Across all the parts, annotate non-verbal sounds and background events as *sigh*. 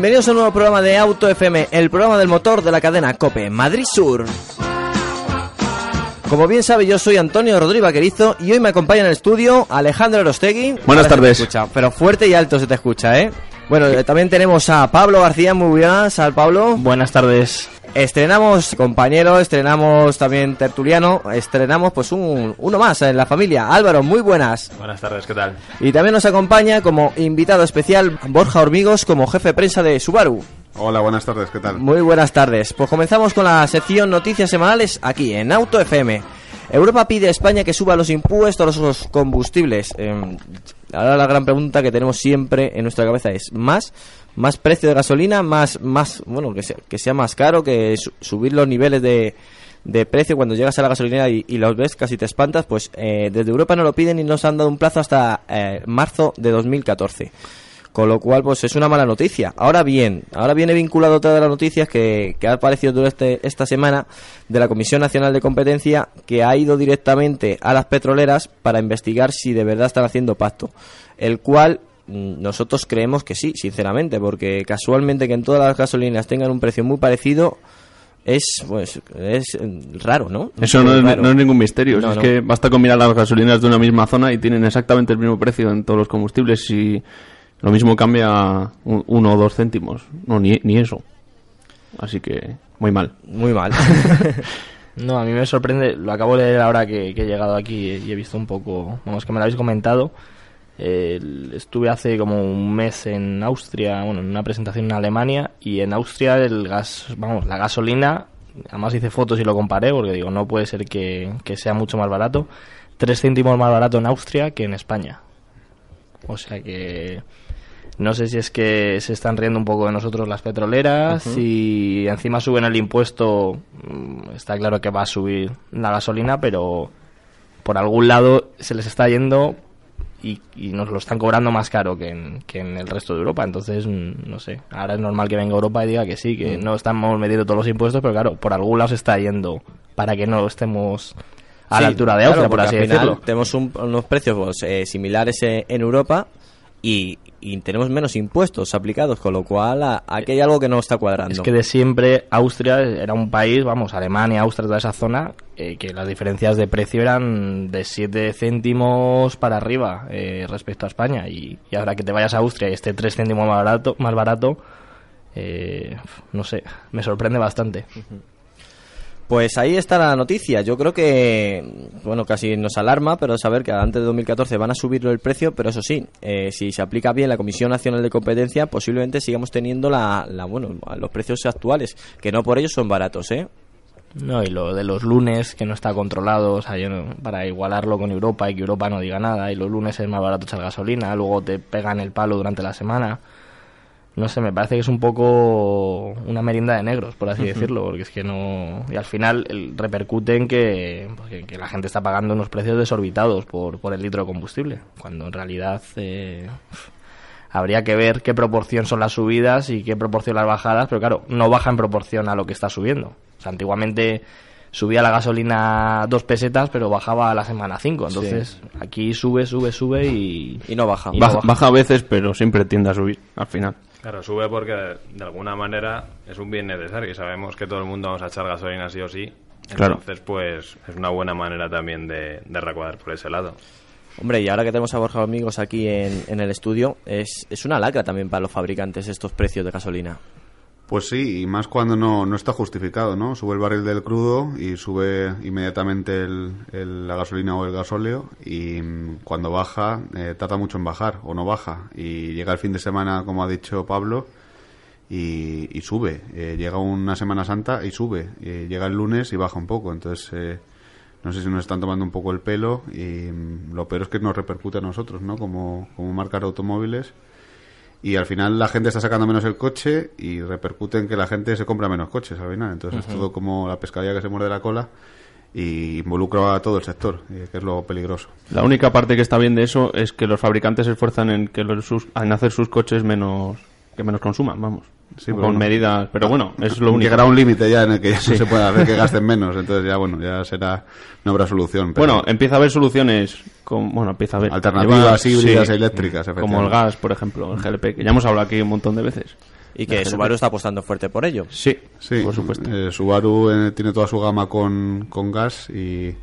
Bienvenidos a un nuevo programa de Auto FM, el programa del motor de la cadena Cope Madrid Sur. Como bien sabe, yo soy Antonio Rodríguez Vaquerizo y hoy me acompaña en el estudio Alejandro Orostegui. Buenas tardes. escucha, pero fuerte y alto se te escucha, ¿eh? Bueno, eh, también tenemos a Pablo García, muy buenas, al Pablo. Buenas tardes. Estrenamos compañero, estrenamos también tertuliano, estrenamos pues un, uno más en la familia. Álvaro, muy buenas. Buenas tardes, ¿qué tal? Y también nos acompaña como invitado especial Borja Hormigos como jefe de prensa de Subaru. Hola, buenas tardes, ¿qué tal? Muy buenas tardes. Pues comenzamos con la sección Noticias Semanales aquí en Auto FM. Europa pide a España que suba los impuestos a los combustibles. Eh, ahora la gran pregunta que tenemos siempre en nuestra cabeza es más más precio de gasolina, más más bueno que sea, que sea más caro, que su- subir los niveles de, de precio cuando llegas a la gasolinera y, y los ves casi te espantas. Pues eh, desde Europa no lo piden y nos han dado un plazo hasta eh, marzo de 2014. Con lo cual, pues es una mala noticia. Ahora bien, ahora viene vinculado otra de las noticias que, que ha aparecido durante esta semana de la Comisión Nacional de Competencia que ha ido directamente a las petroleras para investigar si de verdad están haciendo pacto. El cual mm, nosotros creemos que sí, sinceramente, porque casualmente que en todas las gasolinas tengan un precio muy parecido es pues es eh, raro, ¿no? Eso no es, no es ningún misterio. No, es no. que basta con mirar las gasolineras de una misma zona y tienen exactamente el mismo precio en todos los combustibles y lo mismo cambia un- uno o dos céntimos. No, ni, ni eso. Así que, muy mal. Muy mal. *laughs* No, a mí me sorprende, lo acabo de leer ahora que, que he llegado aquí y he visto un poco, vamos, que me lo habéis comentado. Eh, estuve hace como un mes en Austria, bueno, en una presentación en Alemania y en Austria el gas, vamos, la gasolina, además hice fotos y lo comparé porque digo, no puede ser que, que sea mucho más barato, tres céntimos más barato en Austria que en España. O sea que no sé si es que se están riendo un poco de nosotros las petroleras y encima suben el impuesto. mm, Está claro que va a subir la gasolina, pero por algún lado se les está yendo y, y nos lo están cobrando más caro que en, que en el resto de Europa. Entonces, mm, no sé. Ahora es normal que venga Europa y diga que sí, que no estamos metiendo todos los impuestos, pero claro, por algún lado se está yendo para que no estemos a Sí, la altura de claro, Austria, por así al final decirlo. Tenemos un- unos precios pues, eh, similares eh, en Europa y, y tenemos menos impuestos aplicados, con lo cual a- aquí hay algo que no está cuadrando. Es que de siempre Austria era un país, vamos, Alemania, Austria, toda esa zona, eh, que las diferencias de precio eran de 7 céntimos para arriba eh, respecto a España. Y, y ahora que te vayas a Austria y esté 3 céntimos más barato, más barato eh, no sé, me sorprende bastante. Pues ahí está la noticia. Yo creo que, bueno, casi nos alarma, pero saber que antes de 2014 van a subir el precio, pero eso sí, eh, si se aplica bien la Comisión Nacional de Competencia, posiblemente sigamos teniendo la, la, bueno, los precios actuales, que no por ello son baratos, ¿eh? No, y lo de los lunes, que no está controlado, o sea, para igualarlo con Europa y que Europa no diga nada, y los lunes es más barato echar gasolina, luego te pegan el palo durante la semana. No sé, me parece que es un poco una merienda de negros, por así decirlo, porque es que no... Y al final el- repercute en que, pues, que, que la gente está pagando unos precios desorbitados por, por el litro de combustible, cuando en realidad eh, habría que ver qué proporción son las subidas y qué proporción las bajadas, pero claro, no baja en proporción a lo que está subiendo. O sea, antiguamente subía la gasolina dos pesetas, pero bajaba a la semana cinco. Entonces, aquí sube, sube, sube y... Y no baja. Y no Baja, baja. baja a veces, pero siempre tiende a subir al final. Claro, sube porque de alguna manera es un bien necesario y sabemos que todo el mundo vamos a echar gasolina sí o sí. Claro. Entonces, pues es una buena manera también de, de recuadrar por ese lado. Hombre, y ahora que tenemos a Borja Amigos aquí en, en el estudio, es, es una lacra también para los fabricantes estos precios de gasolina. Pues sí, y más cuando no, no está justificado, ¿no? Sube el barril del crudo y sube inmediatamente el, la gasolina o el gasóleo y mm, cuando baja eh, tarda mucho en bajar o no baja y llega el fin de semana, como ha dicho Pablo, y, sube. Eh, llega una Semana Santa y sube. Eh, llega el lunes y baja un poco. Entonces, eh, no sé si nos están tomando un poco el pelo y mm, lo peor es que nos repercute a nosotros, ¿no? Como, como marcas de automóviles. Y al final la gente está sacando menos el coche y repercute en que la gente se compra menos coches al final. Entonces es todo como la pescadilla que se muerde la cola y involucra a todo el sector, eh, que es lo peligroso. La única parte que está bien de eso es que los fabricantes se esfuerzan en que los, en hacer sus coches menos que menos consuman, vamos. Sí, con medidas, pero bueno, es lo único. Llegará un límite ya en el que ya no se puede hacer que *laughs* gasten menos. Entonces ya, bueno, ya será, no habrá solución. pero- Bueno, empieza a haber soluciones con, bueno, empieza a haber Alternativas Lleva- híbridas sí, e eléctricas, como el gas, por ejemplo, el GLP, que ya hemos hablado aquí un montón de veces. Y que. Subaru está apostando fuerte por ello. Sí, Sí, por supuesto. eh, Subaru eh, tiene toda su gama con, con gas y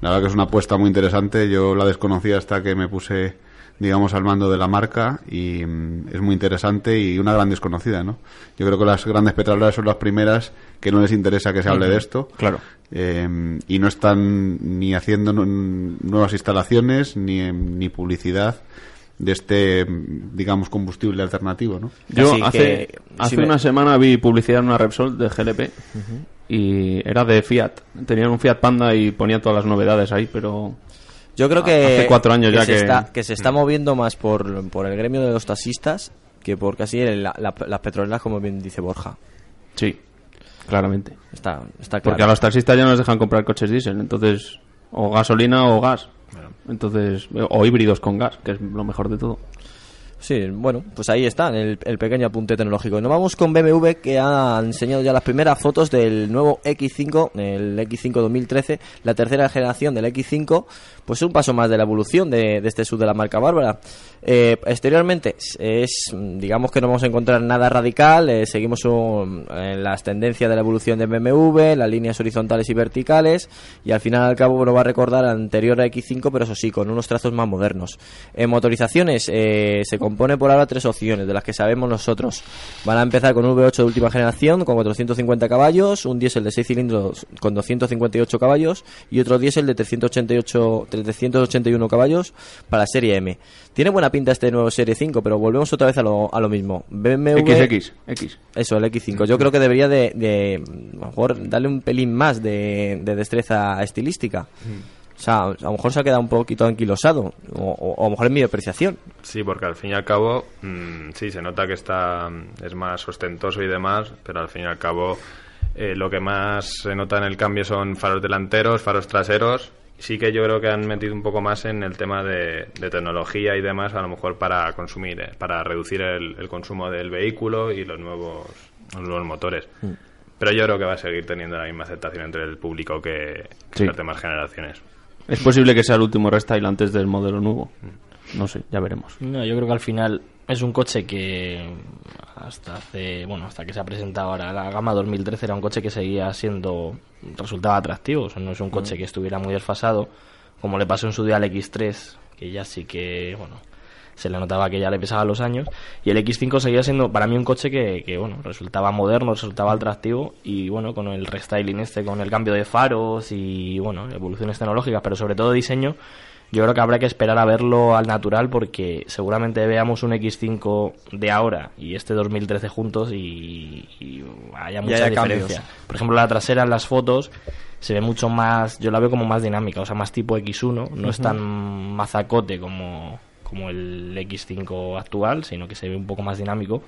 la verdad que es una apuesta muy interesante. Yo la desconocía hasta que me puse, digamos, al mando de la marca y mm, es muy interesante y una gran desconocida, ¿no? Yo creo que las grandes petroleras son las primeras que no les interesa que se hable de esto. Claro. Eh, y no están ni haciendo nu- nuevas instalaciones ni, ni publicidad de este, mm, digamos, combustible alternativo, ¿no? Yo Así hace, que, hace si me- una semana vi publicidad en una Repsol de GLP y era de Fiat. Tenían un Fiat Panda y ponía todas las novedades ahí, pero Yo creo que. Hace cuatro años ya se que- Está, que se está moviendo más por, por el gremio de los taxistas que por casi el- la- la- las petroleras, como bien dice Borja. sí, claramente. Está, está claro. Porque a los taxistas ya no les dejan comprar coches diésel, entonces o gasolina o gas. Entonces, o híbridos con gas, que es lo mejor de todo. Sí, bueno, pues ahí está, el, pequeño apunte tecnológico. Y nos vamos con BMW que ha enseñado ya las primeras fotos del nuevo X5, el X5 2013, la tercera generación del X5, pues un paso más de la evolución de, de este sub de la marca Bárbara. Eh, exteriormente es, digamos que no vamos a encontrar nada radical, eh, seguimos en las tendencias de la evolución de BMW, las líneas horizontales y verticales, y al final al cabo nos va a recordar al anterior X5, pero eso sí, con unos trazos más modernos. En motorizaciones eh, se compone por ahora tres opciones, de las que sabemos nosotros. Van a empezar con un V8 de última generación, con 450 caballos, un diésel de 6 cilindros con 258 caballos, y otro diésel de 388, 381 caballos para la serie M. Tiene buena pinta este nuevo Serie 5, pero volvemos otra vez a lo, a lo mismo. BMW... XX, X. Eso, el X5. Yo creo que debería de, de, a lo mejor, darle un pelín más de, de destreza estilística. O sea, a lo mejor se ha quedado un poquito anquilosado. O, a lo mejor es mi apreciación. Sí, porque al fin y al cabo, mm, sí, se nota que está mm, es más ostentoso y demás, pero al fin y al cabo eh, lo que más se nota en el cambio son faros delanteros, faros traseros. Sí que yo creo que han metido un poco más en el tema de, de tecnología y demás, a lo mejor para consumir, eh, para reducir el, el consumo del vehículo y los nuevos, los nuevos motores. Pero yo creo que va a seguir teniendo la misma aceptación entre el público que, que Sí. las demás generaciones. Es posible que sea el último restyle antes del modelo nuevo. No sé, ya veremos. No, yo creo que al final es un coche que hasta hace, bueno, hasta que se ha presentado ahora la gama 2013 era un coche que seguía siendo, resultaba atractivo, o sea, no es un coche que estuviera muy desfasado, como le pasó en su día al X3, que ya sí que, bueno, se le notaba que ya le pesaba los años, y el X5 seguía siendo para mí un coche que, que, bueno, resultaba moderno, resultaba atractivo, y bueno, con el restyling este, con el cambio de faros y, bueno, evoluciones tecnológicas, pero sobre todo diseño, yo creo que habrá que esperar a verlo al natural porque seguramente veamos un X5 de ahora y este 2013 juntos y, y haya mucha haya diferencia. cambios. Por ejemplo, la trasera en las fotos se ve mucho más, yo la veo como más dinámica, o sea, más tipo X1, no es tan mazacote como, como el X5 actual, sino que se ve un poco más dinámico.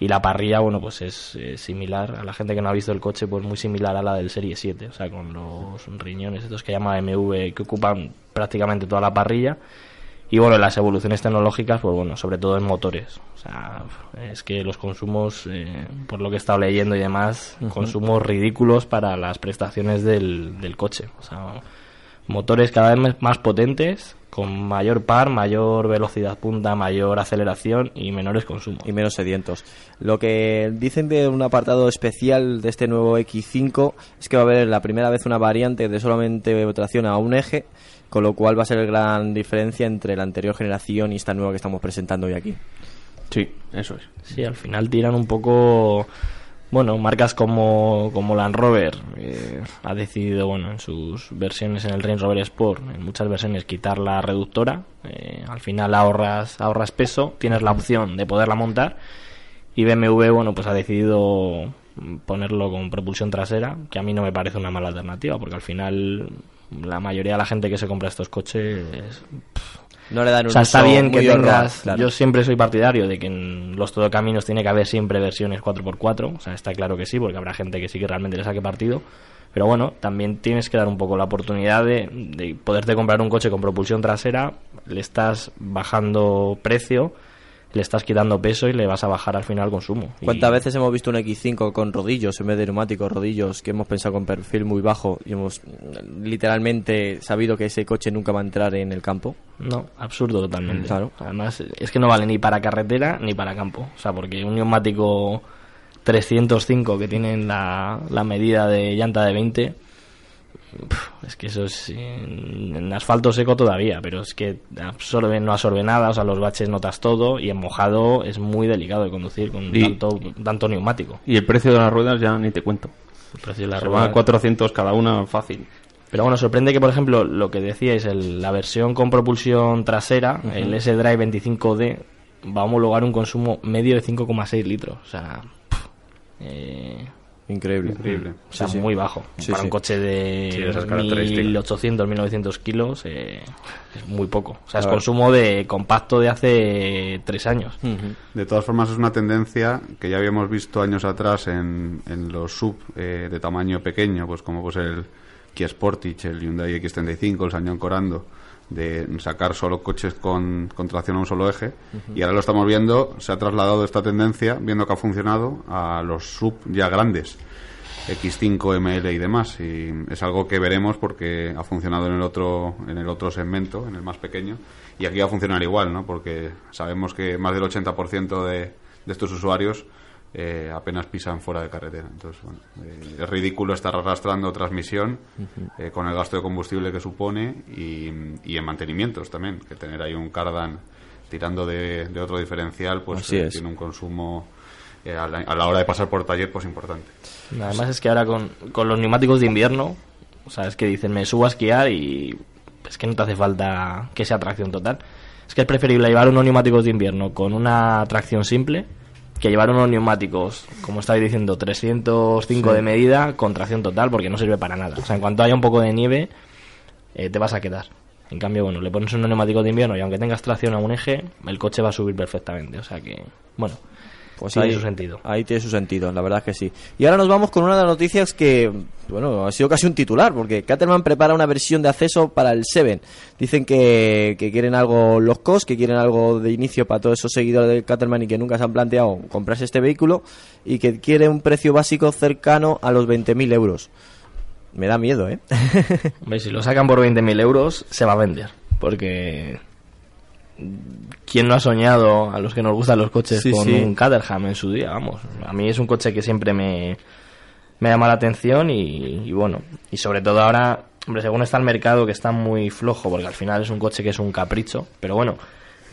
Y la parrilla, bueno, pues es similar, a la gente que no ha visto el coche, pues muy similar a la del Serie 7, o sea, con los riñones estos que llama MV, que ocupan prácticamente toda la parrilla. Y bueno, las evoluciones tecnológicas, pues bueno, sobre todo en motores. O sea, es que los consumos, eh, por lo que he estado leyendo y demás, consumos ridículos para las prestaciones del, del coche. O sea, motores cada vez más potentes, con mayor par, mayor velocidad punta, mayor aceleración y menores consumos. y menos sedientos. Lo que dicen de un apartado especial de este nuevo X5 es que va a haber la primera vez una variante de solamente tracción a un eje, con lo cual va a ser la gran diferencia entre la anterior generación y esta nueva que estamos presentando hoy aquí. Sí, eso es. Sí, al final tiran un poco. Bueno, marcas como, como Land Rover eh, ha decidido, bueno, en sus versiones en el Range Rover Sport, en muchas versiones, quitar la reductora. Eh, al final ahorras, ahorras peso, tienes la opción de poderla montar. Y BMW, bueno, pues ha decidido ponerlo con propulsión trasera, que a mí no me parece una mala alternativa, porque al final la mayoría de la gente que se compra estos coches No le dan un o sea, está bien que horror, tengas. claro. Yo siempre soy partidario de que en los todocaminos tiene que haber siempre versiones 4x4. O sea, está claro que sí, porque habrá gente que sí que realmente le saque partido. Pero bueno, también tienes que dar un poco la oportunidad de, de poderte comprar un coche con propulsión trasera. Le estás bajando precio. Le estás quitando peso y le vas a bajar al final el consumo. Y- ¿Cuántas veces hemos visto un X5 con rodillos en vez de neumáticos, rodillos, que hemos pensado con perfil muy bajo y hemos mm, literalmente sabido que ese coche nunca va a entrar en el campo? No, absurdo totalmente. Claro. Además, es que no vale ni para carretera ni para campo. O sea, porque un neumático 305 que tienen la, la medida de llanta de 20, pf, es que eso es en, asfalto seco todavía, pero es que absorbe, no absorbe nada, o sea, los baches notas todo y en mojado es muy delicado de conducir con Y- tanto, tanto neumático. Y el precio de las ruedas ya ni te cuento. El precio de la Se rueda- van a 400 cada una fácil. Pero bueno, sorprende que, por ejemplo, lo que decíais, el- la versión con propulsión trasera, el S-Drive 25D, va a homologar un consumo medio de 5,6 litros. O sea, eh, Increíble. Increíble. o sea, Sí, sí. muy bajo. Sí, Para sí. un coche de Sí, esas características. 1800, 1900 kilos, eh, es muy poco. O sea, es consumo de compacto de hace tres años. De todas formas, es una tendencia que ya habíamos visto años atrás en, en los sub eh, de tamaño pequeño, pues como pues el Kia Sportage, el Hyundai X35, el Sanyong Corando, de sacar solo coches con, con tracción a un solo eje. Y ahora lo estamos viendo, se ha trasladado esta tendencia, viendo que ha funcionado, a los sub ya grandes. X5, ML y demás y es algo que veremos porque ha funcionado en el otro en el otro segmento, en el más pequeño y aquí va a funcionar igual, ¿no? Porque sabemos que más del 80% de, de estos usuarios eh, apenas pisan fuera de carretera. Entonces, bueno, eh, es ridículo estar arrastrando transmisión eh, con el gasto de combustible que supone y, y en mantenimientos también, que tener ahí un cardan tirando de, de otro diferencial, pues tiene un consumo eh, a, la, a la hora de pasar por taller, pues importante. Además es que ahora con, con los neumáticos de invierno, o sea, es que dicen, me subo a esquiar y es que no te hace falta que sea tracción total. Es que es preferible llevar unos neumáticos de invierno con una tracción simple que llevar unos neumáticos, como estáis diciendo, 305 de medida con tracción total porque no sirve para nada. O sea, en cuanto haya un poco de nieve, eh, te vas a quedar. En cambio, bueno, le pones unos neumáticos de invierno y aunque tengas tracción a un eje, el coche va a subir perfectamente. O sea que, bueno, Pues tiene ahí, su sentido. Ahí tiene su sentido, la verdad es que sí. Y ahora nos vamos con una de las noticias que, bueno, ha sido casi un titular, porque Caterman prepara una versión de acceso para el 7. Dicen que, que quieren algo los COS, que quieren algo de inicio para todos esos seguidores de Caterman y que nunca se han planteado comprarse este vehículo, y que quiere un precio básico cercano a los 20.000 euros. Me da miedo, ¿eh? *laughs* Hombre, si lo sacan por 20.000 euros, se va a vender. Porque. ¿Quién no ha soñado, a los que nos gustan los coches, Sí, con sí. un Caterham en su día? Vamos, a mí es un coche que siempre me, me llama la atención y, y bueno, y sobre todo ahora, hombre, según está el mercado que está muy flojo, porque al final es un coche que es un capricho, pero bueno,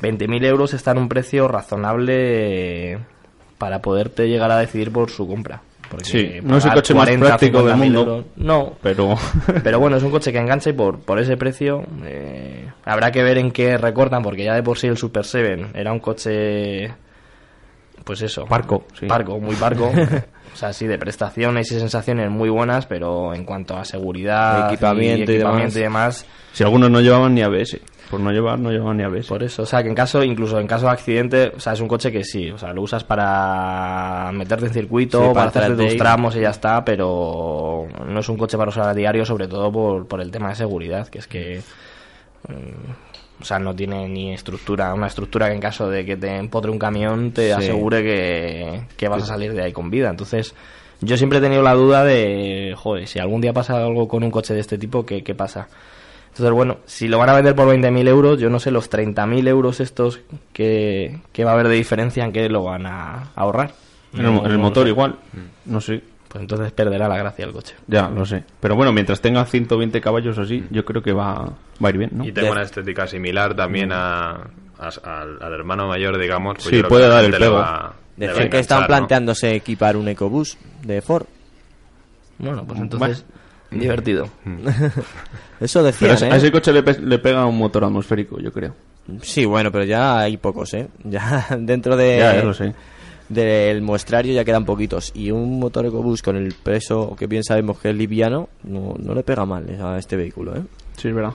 20.000 euros está en un precio razonable para poderte llegar a decidir por su compra. Porque Sí, no es el coche más 40, práctico del 50.000 mundo. euros- no, Pero *laughs* pero bueno, es un coche que engancha y por, por ese precio eh, habrá que ver en qué recortan, porque ya de por sí el Super 7 era un coche, pues eso, Parco, sí. parco, muy parco. *laughs* o sea, sí, de prestaciones y sensaciones muy buenas, pero en cuanto a seguridad, Equipamiento y equipamiento demás. y demás, si algunos no llevaban ni ABS. Por no llevar, no llevaban ni ABS. por eso, o sea, que en caso, incluso en caso de accidente, o sea, es un coche que sí, o sea, lo usas para meterte en circuito, Sí, para, para hacerte tus tramos y ya está, pero no es un coche para usar a diario, sobre todo por, por el tema de seguridad, que es que, mm, o sea, no tiene ni estructura, una estructura que en caso de que te empotre un camión te Sí. asegure que, que vas a salir de ahí con vida. Entonces, yo siempre he tenido la duda de, joder, si algún día pasa algo con un coche de este tipo, ¿qué, qué pasa? Entonces, bueno, si lo van a vender por 20.000 euros, yo no sé los 30.000 euros estos que, que va a haber de diferencia en qué lo van a ahorrar. En el, No- en el no motor sé. igual. No sé. Pues entonces perderá la gracia el coche. Ya, lo sé. Pero bueno, mientras tenga 120 caballos o así, yo creo que va, va a ir bien, ¿no? Y tengo una estética similar también a, a- al, al hermano mayor, digamos. pues Sí, yo creo puede que dar el le pego. va- le va a Decían que están planteándose equipar un EcoBoost de Ford. Bueno, pues entonces, divertido. *laughs* Eso Pero decían, a ese- ¿eh? a ese coche le, pe- le pega un motor atmosférico, yo creo. Sí, bueno, pero ya hay pocos, ¿eh? *laughs* Ya dentro de Ya, ya lo sé. Del muestrario ya quedan poquitos. Y un motor EcoBoost con el peso que bien sabemos que es liviano, no, no le pega mal a este vehículo, ¿eh? Sí, es verdad.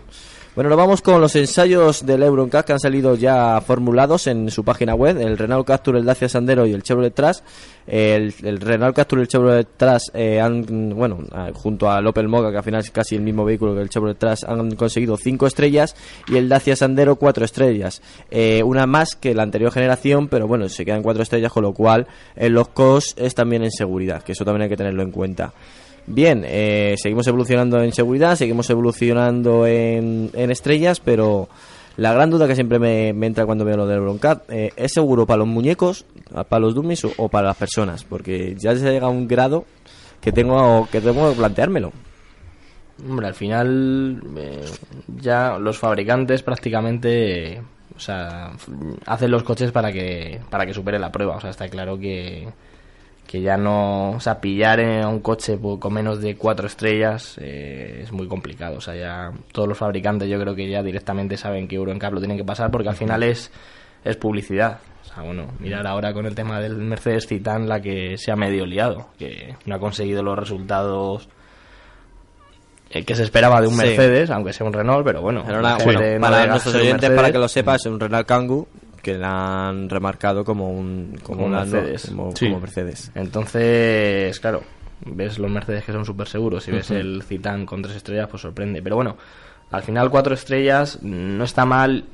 Bueno, nos vamos con los ensayos del Euroncap que han salido ya formulados en su página web. El Renault Captur, el Dacia Sandero y el Chevrolet Trax. El, Renault Captur y el Chevrolet Trax eh, han, bueno, junto al Opel Moga, que al final es casi el mismo vehículo que el Chevrolet Trax, han conseguido 5 estrellas y el Dacia Sandero 4 estrellas. Eh, una más que la anterior generación, pero bueno, se quedan 4 estrellas, con lo cual en los COS es también en seguridad, que eso también hay que tenerlo en cuenta. Bien, eh, seguimos evolucionando en seguridad, seguimos evolucionando en, en estrellas, pero la gran duda que siempre me, entra cuando veo lo del Broncat, eh, ¿es seguro para los muñecos, para los dummies o, para las personas? Porque ya se llega a un grado que tengo que tengo que planteármelo. Hombre, al final eh, ya los fabricantes prácticamente, o sea, hacen los coches para que para que supere la prueba. O sea, está claro que, que ya no, o sea, pillar a un coche con menos de cuatro estrellas eh, es muy complicado. O sea, ya todos los fabricantes yo creo que ya directamente saben que Euro NCAP lo tienen que pasar porque al final es es publicidad. O sea, bueno, mirar ahora con el tema del Mercedes Citan la que se ha medio liado, que no ha conseguido los resultados eh, que se esperaba de un Sí. Mercedes, aunque sea un Renault, pero bueno. Pero gente bueno, no para nuestros oyentes, para que lo sepas, es un Renault Kangoo que la han remarcado como un como, Como una- Mercedes. como- Sí. como Mercedes. Entonces, claro, ves los Mercedes que son súper seguros y ves el Citan con tres estrellas, pues sorprende. Pero bueno, al final cuatro estrellas no está mal,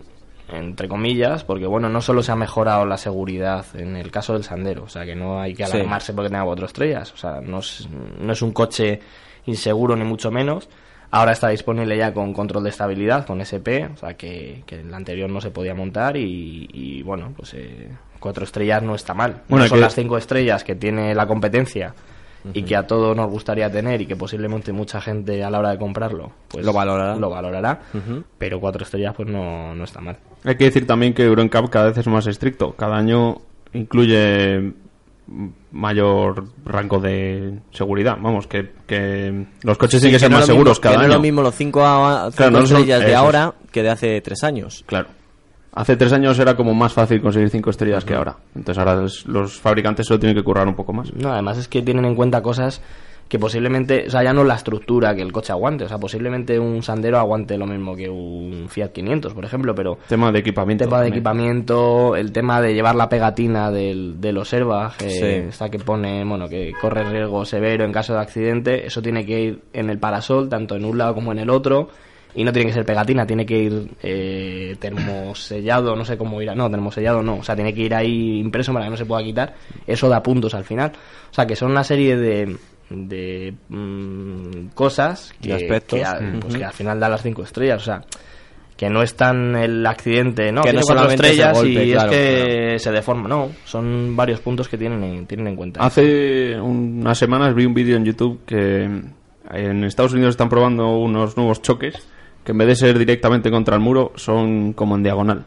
entre comillas, porque bueno, no solo se ha mejorado la seguridad en el caso del Sandero, o sea que no hay que Sí. alarmarse porque tenga cuatro estrellas, o sea, no es, no es un coche inseguro ni mucho menos. Ahora está disponible ya con control de estabilidad, con SP, o sea que, que el anterior no se podía montar y, y, bueno, pues eh, cuatro estrellas no está mal. Bueno, no son que- las cinco estrellas que tiene la competencia y que a todos nos gustaría tener y que posiblemente mucha gente a la hora de comprarlo pues Lo valorará. lo valorará pero cuatro estrellas pues no, no está mal Hay que decir también que Euro NCAP cada vez es más estricto. Cada año incluye mayor rango de seguridad. Vamos, que, que los coches Sí, tienen que ser no más seguros mismo- cada que no año. es lo mismo los 5 Claro, no son- estrellas de es. ahora que de hace 3 años. Claro. Hace tres años era como más fácil conseguir cinco estrellas que ahora. Entonces ahora los fabricantes se lo tienen que currar un poco más. no además es que tienen en cuenta cosas que posiblemente o sea ya no la estructura que el coche aguante o sea posiblemente un Sandero aguante lo mismo que un Fiat 500 por ejemplo pero Tema de equipamiento. tema de también. equipamiento, el tema de llevar la pegatina del, de los airbags, eh, Sí. esta que pone, bueno, que corre riesgo severo en caso de accidente, eso tiene que ir en el parasol, tanto en un lado como en el otro, y no tiene que ser pegatina, tiene que ir eh, termosellado, no sé cómo irá, no, termosellado no, o sea, tiene que ir ahí impreso para que no se pueda quitar, eso da puntos al final, o sea, que son una serie de de mm, cosas Y que, aspectos. que a- pues que al final da las cinco estrellas, o sea, que no es tan el accidente, no, Que tiene no cuatro solamente es el estrellas golpe, y claro, es que se deforma, no, son varios puntos que tienen en, tienen en cuenta. Hace unas semanas vi un vídeo en YouTube que en Estados Unidos están probando unos nuevos choques que en vez de ser directamente contra el muro son como en diagonal.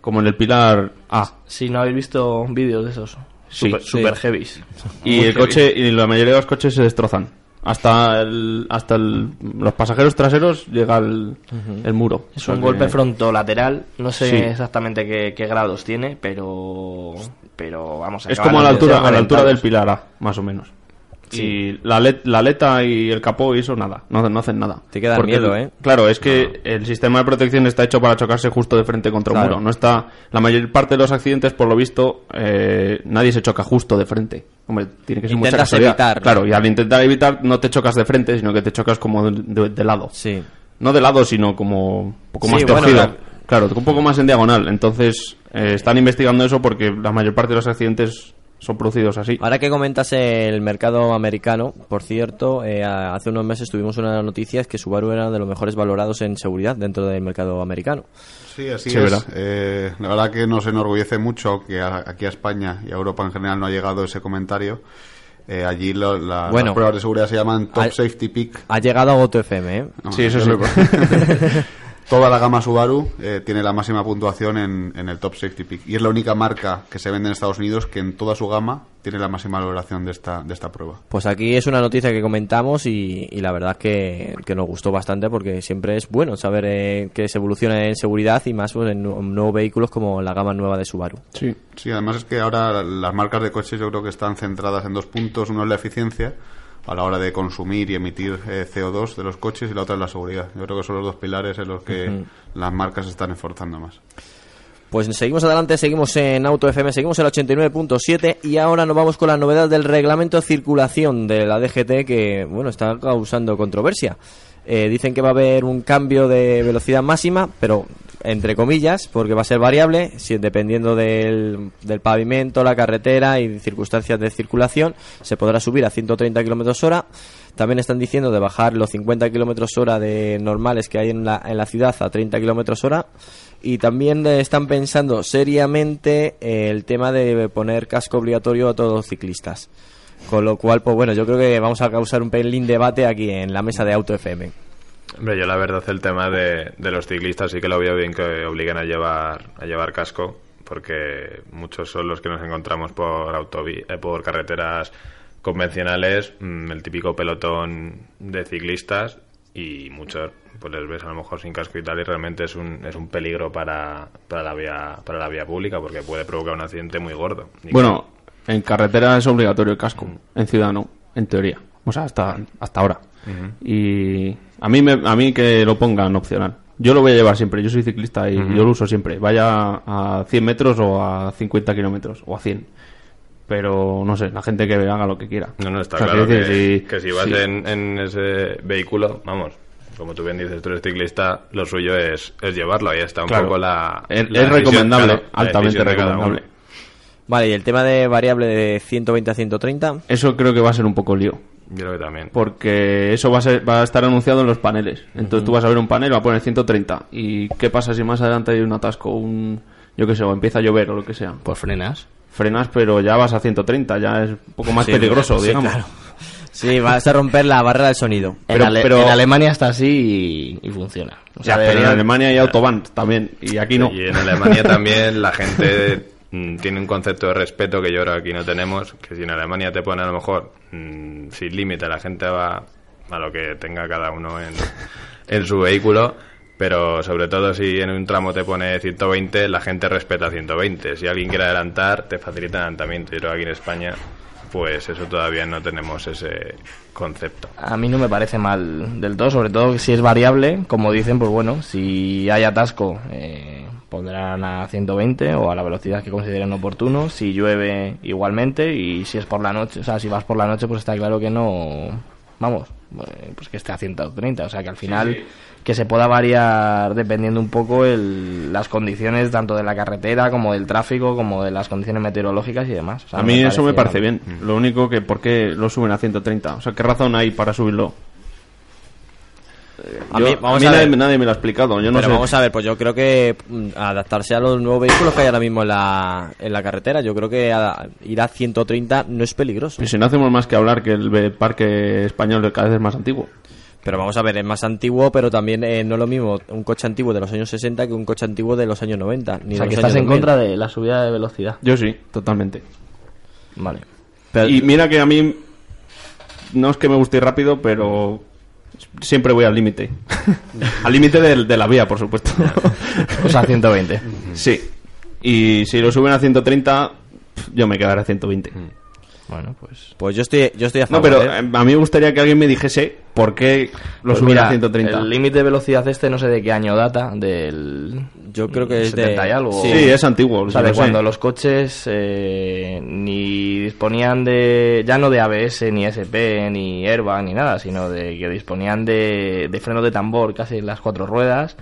Como en el pilar A. Si no habéis visto vídeos de esos, Sí, super, sí. super heavies. Y el coche y la mayoría de los coches se destrozan. Hasta el, hasta el- los pasajeros traseros llega el, el muro. Es un que- golpe frontolateral, no sé Sí. exactamente qué, qué grados tiene, pero pero vamos Es acaban como a la altura, a la altura del pilar A, más o menos. Y la, la aleta y el capó y eso nada, no, no hacen nada. Te queda miedo, ¿eh? Claro, es que el sistema de protección está hecho para chocarse justo de frente contra un Claro. muro. No está, la mayor parte de los accidentes, por lo visto, eh, nadie se choca justo de frente. Hombre, tiene que ser mucha Intentas casualidad. evitar, ¿no? Claro, y al intentar evitar no te chocas de frente, sino que te chocas como de, de- de lado. Sí. No de lado, sino como un poco Sí, más bueno, la- Claro, un poco más en diagonal. Entonces, eh, están investigando eso porque la mayor parte de los accidentes son producidos así. Ahora que comentas el mercado americano, por cierto, eh, hace unos meses tuvimos una noticia es que Subaru era de los mejores valorados en seguridad dentro del mercado americano. Sí, así Sí, es. ¿verdad? Eh, la verdad que nos enorgullece mucho que a- aquí a España y a Europa en general no ha llegado ese comentario. Eh, allí lo- la- Bueno. las pruebas de seguridad se llaman Top Safety Pick. Ha llegado a Goto FM, ¿eh? No, Sí, eso yo sí. *laughs* Toda la gama Subaru eh, tiene la máxima puntuación en, en el Top Safety Pick. Y es la única marca que se vende en Estados Unidos que en toda su gama tiene la máxima valoración de esta, de esta prueba. Pues aquí es una noticia que comentamos y, y la verdad es que, que nos gustó bastante porque siempre es bueno saber eh, que se evoluciona en seguridad y más pues, en nu- nuevos vehículos como la gama nueva de Subaru. Sí. Sí, además es que ahora las marcas de coches yo creo que están centradas en dos puntos. Uno es la eficiencia, a la hora de consumir y emitir eh, CO2 de los coches y la otra es la seguridad. Yo creo que son los dos pilares en los que las marcas se están esforzando más. Pues seguimos adelante, seguimos en Auto FM, seguimos en el 89.7 y ahora nos vamos con la novedad del reglamento de circulación de la DGT que, bueno, está causando controversia. Eh, dicen que va a haber un cambio de velocidad máxima, pero entre comillas, porque va a ser variable, si, dependiendo del, del pavimento, la carretera y circunstancias de circulación, se podrá subir a 130 kilómetros hora. También están diciendo de bajar los 50 kilómetros hora de normales que hay en la, en la ciudad a 30 kilómetros hora. Y también eh, están pensando seriamente eh, el tema de poner casco obligatorio a todos los ciclistas. Con lo cual, pues bueno, yo creo que vamos a causar un pelín debate aquí en la mesa de Auto FM. Hombre, yo la verdad el tema de, de los ciclistas sí que lo veo bien que obliguen a llevar, a llevar casco, porque muchos son los que nos encontramos por, autovi eh, por carreteras convencionales, mm, el típico pelotón de ciclistas y muchos pues les ves a lo mejor sin casco y tal y realmente es un, es un peligro para, para la vía para la vía pública porque puede provocar un accidente muy gordo. Bueno, en carretera es obligatorio el casco, en ciudad no, en teoría. O sea, hasta, hasta ahora. Y a mí, me, a mí que lo pongan opcional. Yo lo voy a llevar siempre, yo soy ciclista y yo lo uso siempre. Vaya a 100 metros o a 50 kilómetros o a 100. Pero no sé, la gente que haga lo que quiera. No, no, está O sea, claro que, si- que si vas en, en ese vehículo, vamos, como tú bien dices, tú eres ciclista, lo suyo es, es llevarlo. Ahí está un Claro. poco la. Es- la es decisión, recomendable, altamente recomendable. Vale, y el tema de variable de 120 a 130. Eso creo que va a ser un poco lío. Yo creo que también. Porque eso va a, ser, va a estar anunciado en los paneles. Entonces tú vas a ver un panel, va a poner 130. ¿Y qué pasa si más adelante hay un atasco? Un, yo qué sé, o empieza a llover o lo que sea. Pues frenas. Frenas, pero ya vas a 130, ya es un poco más Sí, peligroso, sí, digamos. claro. Sí, vas a romper la barrera del sonido. En, Pero- Ale- pero- en Alemania está así y, y funciona. O Ya, sea, pero en Alemania hay autobahn también, y aquí no. Y en Alemania también la gente *laughs* tiene un concepto de respeto que yo creo que aquí no tenemos, que si en Alemania te pone a lo mejor mm, sin límite, la gente va a lo que tenga cada uno en, *laughs* en su vehículo, pero sobre todo si en un tramo te pone 120, la gente respeta 120. Si alguien quiere adelantar, te facilita el adelantamiento. Yo creo que aquí en España, pues eso todavía no tenemos ese concepto. A mí no me parece mal del todo, sobre todo si es variable, como dicen, pues bueno, si hay atasco eh, pondrán a 120 o a la velocidad que consideren oportuno, si llueve igualmente y si es por la noche, o sea, si vas por la noche pues está claro que no, vamos, eh, pues que esté a 130, o sea que al final que se pueda variar dependiendo un poco el, las condiciones tanto de la carretera como del tráfico como de las condiciones meteorológicas y demás. O sea, a mí eso me parece bien. Lo único que, ¿por qué lo suben a 130? O sea, ¿qué razón hay para subirlo? A Yo- mí- vamos mí a nadie, me lo ha explicado. Yo no Pero sé. vamos a ver, pues yo creo que mm, adaptarse a los nuevos vehículos que hay ahora mismo en la, en la carretera, yo creo que a- ir a 130 no es peligroso. Y si no hacemos más que hablar que el parque español cada vez es más antiguo. Pero vamos a ver, es más antiguo, pero también eh, no es lo mismo un coche antiguo de los años 60 que un coche antiguo de los años 90. Ni O sea de que estás en 2000. contra de la subida de velocidad. Yo sí, totalmente. Vale. Pero- Y mira que a mí no es que me guste ir rápido, pero siempre voy al límite. al límite del- de, la vía, por supuesto. O sea, 120. sí. Y si lo suben a 130, pf, yo me quedaré a 120. Bueno, pues... Pues yo estoy, yo estoy a No, pero ¿eh? eh, a mí me gustaría que alguien me dijese por qué lo Pues suben a 130. El límite de velocidad este no sé de qué año data, del... Yo creo que es de- 70 y algo. Sí, es antiguo. O sea, sí de lo sé. cuando los coches eh, ni disponían de, ya no de ABS, ni SP, ni airbag, ni nada, sino de que disponían de, de frenos de tambor casi en las cuatro ruedas,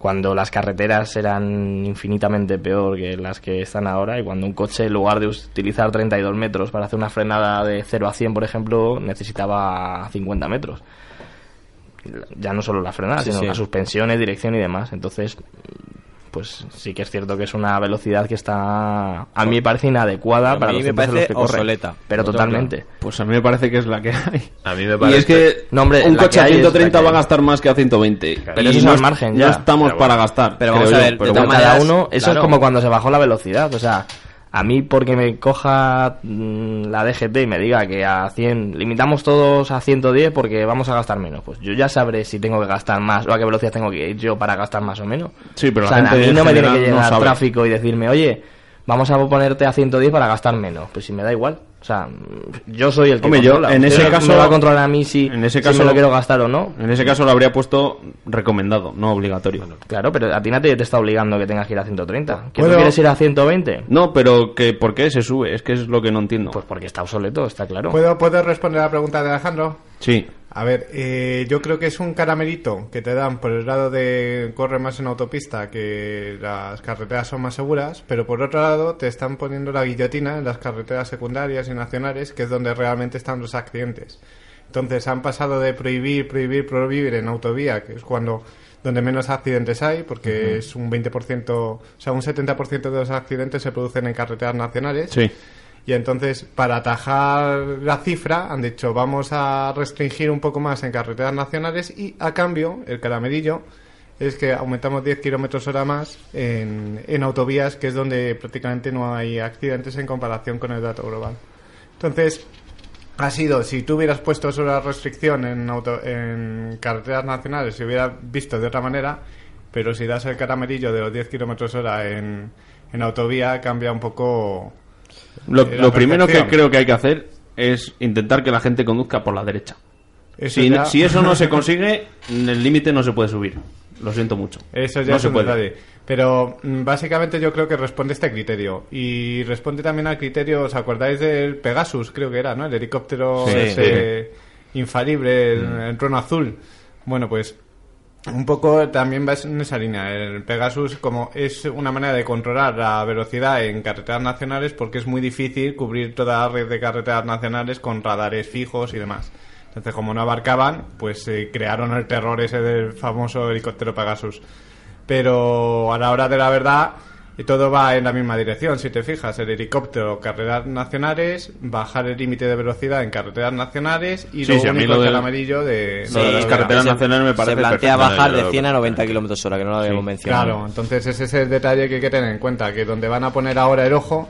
cuando las carreteras eran infinitamente peor que las que están ahora y cuando un coche en lugar de utilizar 32 metros para hacer una frenada de 0 a 100, por ejemplo, necesitaba 50 metros. Ya no solo la frenada, Sí, sino sí. las suspensiones, dirección y demás. Entonces, pues sí que es cierto que es una velocidad que está a mí me parece inadecuada A para mí los me tiempos en parece los que corre. obsoleta. pero totalmente Pues a mí me parece que es la que hay. A mí me Y parece... es que No, hombre, un coche que a hay es la 130 que va a gastar más que a 120. Pero Y eso es no al margen No ya. estamos Pero para gastar. Pero vamos a ver, pero de Pero cada uno, eso claro. es como cuando se bajó la velocidad, o sea, a mí porque me coja mm, la DGT y me diga que a 100, limitamos todos a 110 porque vamos a gastar menos, pues yo ya sabré si tengo que gastar más o a qué velocidad tengo que ir yo para gastar más o menos. Sí, pero o la sea, a mí no me tiene que no llegar sabe. tráfico y decirme, oye, vamos a ponerte a 110 para gastar menos, pues si me da igual. O sea, yo soy el que Hombre, yo, en Usted ese no caso- me va a controlar a mí si, en ese si caso me lo lo- quiero gastar o no. En ese caso lo habría puesto recomendado, no obligatorio. Claro, pero a ti nadie te está obligando que tengas que ir a 130. ¿Que Bueno. tú quieres ir a 120? No, pero que ¿por qué se sube? Es que es lo que no entiendo. Pues porque está obsoleto, está claro. ¿Puedo, ¿Puedo responder a la pregunta de Alejandro? Sí. A ver, eh, yo creo que es un caramelito que te dan por el lado de correr más en autopista, que las carreteras son más seguras, pero por otro lado te están poniendo la guillotina en las carreteras secundarias y nacionales, que es donde realmente están los accidentes. Entonces han pasado de prohibir, prohibir, prohibir en autovía, que es cuando donde menos accidentes hay, porque es un 20%, o sea, un 70% de los accidentes se producen en carreteras nacionales. Sí. Y entonces, para atajar la cifra, han dicho, vamos a restringir un poco más en carreteras nacionales y, a cambio, el caramelillo es que aumentamos 10 kilómetros hora más en, en autovías, que es donde prácticamente no hay accidentes en comparación con el dato global. Entonces, ha sido, si tú hubieras puesto sobre la restricción en, auto, en carreteras nacionales, se hubiera visto de otra manera, pero si das el caramelillo de los 10 kilómetros hora en, en autovía, cambia un poco Lo, Eh, lo primero que creo que hay que hacer es intentar que la gente conduzca por la derecha. Eso Si, ya- si eso no se *laughs* consigue, el límite no se puede subir. Lo siento mucho. Eso ya no es se un puede. detalle. Pero mm, básicamente yo creo que responde a este criterio. Y responde también al criterio, ¿os acordáis del Pegasus? Creo que era, ¿no? El helicóptero Sí, ese infalible, el, el trono azul. Bueno, pues un poco también va en esa línea. El Pegasus como es una manera de controlar la velocidad en carreteras nacionales porque es muy difícil cubrir toda la red de carreteras nacionales con radares fijos y demás. Entonces, como no abarcaban, pues eh, crearon el terror ese del famoso helicóptero Pegasus. Pero a la hora de la verdad, y todo va en la misma dirección. Si te fijas, el helicóptero, carreteras nacionales, bajar el límite de velocidad en carreteras nacionales y Sí, lo sí, a mí único lo el del- amarillo de, Lo de las de- carreteras Se- nacionales me parece Se plantea perfecto. bajar de yo 100 a creo 90 kilómetros hora, que no lo habíamos mencionado. Claro, entonces ese es el detalle que hay que tener en cuenta, que donde van a poner ahora el ojo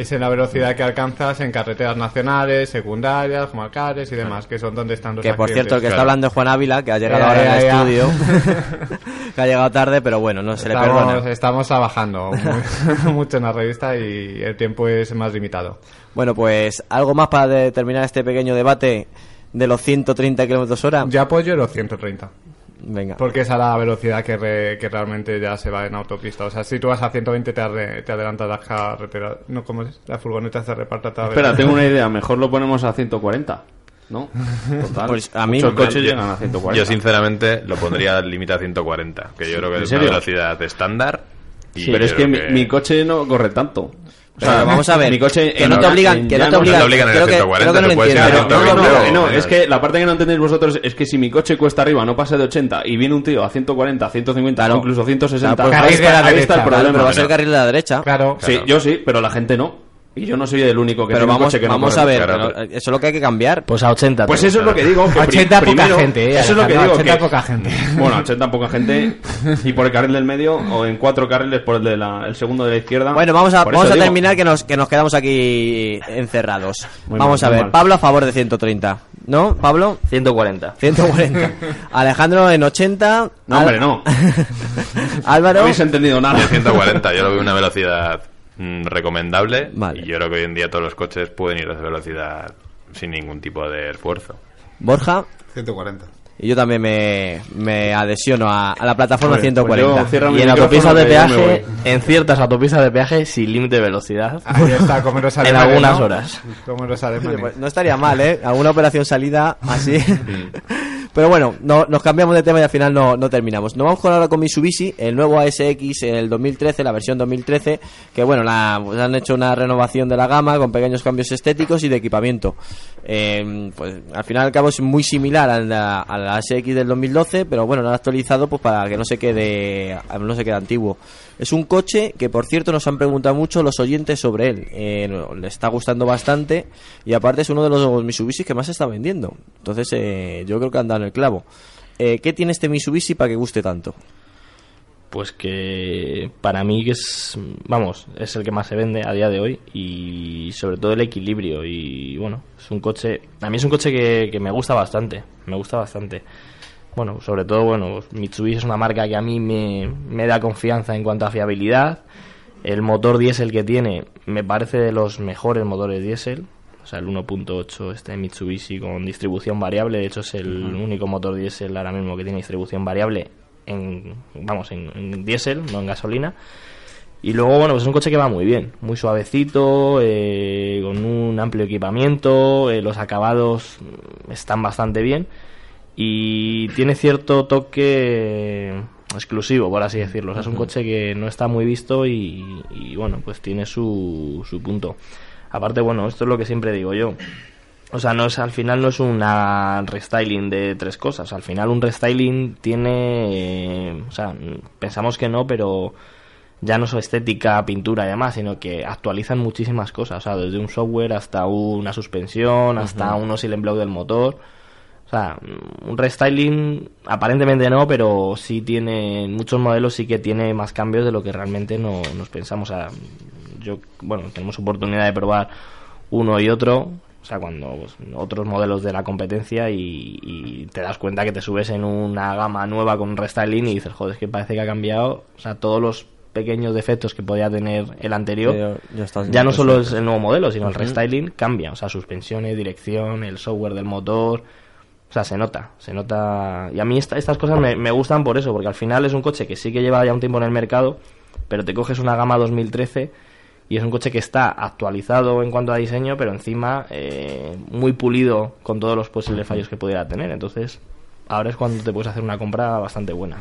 es en la velocidad que alcanzas en carreteras nacionales, secundarias, comarcales y demás, que son donde están los Que por cierto, el que accidentes. está hablando es Juan Ávila, que ha llegado Ya, ahora al estudio. *laughs* que ha llegado tarde, pero bueno, no se le estamos, perdona. estamos trabajando muy- *laughs* mucho en la revista y el tiempo es más limitado. Bueno, pues algo más para terminar este pequeño debate de los 130 kilómetros hora. Yo apoyo los 130. Venga. Porque es a la velocidad que, re- que realmente ya se va en autopista. O sea, si tú vas a 120 te, arre- te adelantas las carreteras. No, ¿cómo es? La furgoneta se reparta toda Espera, tengo una idea. Mejor lo ponemos a 140. ¿No? *laughs* Total. Pues a mí- Muchos coches Yo- llegan a 140. Yo sinceramente lo pondría al límite a 140, que yo creo que ¿En es una velocidad estándar. y pero es que mi coche no corre tanto. O Pero vamos a ver, mi coche que no te obligan, que no te No obligan, obligan en creo el que, 140, creo que no lo entiendes. No, no, no, 120 no, o es que la parte que no entendéis vosotros es que si mi coche cuesta arriba no pasa de 80 y viene un tío a 140, 150 Claro. o incluso 160, Claro, pues ahí, está, ahí está el problema. pero va a ser carril de la derecha. Claro. Sí, yo sí, pero la gente no. Y yo no soy el único que pero tiene un vamos, coche que no vamos corre. a ver, pero eso es lo que hay que cambiar. Pues a 80. Pues tú. eso es lo que digo. Que pri- 80 poca primero- gente, eh, Eso es lo que Alejandro, digo. 80 que- poca gente. Bueno, 80 poca gente. *laughs* Y por el carril del medio o en cuatro carriles por el, de la, el segundo de la izquierda. Bueno, vamos a, Por vamos eso a digo, terminar que nos, que nos quedamos aquí encerrados. Muy vamos mal, a muy ver, mal. Pablo a favor de 130, ¿no, Pablo? 140. 140. *laughs* Alejandro en 80. No, hombre, no. *laughs* No Álvaro. habéis entendido nada. De 140, yo lo veo una velocidad recomendable. Vale. Y yo creo que hoy en día todos los coches pueden ir a esa velocidad sin ningún tipo de esfuerzo. Borja. 140. Y yo también me, me adhesiono a, a la plataforma Pues- pues 140. yo cierro mi Y en autopistas de peaje, en ciertas autopistas de peaje sin límite de velocidad. *laughs* Ahí está, como los *laughs* En alemanes, algunas ¿no? horas. Como los Oye, alemanes. pues no estaría mal, ¿eh? Alguna operación salida así. *laughs* Pero bueno, no, nos cambiamos de tema y al final no, no terminamos. Nos vamos con ahora con Mitsubishi, el nuevo ASX el 2013, la versión 2013, que bueno, la, pues han hecho una renovación de la gama con pequeños cambios estéticos y de equipamiento. Eh, pues al final al cabo es muy similar a la, a ASX del 2012, pero bueno, lo han actualizado pues para que no se quede, no se quede antiguo. Es un coche que, por cierto, nos han preguntado mucho los oyentes sobre él. Eh, le está gustando bastante y aparte es uno de los Mitsubishi que más se está vendiendo. Entonces, eh, yo creo que han dado el clavo. Eh, ¿Qué tiene este Mitsubishi para que guste tanto? Pues que para mí es, vamos, es el que más se vende a día de hoy y sobre todo el equilibrio y bueno, es un coche, a mí es un coche que me gusta bastante, me gusta bastante. Bueno, sobre todo, bueno, Mitsubishi es una marca que a mí me, me da confianza en cuanto a fiabilidad. El motor diésel que tiene me parece de los mejores motores diésel, o sea, el 1.8 este Mitsubishi con distribución variable, de hecho es el único motor diésel ahora mismo que tiene distribución variable en, vamos, en, en diésel, no en gasolina. Y luego, bueno, pues es un coche que va muy bien, muy suavecito, eh, con un amplio equipamiento, eh, los acabados están bastante bien y tiene cierto toque exclusivo, por así decirlo. O sea, es un coche que no está muy visto y, y, bueno, pues tiene su, su punto. Aparte, bueno, esto es lo que siempre digo yo. O sea, no es, al final no es una restyling de tres cosas. Al final un restyling tiene... eh, o sea, pensamos que no, pero ya no es estética, pintura y demás, sino que actualizan muchísimas cosas. O sea, desde un software hasta una suspensión, hasta un oscill block del motor. O sea, un restyling aparentemente no, pero sí tiene, en muchos modelos sí que tiene más cambios de lo que realmente no, nos pensamos. O sea, yo, bueno, tenemos oportunidad de probar uno y otro, o sea, cuando pues, otros modelos de la competencia y, y te das cuenta que te subes en una gama nueva con un restyling y dices, joder, es que parece que ha cambiado, o sea, todos los pequeños defectos que podía tener el anterior, Ya- ya estás ya no solo es el nuevo modelo, sino el restyling cambia, o sea, suspensiones, dirección, el software del motor, o sea, se nota, se nota. Y a mí esta- estas cosas me, me gustan por eso, porque al final es un coche que sí que lleva ya un tiempo en el mercado, pero te coges una gama 2013 y es un coche que está actualizado en cuanto a diseño, pero encima eh, muy pulido con todos los posibles fallos que pudiera tener. Entonces, ahora es cuando te puedes hacer una compra bastante buena.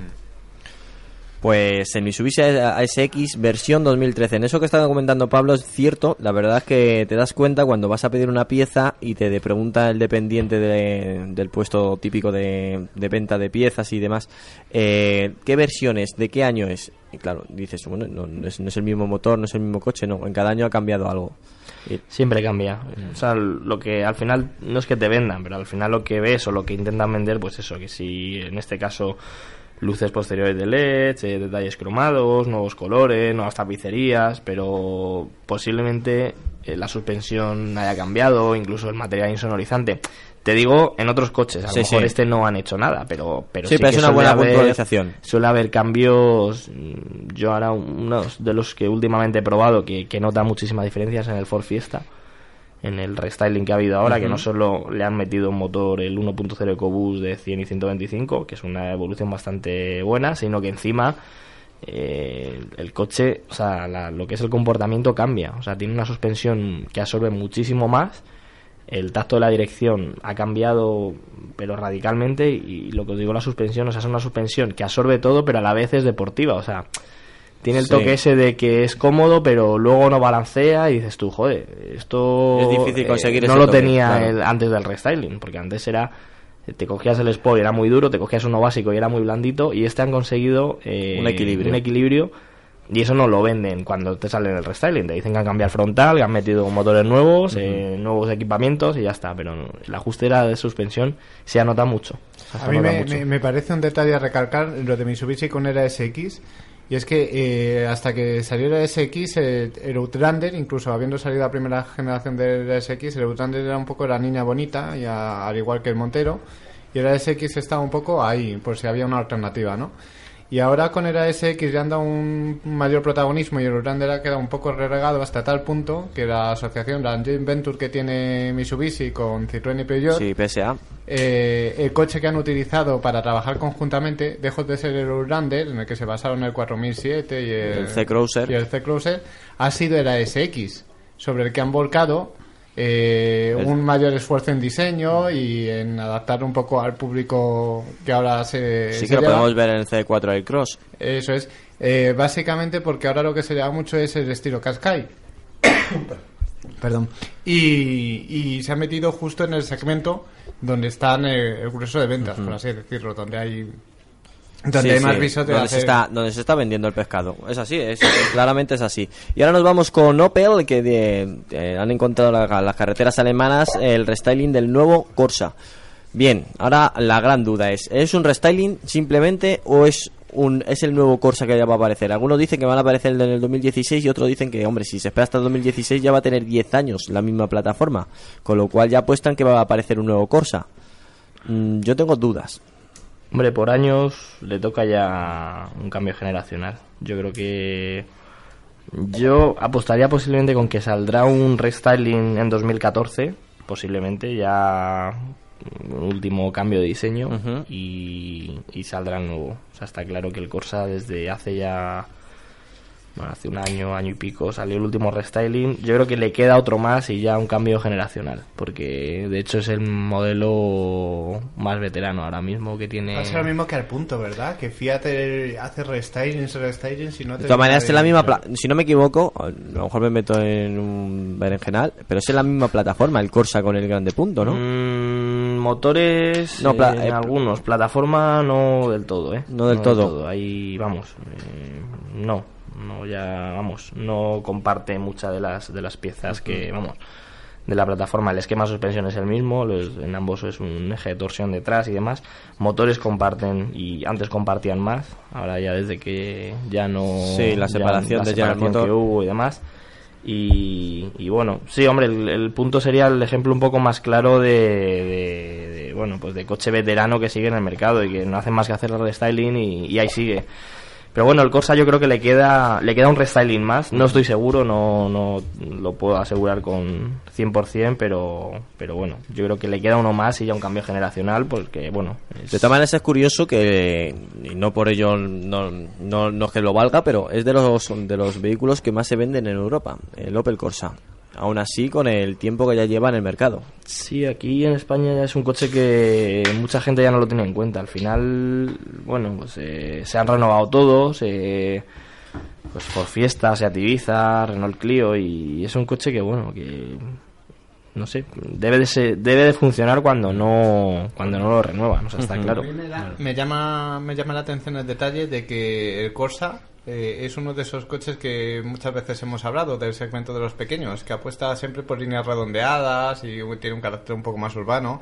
Pues el Mitsubishi ASX versión 2013. En eso que estaba comentando Pablo es cierto. La verdad es que te das cuenta cuando vas a pedir una pieza y te pregunta el dependiente de- del puesto típico de, de venta de piezas y demás, eh, ¿qué versión es? ¿De qué año es? Y claro, dices, bueno, no, no es, no es el mismo motor, no es el mismo coche, no. En cada año ha cambiado algo. Siempre cambia. O sea, lo que al final no es que te vendan, pero al final lo que ves o lo que intentan vender, pues eso, que si en este caso luces posteriores de LED, eh, detalles cromados, nuevos colores, nuevas tapicerías, pero posiblemente eh, la suspensión haya cambiado, incluso el material insonorizante. Te digo, en otros coches, a Sí, lo mejor sí. este no han hecho nada, pero, pero Sí, pero que es una buena haber- puntualización. Suele haber cambios. mm, Yo ahora, unos de los que últimamente he probado que, que nota muchísimas diferencias en el Ford Fiesta, en el restyling que ha habido ahora, que no solo le han metido un motor, el 1.0 EcoBoost de 100 y 125, que es una evolución bastante buena, sino que encima eh, el coche, o sea, la- lo que es el comportamiento cambia. O sea, tiene una suspensión que absorbe muchísimo más. El tacto de la dirección ha cambiado, pero radicalmente. Y lo que os digo, la suspensión, o sea, es una suspensión que absorbe todo, pero a la vez es deportiva. O sea, tiene el Sí. toque ese de que es cómodo, pero luego no balancea y dices tú, joder, esto Es difícil eh, conseguir no ese lo toque, tenía claro. el- antes del restyling, porque antes era te cogías el Sport y era muy duro, te cogías uno básico y era muy blandito, y este han conseguido eh, Un equilibrio. un equilibrio, y eso no lo venden cuando te salen el restyling. Te dicen que han cambiado el frontal, que han metido motores nuevos, eh, nuevos equipamientos y ya está. Pero no, el ajuste era de suspensión se anota mucho. O sea, se A mí me, mucho. me- me parece un detalle a recalcar lo de Mitsubishi con era SX. Y es que eh, hasta que salió el SX, eh, el Outlander, incluso habiendo salido la primera generación del SX, el Outlander era un poco la niña bonita, y a- al igual que el Montero. Y el SX estaba un poco ahí, por si había una alternativa, ¿no? Y ahora con el SX ya han dado un mayor protagonismo y el Outlander ha quedado un poco relegado hasta tal punto que la asociación, la joint venture que tiene Mitsubishi con Citroën y Peugeot, Sí, PSA. eh, el coche que han utilizado para trabajar conjuntamente, dejó de ser el Outlander, en el que se basaron el 4007 y el, el C-Cruiser, ha sido el ASX, sobre el que han volcado eh, un mayor esfuerzo en diseño y en adaptar un poco al público que ahora se... Sí se que lo lleva. podemos ver en el C4 del Cross. Eso es. Eh, básicamente porque ahora lo que se lleva mucho es el estilo Qashqai. *coughs* Perdón. Y, y se ha metido justo en el segmento donde están eh, el grueso de ventas, por así decirlo, donde hay donde Sí, hay más sí, donde, se hacer- está, donde se está vendiendo el pescado. Es así, es, claramente es así. Y ahora nos vamos con Opel, que de- eh, han encontrado la- las carreteras alemanas el restyling del nuevo Corsa. Bien, ahora la gran duda es, ¿es un restyling simplemente o es un es el nuevo Corsa que ya va a aparecer? Algunos dicen que van a aparecer en el 2016 y otros dicen que, hombre, si se espera hasta el 2016 ya va a tener 10 años la misma plataforma, con lo cual ya apuestan que va a aparecer un nuevo Corsa. Mm, yo tengo dudas. Hombre, por años le toca ya un cambio generacional. Yo creo que Yo apostaría posiblemente con que saldrá un restyling en 2014, posiblemente ya un último cambio de diseño y, y saldrá el nuevo. O sea, está claro que el Corsa desde hace ya bueno, hace un año, año y pico salió el último restyling. Yo creo que le queda otro más y ya un cambio generacional, porque de hecho es el modelo más veterano ahora mismo que tiene. Va a ser lo mismo que al punto, ¿verdad? Que Fiat eh, hace restylings, restylings y no te... De todas maneras, es la misma. pla- Si no me equivoco, a lo mejor me meto en un berenjenal, pero es en la misma plataforma, el Corsa con el grande punto, ¿no? Mm, motores, No, pla- eh, eh, algunos. Plataforma no del todo, ¿eh? No del todo. Ahí, vamos, eh, no. No, ya, vamos, no comparte muchas de las, de las piezas que, vamos, de la plataforma. El esquema de suspensión es el mismo, los- en ambos es un eje de torsión detrás y demás. Motores comparten, y antes compartían más, ahora ya desde que ya no... Sí, la ya- separación la de separación que hubo y demás. Y, y bueno, sí, hombre, el, el punto sería el ejemplo un poco más claro de, de- de, bueno, pues de coche veterano que sigue en el mercado y que no hace más que hacer el restyling y, y ahí sigue. Pero bueno, el Corsa yo creo que le queda le queda un restyling más. No estoy seguro, no, no lo puedo asegurar con 100%, pero, pero bueno, yo creo que le queda uno más y ya un cambio generacional porque, bueno... es- De todas maneras es curioso que, y no por ello no, no, no es que lo valga, pero es de los, de los vehículos que más se venden en Europa, el Opel Corsa. Aún así, con el tiempo que ya lleva en el mercado. Sí, aquí en España ya es un coche que mucha gente ya no lo tiene en cuenta. Al final, bueno, pues eh, se han renovado todos, eh, pues por fiesta, Seat Ibiza, Renault Clio y es un coche que, bueno, que no sé, debe de ser- debe de funcionar cuando no cuando no lo renuevan, o sea, está claro. A mí me, da- me llama, me llama la atención el detalle de que el Corsa eh, es uno de esos coches que muchas veces hemos hablado del segmento de los pequeños, que apuesta siempre por líneas redondeadas y tiene un carácter un poco más urbano.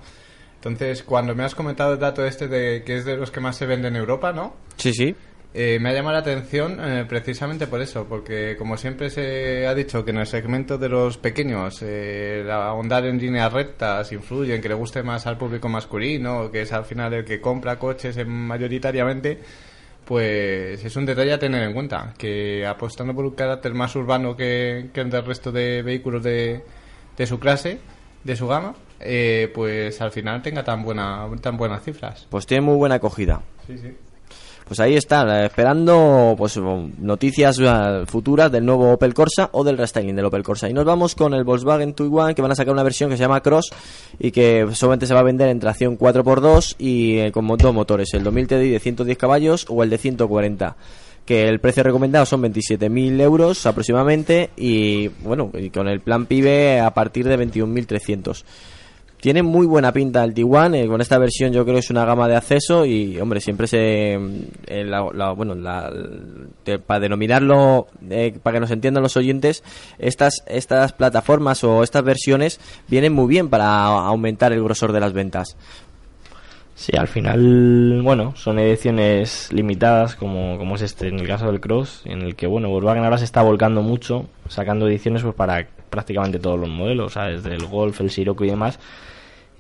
Entonces, cuando me has comentado el dato este de que es de los que más se vende en Europa, ¿no? Sí, sí. Eh, me ha llamado la atención eh, precisamente por eso, porque como siempre se ha dicho que en el segmento de los pequeños eh, el ahondar en líneas rectas influye en que le guste más al público masculino, que es al final el que compra coches en- mayoritariamente, pues es un detalle a tener en cuenta, que apostando por un carácter más urbano que, que el del resto de vehículos de, de su clase, de su gama, eh, pues al final tenga tan, buena, tan buenas cifras. Pues tiene muy buena acogida. Sí, sí. Pues ahí están, eh, esperando pues noticias eh, futuras del nuevo Opel Corsa o del restyling del Opel Corsa. Y nos vamos con el Volkswagen Tiguan, que van a sacar una versión que se llama Cross y que solamente se va a vender en tracción 4x2 y eh, con dos motores, el 2000 TDI de 110 caballos o el de 140 que el precio recomendado son 27.000 euros aproximadamente y bueno, y con el plan PIBE a partir de 21.300. Tiene muy buena pinta el Tiguan, eh, con esta versión yo creo que es una gama de acceso y hombre, siempre se eh, la- la- bueno, la- para denominarlo eh, para que nos entiendan los oyentes, estas estas plataformas o estas versiones vienen muy bien para aumentar el grosor de las ventas. Sí, al final, bueno, son ediciones limitadas como, como es este, en el caso del Cross, en el que, bueno, Volkswagen ahora se está volcando mucho, sacando ediciones pues para prácticamente todos los modelos, ¿sabes? Desde el Golf, el Sirocco y demás.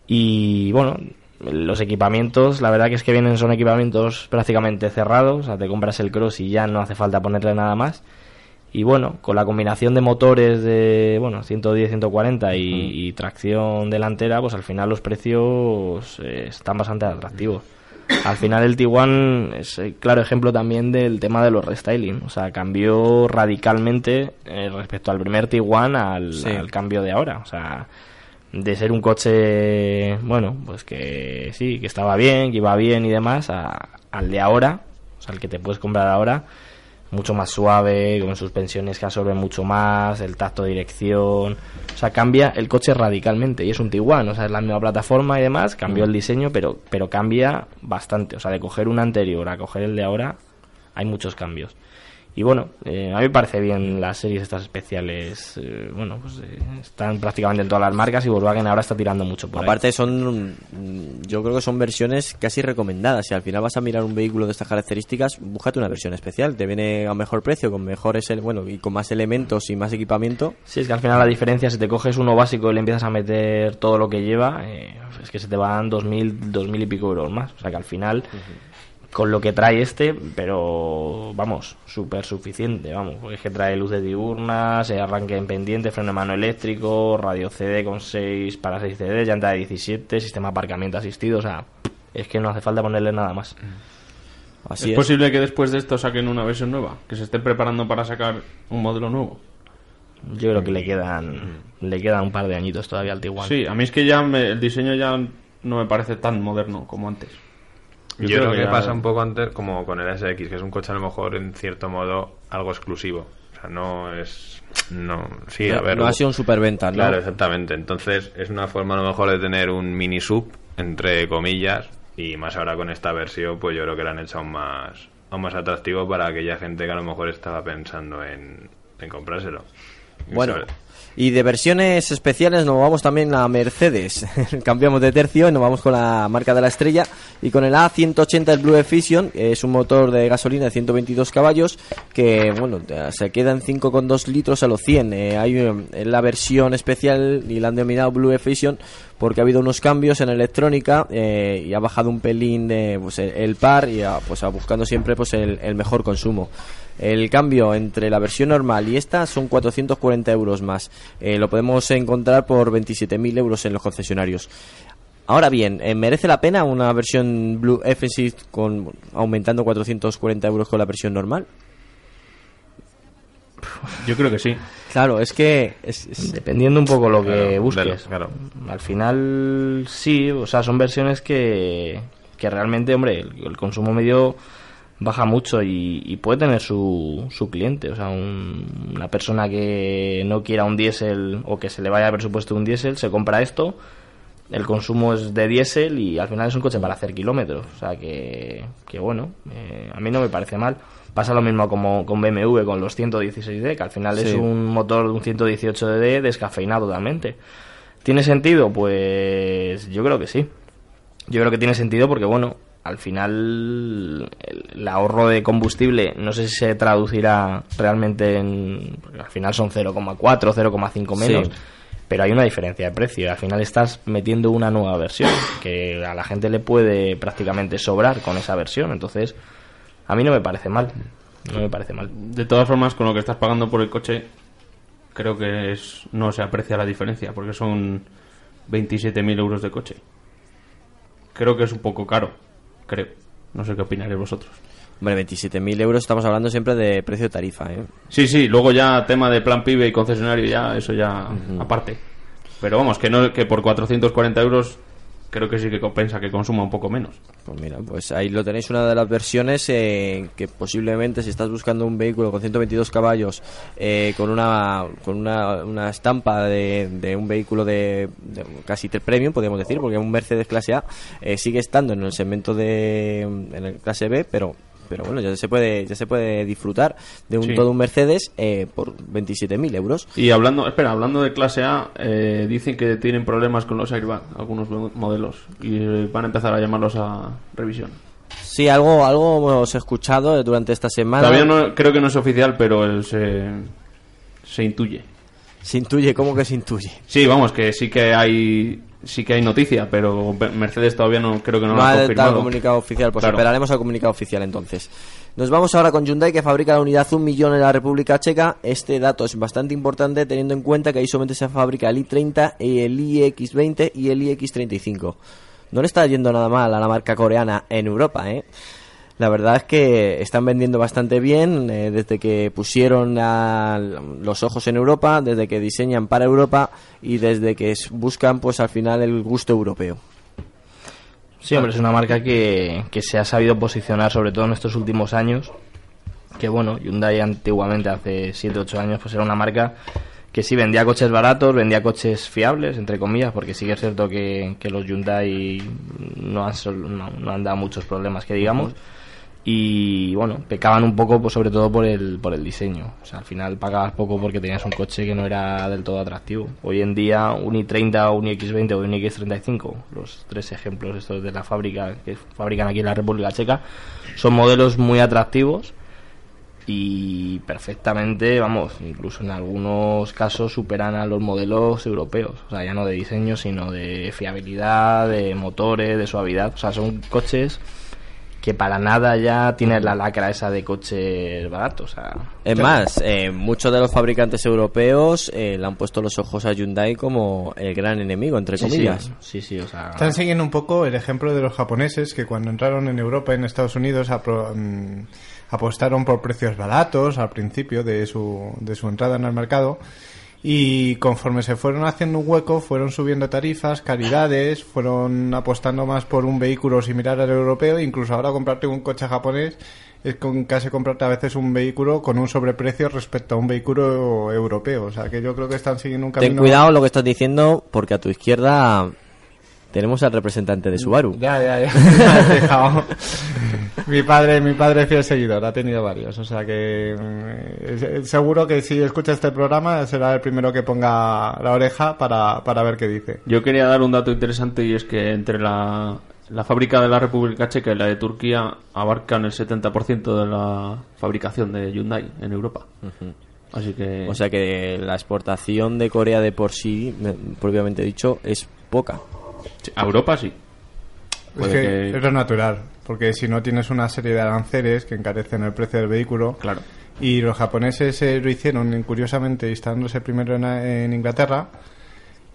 Y, bueno, los equipamientos, la verdad que es que vienen, son equipamientos prácticamente cerrados, o sea, te compras el Cross y ya no hace falta ponerle nada más. Y bueno, con la combinación de motores de, bueno, 110, 140 y, y tracción delantera, pues al final los precios eh, están bastante atractivos. Al final el Tiguan es el claro ejemplo también del tema de los restyling. O sea, cambió radicalmente eh, respecto al primer Tiguan al, Sí. al cambio de ahora. O sea, de ser un coche, bueno, pues que sí, que estaba bien, que iba bien y demás, a- al de ahora, o sea, el que te puedes comprar ahora, mucho más suave, con suspensiones que absorben mucho más, el tacto de dirección, o sea, cambia el coche radicalmente y es un Tiguan, o sea, es la misma plataforma y demás, cambió el diseño, pero, pero cambia bastante, o sea, de coger un anterior a coger el de ahora, hay muchos cambios. Y bueno, eh, a mí me parece bien las series estas especiales. eh, bueno, pues eh, están prácticamente en todas las marcas y Volkswagen ahora está tirando mucho por ahí. Aparte son, mm, yo creo que son versiones casi recomendadas. Si al final vas a mirar un vehículo de estas características, búscate una versión especial. Te viene a mejor precio, con mejores, bueno, y con más elementos y más equipamiento. Sí, es que al final la diferencia, si te coges uno básico y le empiezas a meter todo lo que lleva, eh, es que se te van 2.000, 2.000 y pico euros más. O sea que al final con lo que trae este, pero vamos, súper suficiente, vamos, porque es que trae luces diurnas, arranque en pendiente, freno de mano eléctrico, radio CD con 6 para 6 CD, llanta de 17, sistema de aparcamiento asistido, o sea, es que no hace falta ponerle nada más. Así ¿Es, es. posible que después de esto saquen una versión nueva? Que se estén preparando para sacar un modelo nuevo. Yo creo que le quedan le quedan un par de añitos todavía al Tiguan. Sí, a mí es que ya me- el diseño ya no me parece tan moderno como antes. Yo, creo creo que pasa un poco antes como con el SX, que es un coche a lo mejor en cierto modo algo exclusivo. O sea, no es... No, sí, a ver... no ha sido un superventa, ¿no? Claro, exactamente. Entonces es una forma a lo mejor de tener un mini sub, entre comillas, y más ahora con esta versión, pues yo creo que la han hecho aún más, aún más atractivo para aquella gente que a lo mejor estaba pensando en, en comprárselo. Bueno, y de versiones especiales nos vamos también a Mercedes. *laughs* Cambiamos de tercio y nos vamos con la marca de la estrella y con el A180 el Blue que es un motor de gasolina de 122 caballos que, bueno, se queda en 5,2 litros a los 100. Eh, hay eh, la versión especial y la han denominado Blue Effusion porque ha habido unos cambios en electrónica eh, y ha bajado un pelín de, pues, el, par y ha, pues, ha buscando siempre pues el mejor consumo. El cambio entre la versión normal y esta son 440 euros más. Eh, lo podemos encontrar por 27.000 euros en los concesionarios. Ahora bien, eh, ¿merece la pena una versión Blue Offensive con aumentando 440 euros con la versión normal? Yo creo que sí. Claro, es que es- es- Dependiendo un poco lo que Claro, busques. claro. Al final, sí, o sea, son versiones que, que realmente, hombre, el, el consumo medio baja mucho y, y puede tener su, su cliente. O sea, un- una persona que no quiera un diésel o que se le vaya a presupuesto un diésel, se compra esto, el consumo es de diésel y al final es un coche para hacer kilómetros. O sea, que, que bueno, eh, a mí no me parece mal. Pasa lo mismo como con BMW, con los 116D, que al final es un motor de un 118D descafeinado totalmente. ¿Tiene sentido? Pues yo creo que sí. Yo creo que tiene sentido porque, bueno, al final el, ahorro de combustible no sé si se traducirá realmente en... porque al final son 0,4, 0,5 menos. Sí. Pero hay una diferencia de precio al final estás metiendo una nueva versión que a la gente le puede prácticamente sobrar con esa versión. Entonces, a mí no me parece mal. No me parece mal. De todas formas, con lo que estás pagando por el coche, creo que es, no se aprecia la diferencia, porque son 27.000 euros de coche. Creo que es un poco caro, creo. No sé qué opinaréis vosotros. hombre, 27.000 euros estamos hablando siempre de precio de tarifa, ¿eh? Sí, sí, luego ya tema de plan pibe y concesionario, ya eso ya aparte. Pero vamos, que, no, que por 440 euros creo que sí que compensa que consuma un poco menos. Pues mira, pues ahí lo tenéis una de las versiones eh, que posiblemente si estás buscando un vehículo con 122 caballos eh, con una con una, una estampa de, de un vehículo de, de casi premium podríamos decir porque un Mercedes clase A eh, sigue estando en el segmento de en el clase B pero pero bueno ya se puede ya se puede disfrutar de un Sí. todo un Mercedes eh, por 27.000 euros Y hablando, espera, hablando de clase A, eh, dicen que tienen problemas con los airbag, algunos mo- modelos, y eh, van a empezar a llamarlos a revisión. sí algo algo hemos escuchado durante esta semana Todavía no, creo que no es oficial, pero se, se intuye. se intuye cómo que se intuye Sí, vamos, que sí que hay sí que hay noticia, pero Mercedes todavía no creo que no, No lo ha confirmado. comunicado oficial, pues Claro. esperaremos al comunicado oficial entonces. Nos vamos ahora con Hyundai que fabrica la unidad un millón en la República Checa. Este dato es bastante importante teniendo en cuenta que ahí solamente se fabrica el i30, el iX20 y el iX35. No le está yendo nada mal a la marca coreana en Europa, ¿eh? La verdad es que están vendiendo bastante bien eh, desde que pusieron a- los ojos en Europa, desde que diseñan para Europa y desde que buscan pues al final el gusto europeo. Sí, hombre, es una marca que, que se ha sabido posicionar, sobre todo en estos últimos años. Que bueno, Hyundai antiguamente, hace 7-8 años, pues era una marca que sí vendía coches baratos, vendía coches fiables, entre comillas, porque sí que es cierto que, que los Hyundai no han, no, no han dado muchos problemas, que digamos. Y bueno, pecaban un poco, pues, sobre todo por el, por el diseño. O sea, al final pagabas poco porque tenías un coche que no era del todo atractivo. Hoy en día, un i30, un iX20 o un iX35, los tres ejemplos estos de la fábrica que fabrican aquí en la República Checa, son modelos muy atractivos y perfectamente, vamos, incluso en algunos casos superan a los modelos europeos. O sea, ya no de diseño, sino de fiabilidad, de motores, de suavidad. O sea, son coches que para nada ya tiene la lacra esa de coches baratos. O sea, Es más, eh, muchos de los fabricantes europeos eh, le han puesto los ojos a Hyundai como el gran enemigo, entre comillas. sí, sí, sí, o sea, Están siguiendo un poco el ejemplo de los japoneses que cuando entraron en Europa y en Estados Unidos apro- mm, apostaron por precios baratos al principio de su, de su entrada en el mercado y conforme se fueron haciendo un hueco fueron subiendo tarifas, calidades, fueron apostando más por un vehículo similar al europeo, incluso ahora comprarte un coche japonés es con casi comprarte a veces un vehículo con un sobreprecio respecto a un vehículo europeo, o sea que yo creo que están siguiendo un camino Ten cuidado lo que estás diciendo, porque a tu izquierda tenemos al representante de Subaru. Ya, ya, ya. *laughs* Mi padre, mi padre es fiel seguidor, ha tenido varios, o sea que es- seguro que si escucha este programa será el primero que ponga la oreja para, para ver qué dice. Yo quería dar un dato interesante y es que entre la, la fábrica de la República Checa y la de Turquía abarcan el 70% de la fabricación de Hyundai en Europa. Así que... O sea que la exportación de Corea de por sí, me- propiamente dicho, es poca. A Europa sí. Es que que- es lo natural, porque si no tienes una serie de aranceles que encarecen el precio del vehículo. Claro. Y los japoneses eh, lo hicieron, curiosamente, instalándose primero en, en Inglaterra.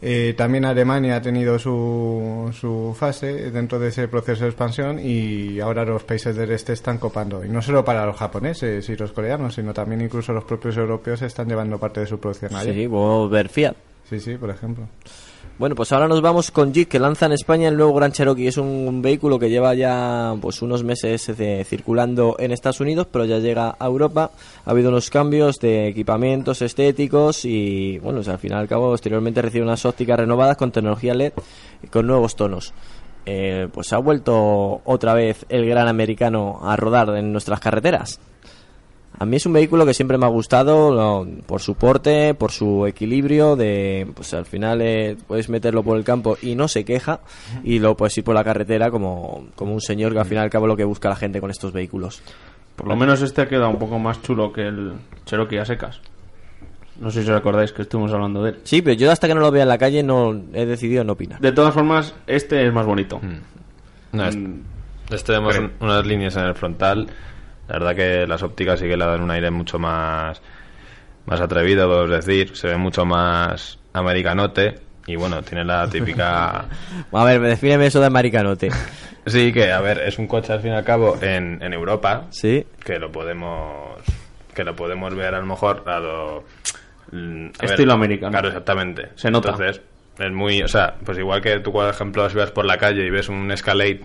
Eh, también Alemania ha tenido su, su fase dentro de ese proceso de expansión y ahora los países del este están copando. Y no solo para los japoneses y los coreanos, sino también incluso los propios europeos están llevando parte de su producción allí. Sí, podemos ver Fiat. sí, sí, por ejemplo. Bueno, pues ahora nos vamos con Jeep, que lanza en España el nuevo Gran Cherokee. Es un vehículo que lleva ya pues unos meses eh, circulando en Estados Unidos, pero ya llega a Europa. Ha habido unos cambios de equipamientos estéticos y, bueno, al final y al cabo, posteriormente recibe unas ópticas renovadas con tecnología LED y con nuevos tonos. Eh, pues ha vuelto otra vez el gran americano a rodar en nuestras carreteras. A mí es un vehículo que siempre me ha gustado lo- por su porte, por su equilibrio, de pues al final eh, puedes meterlo por el campo y no se queja y luego puedes ir por la carretera como, como un señor que al final y al cabo lo que busca la gente con estos vehículos. Por lo menos este ha quedado un poco más chulo que el Cherokee a secas. No sé si os acordáis que estuvimos hablando de él. Sí, pero yo hasta que no lo vea en la calle no he decidido no opinar. De todas formas, este es más bonito. No, Mm, este vemos creo. un- unas líneas en el frontal. La verdad que las ópticas sí que le dan un aire mucho más, más atrevido, podemos decir. Se ve mucho más americanote. Y bueno, tiene la típica... *laughs* A ver, defíneme eso de americanote. sí, que a ver, es un coche al fin y al cabo en, en Europa. Sí. Que lo podemos que lo podemos ver a lo mejor a lo... mm, a Estilo americano. Claro, exactamente. Se nota. Entonces, es muy... O sea, pues igual que tú, por ejemplo, si vas por la calle y ves un Escalade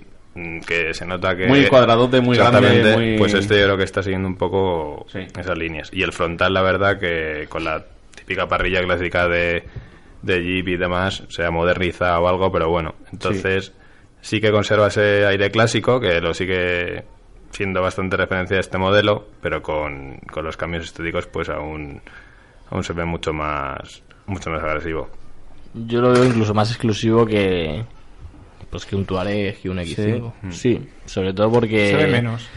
que se nota que... Muy cuadradote, muy grande, muy- Pues este yo creo que está siguiendo un poco Sí. esas líneas. Y el frontal, la verdad, que con la típica parrilla clásica de, de Jeep y demás, se ha modernizado o algo, pero bueno. Entonces, sí, que conserva ese aire clásico, que lo sigue siendo bastante referencia a este modelo, pero con, con los cambios estéticos, pues aún, aún se ve mucho más, mucho más agresivo. Yo lo veo incluso más exclusivo que pues que un Tuareg y un X5. Sí, sobre todo porque Se ve menos.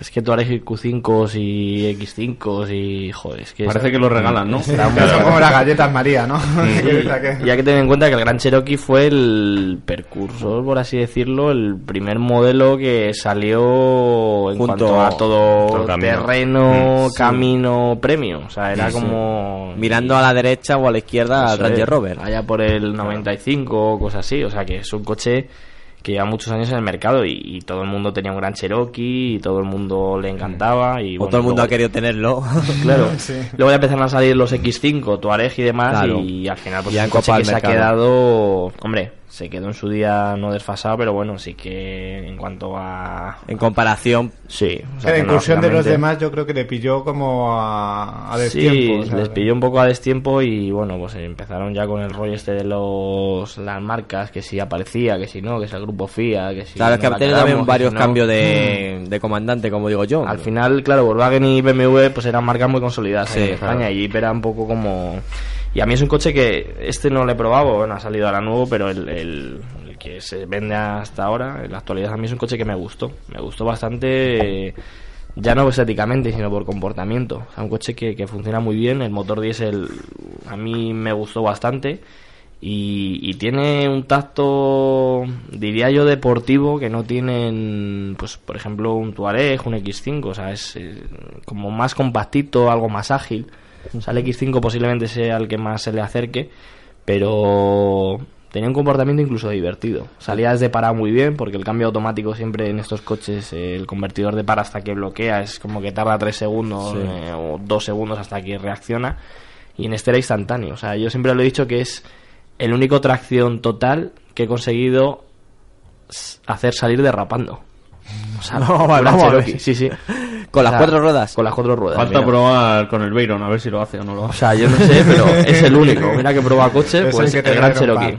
Es que Tuareg y Q5 y X5 y joder, es que Parece que lo regalan, ¿no? Son como las galletas María, ¿no? *laughs* Y hay que tener en cuenta que el Gran Cherokee fue el precursor, por así decirlo, el primer modelo que salió en Junto cuanto a todo, todo camino. terreno, camino, premio. O sea, era como... Mirando a la derecha o a la izquierda al Ranger Rover. Allá por el 95 o cosas así. O sea, que es un coche que lleva muchos años en el mercado y, y todo el mundo tenía un Gran Cherokee y todo el mundo le encantaba. Y, O bueno, todo el mundo luego- ha querido tenerlo. *laughs* Claro. Sí. Luego ya empezaron a salir los X5, Tuareg y demás Claro. y al final pues han un coche que se ha quedado, hombre, se quedó en su día no desfasado, pero bueno, sí que en cuanto a en comparación, sí, o sea, la incursión de los demás yo creo que le pilló como a, a Sí, destiempo. o sea, les pilló un poco a destiempo y bueno, pues empezaron ya con el rollo este de los las marcas, que si aparecía, que si no, que es el grupo FIA, que si claro, es no que ha tenido también varios si no- cambios de, de comandante, como digo yo. Al final, claro, Volkswagen y BMW pues eran marcas muy consolidadas Sí, en España y Jeep era un poco como... Y a mí es un coche que este no le he probado, bueno, ha salido ahora nuevo, pero el, el- el que se vende hasta ahora, en la actualidad a mí es un coche que me gustó. Me gustó bastante, ya no estéticamente, sino por comportamiento. O sea, un coche que, que funciona muy bien, el motor diésel a mí me gustó bastante. Y, tiene un tacto, diría yo, deportivo que no tienen, pues, por ejemplo, un Tuareg, un X5. O sea, es como más compactito, algo más ágil. O sea, el X5 posiblemente sea el que más se le acerque, pero tenía un comportamiento incluso divertido. Salías de para muy bien, porque el cambio automático siempre en estos coches, eh, el convertidor de para hasta que bloquea, es como que tarda 3 segundos eh, o 2 segundos hasta que reacciona. Y en este era instantáneo. O sea, yo siempre lo he dicho que es el único tracción total que he conseguido hacer salir derrapando. O sea, *laughs* No, vale, vamos a ver. Cherokee, sí, sí. Con las O sea, cuatro ruedas. Con las cuatro ruedas. Falta mira. probar con el Veyron, a ver si lo hace o no lo O hace. sea, yo no sé, pero *laughs* es el único. Mira que prueba coche, Es pues el que el, Gran Cherokee.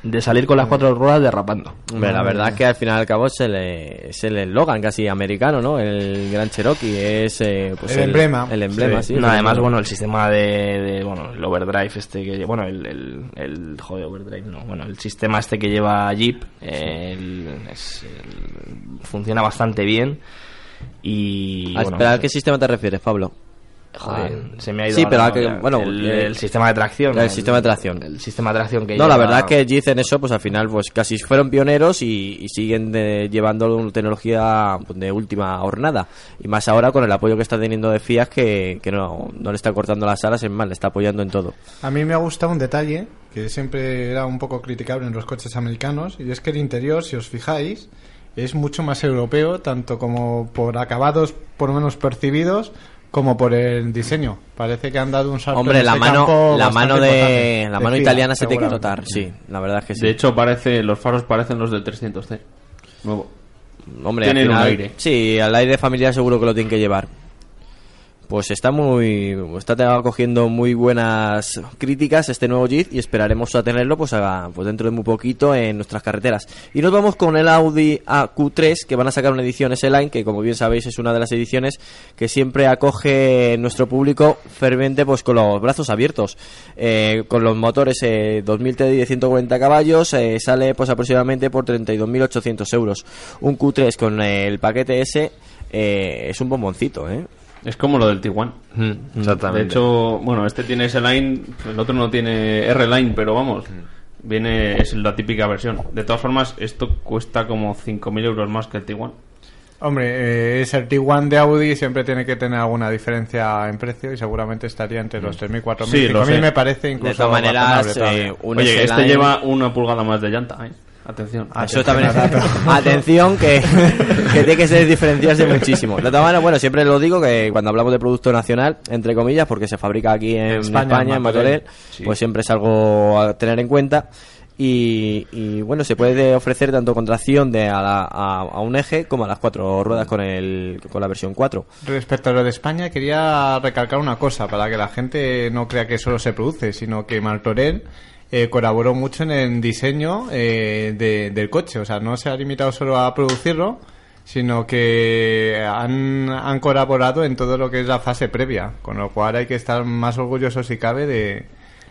De salir con las cuatro ruedas derrapando. Hombre, la verdad es que al final y al cabo es el, eh, es el eslogan casi americano, ¿no? El Gran Cherokee es eh, pues El emblema. El emblema, Sí. sí. No, además, bueno, el sistema de, de, bueno, el overdrive este que bueno, el, el, el joder, overdrive no, bueno, el sistema este que lleva Jeep eh, el- es- el- funciona bastante bien y Ah, bueno, ¿a qué sistema te refieres, Pablo? joder, Ah. se me ha ido Sí, pero a que- bueno, el, eh, el sistema de tracción, el sistema de tracción. el sistema de tracción que No, la verdad es que Jeep en eso, pues al final, pues casi fueron pioneros y, y siguen de- llevando una tecnología pues, de última hornada. Y más ahora con el apoyo que está teniendo de Fiat, que, que no, no le está cortando las alas, es más, le está apoyando en todo. A mí me ha gustado un detalle que siempre era un poco criticable en los coches americanos y es que el interior, si os fijáis, es mucho más europeo, tanto como por acabados por lo menos percibidos como por el diseño. Parece que han dado un salto Hombre, en la ese mano, campo la mano de, importante. la mano italiana se tiene que notar, sí, la verdad es que sí. De hecho, parece, los faros parecen los del 300C. Nuevo. Hombre, tienen al un aire. Sí, al aire familiar seguro que lo tienen que llevar. Pues está muy está cogiendo muy buenas críticas este nuevo Jeep y esperaremos a tenerlo pues, a- pues dentro de muy poquito en nuestras carreteras. Y nos vamos con el Audi AQ3 que van a sacar una edición S-Line que como bien sabéis es una de las ediciones que siempre acoge nuestro público ferviente pues con los brazos abiertos. Eh, con los motores eh, 2000 TDI de 140 caballos eh, sale pues aproximadamente por 32.800 euros. Un Q3 con el paquete S eh, es un bomboncito, ¿eh? Es como lo del Tiguan. Exactamente. De hecho, bueno, este tiene S-Line, el otro no tiene R-Line, pero vamos, viene, es la típica versión. De todas formas, esto cuesta como 5.000 euros más que el Tiguan. Hombre, eh, es el T1 de Audi siempre tiene que tener alguna diferencia en precio y seguramente estaría entre los 3.000 4.000 Sí, lo 5.000 sé. me parece incluso De todas maneras, eh, un Oye, este lleva una pulgada más de llanta, ¿eh? Atención. Ah, Eso también *laughs* Atención, que, *laughs* que tiene que ser diferenciarse muchísimo. De todas maneras, bueno, siempre lo digo que cuando hablamos de producto nacional, entre comillas, porque se fabrica aquí en España, España, en. Martorell, pues siempre es algo a tener en cuenta. Y, y, bueno, se puede ofrecer tanto con tracción de a, la- a- a un eje como a las cuatro ruedas con, el, con la versión 4. Respecto a lo de España, quería recalcar una cosa para que la gente no crea que solo se produce, sino que Martorell eh, colaboró mucho en el diseño eh, de- del coche. O sea, no se ha limitado solo a producirlo, sino que han, han colaborado en todo lo que es la fase previa. Con lo cual hay que estar más orgullosos si cabe de,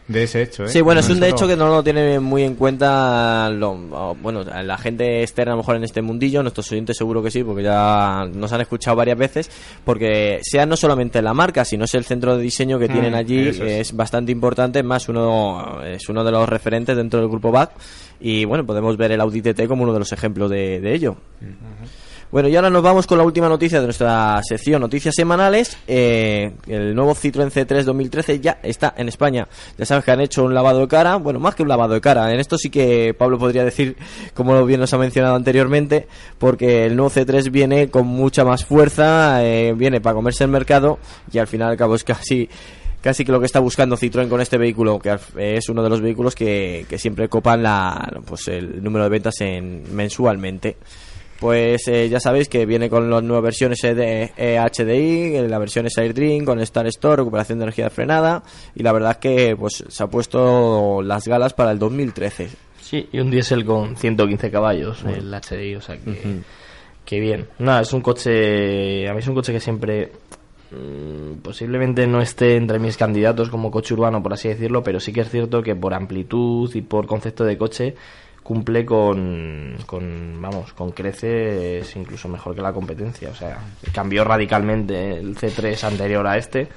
de ese hecho. ¿eh? Sí, bueno, es un de hecho que no lo tiene muy en cuenta lo, bueno, la gente externa a lo mejor en este mundillo, nuestros oyentes seguro que sí, porque ya nos han escuchado varias veces, porque sea no solamente la marca, sino es el centro de diseño que tienen allí, es. es. bastante importante, es más uno es uno de los referentes dentro del grupo BAC y bueno, podemos ver el Audi TT como uno de los ejemplos de, de ello. Bueno, y ahora nos vamos con la última noticia de nuestra sección Noticias Semanales. Eh, el nuevo Citroën C3 2013 ya está en España. Ya sabes que han hecho un lavado de cara. Bueno, más que un lavado de cara. En esto sí que Pablo podría decir, como bien nos ha mencionado anteriormente, porque el nuevo C3 viene con mucha más fuerza, eh, viene para comerse el mercado y al final al cabo es casi casi que lo que está buscando Citroën con este vehículo, que es uno de los vehículos que, que siempre copan la, pues el número de ventas en, mensualmente. Pues eh, ya sabéis que viene con las nuevas versiones de eh, HDI, la versión AirDream, con Star Store, recuperación de energía frenada, y la verdad es que pues se ha puesto las galas para el 2013. Sí, y un diésel con 115 caballos, el HDI, o sea que, que bien. Nada, es un coche, a mí es un coche que siempre mm, posiblemente no esté entre mis candidatos como coche urbano, por así decirlo, pero sí que es cierto que por amplitud y por concepto de coche cumple con, con vamos, con creces incluso mejor que la competencia, o sea, cambió radicalmente el C3 anterior a este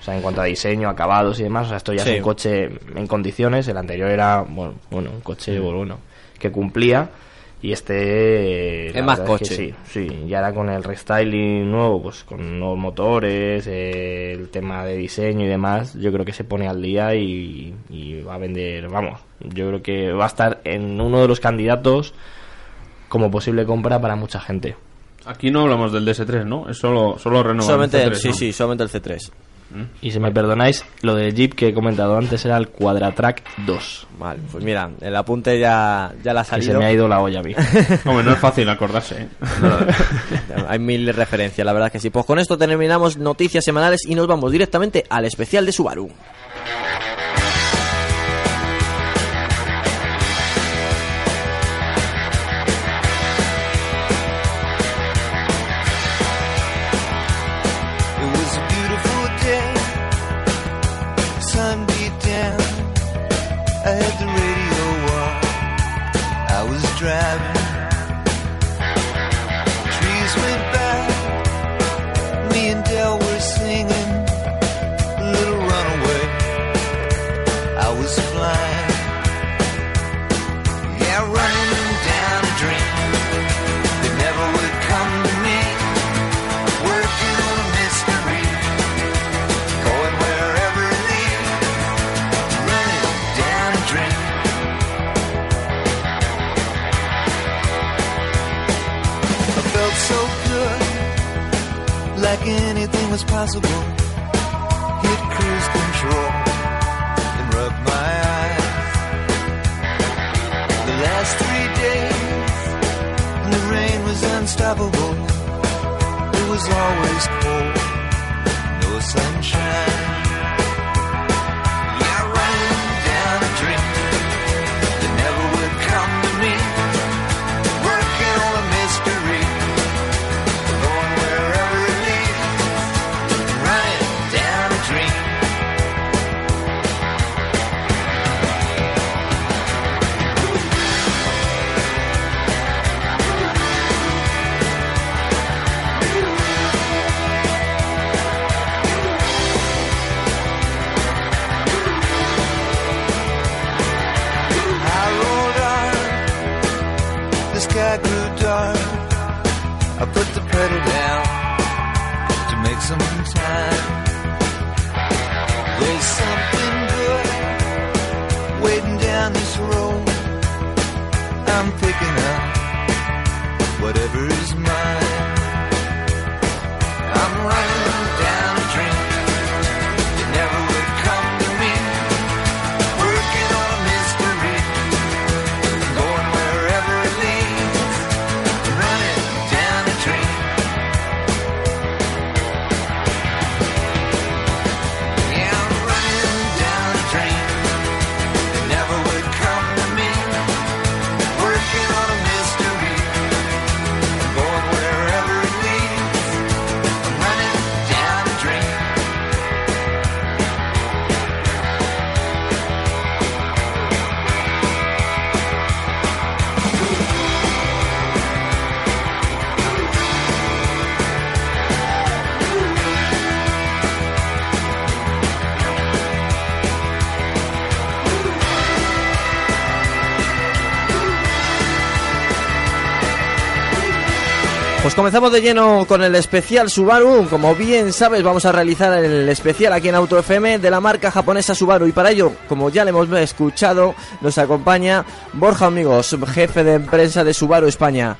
O sea, en cuanto a diseño, acabados y demás, o sea, esto ya Sí. es un coche en condiciones. El anterior era, bueno, bueno un coche, bueno, que cumplía. Y este... Es más verdad que coche. sí, sí, ya era con el restyling nuevo, pues con nuevos motores, eh, el tema de diseño y demás, yo creo que se pone al día y, y va a vender, vamos, yo creo que va a estar en uno de los candidatos como posible compra para mucha gente. Aquí no hablamos del DS3, ¿no? Es solo, solo renovar Solamente, el C3, sí, ¿no? sí, solamente el C3. Y si me perdonáis, lo del Jeep que he comentado antes era el Quadratrack 2, Vale, pues mira, el apunte ya, ya la ha que salido. se me ha ido la olla a *laughs* mí. Hombre, no es fácil acordarse, ¿eh? Hay mil referencias, la verdad que sí. Pues con esto terminamos noticias semanales y nos vamos directamente al especial de Subaru. Like anything was possible. Hit cruise control and rub my eyes. The last three days, the rain was unstoppable. It was always comenzamos de lleno con el especial Subaru. Como bien sabes, vamos a realizar el especial aquí en Auto FM de la marca japonesa Subaru. Y para ello, como ya le hemos escuchado, nos acompaña Borja Amigos, jefe de prensa de Subaru España.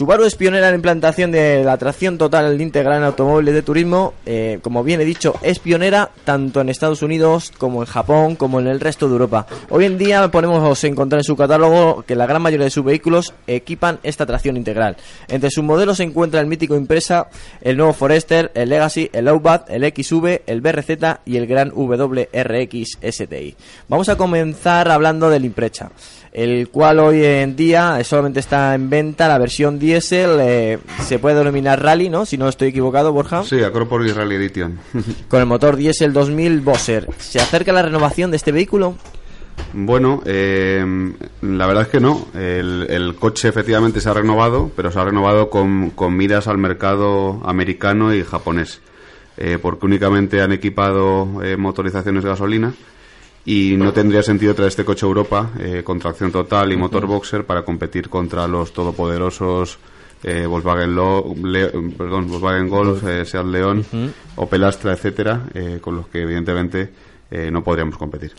Subaru es pionera en la implantación de la tracción total integral en automóviles de turismo. Eh, como bien he dicho, es pionera tanto en Estados Unidos como en Japón como en el resto de Europa. Hoy en día podemos encontrar en su catálogo que la gran mayoría de sus vehículos equipan esta tracción integral. Entre sus modelos se encuentra el mítico Impresa, el nuevo Forester, el Legacy, el Outback, el XV, el BRZ y el gran WRX STI. Vamos a comenzar hablando del Impresa el cual hoy en día solamente está en venta la versión diésel, eh, se puede denominar Rally, ¿no? Si no estoy equivocado, Borja. Sí, Acropolis Rally Edition. *laughs* Con el motor diésel 2000 Bosser. ¿Se acerca la renovación de este vehículo? Bueno, eh, la verdad es que no. El, el coche efectivamente se ha renovado, pero se ha renovado con, con miras al mercado americano y japonés. eh, porque únicamente han equipado eh, motorizaciones de gasolina y no tendría sentido traer este coche a Europa eh, con tracción total y motor boxer para competir contra los todopoderosos eh, Volkswagen, Lo- Le- perdón, Volkswagen Golf, eh, Seat León, Opel Astra, etcétera, eh, con los que evidentemente eh, no podríamos competir.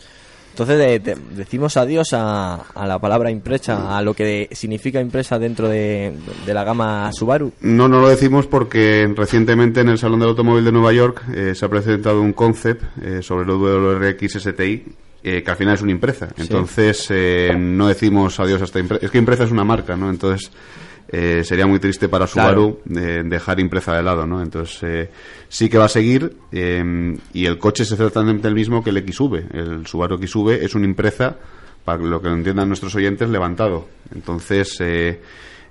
Entonces de- de- decimos adiós a, a la palabra impresa, a lo que significa impresa dentro de, de la gama Subaru. No, no lo decimos porque recientemente en el Salón del Automóvil de Nueva York eh, se ha presentado un concept eh, sobre el WRX STI eh, que al final es una impresa. Entonces eh, no decimos adiós a esta impresa. Es que impresa es una marca, ¿no? Entonces eh, sería muy triste para Subaru eh, dejar impresa de lado, ¿no? Entonces eh, sí que va a seguir eh, y el coche es exactamente el mismo que el XV. El Subaru XV es una impresa, para lo que lo entiendan nuestros oyentes, levantado. Entonces...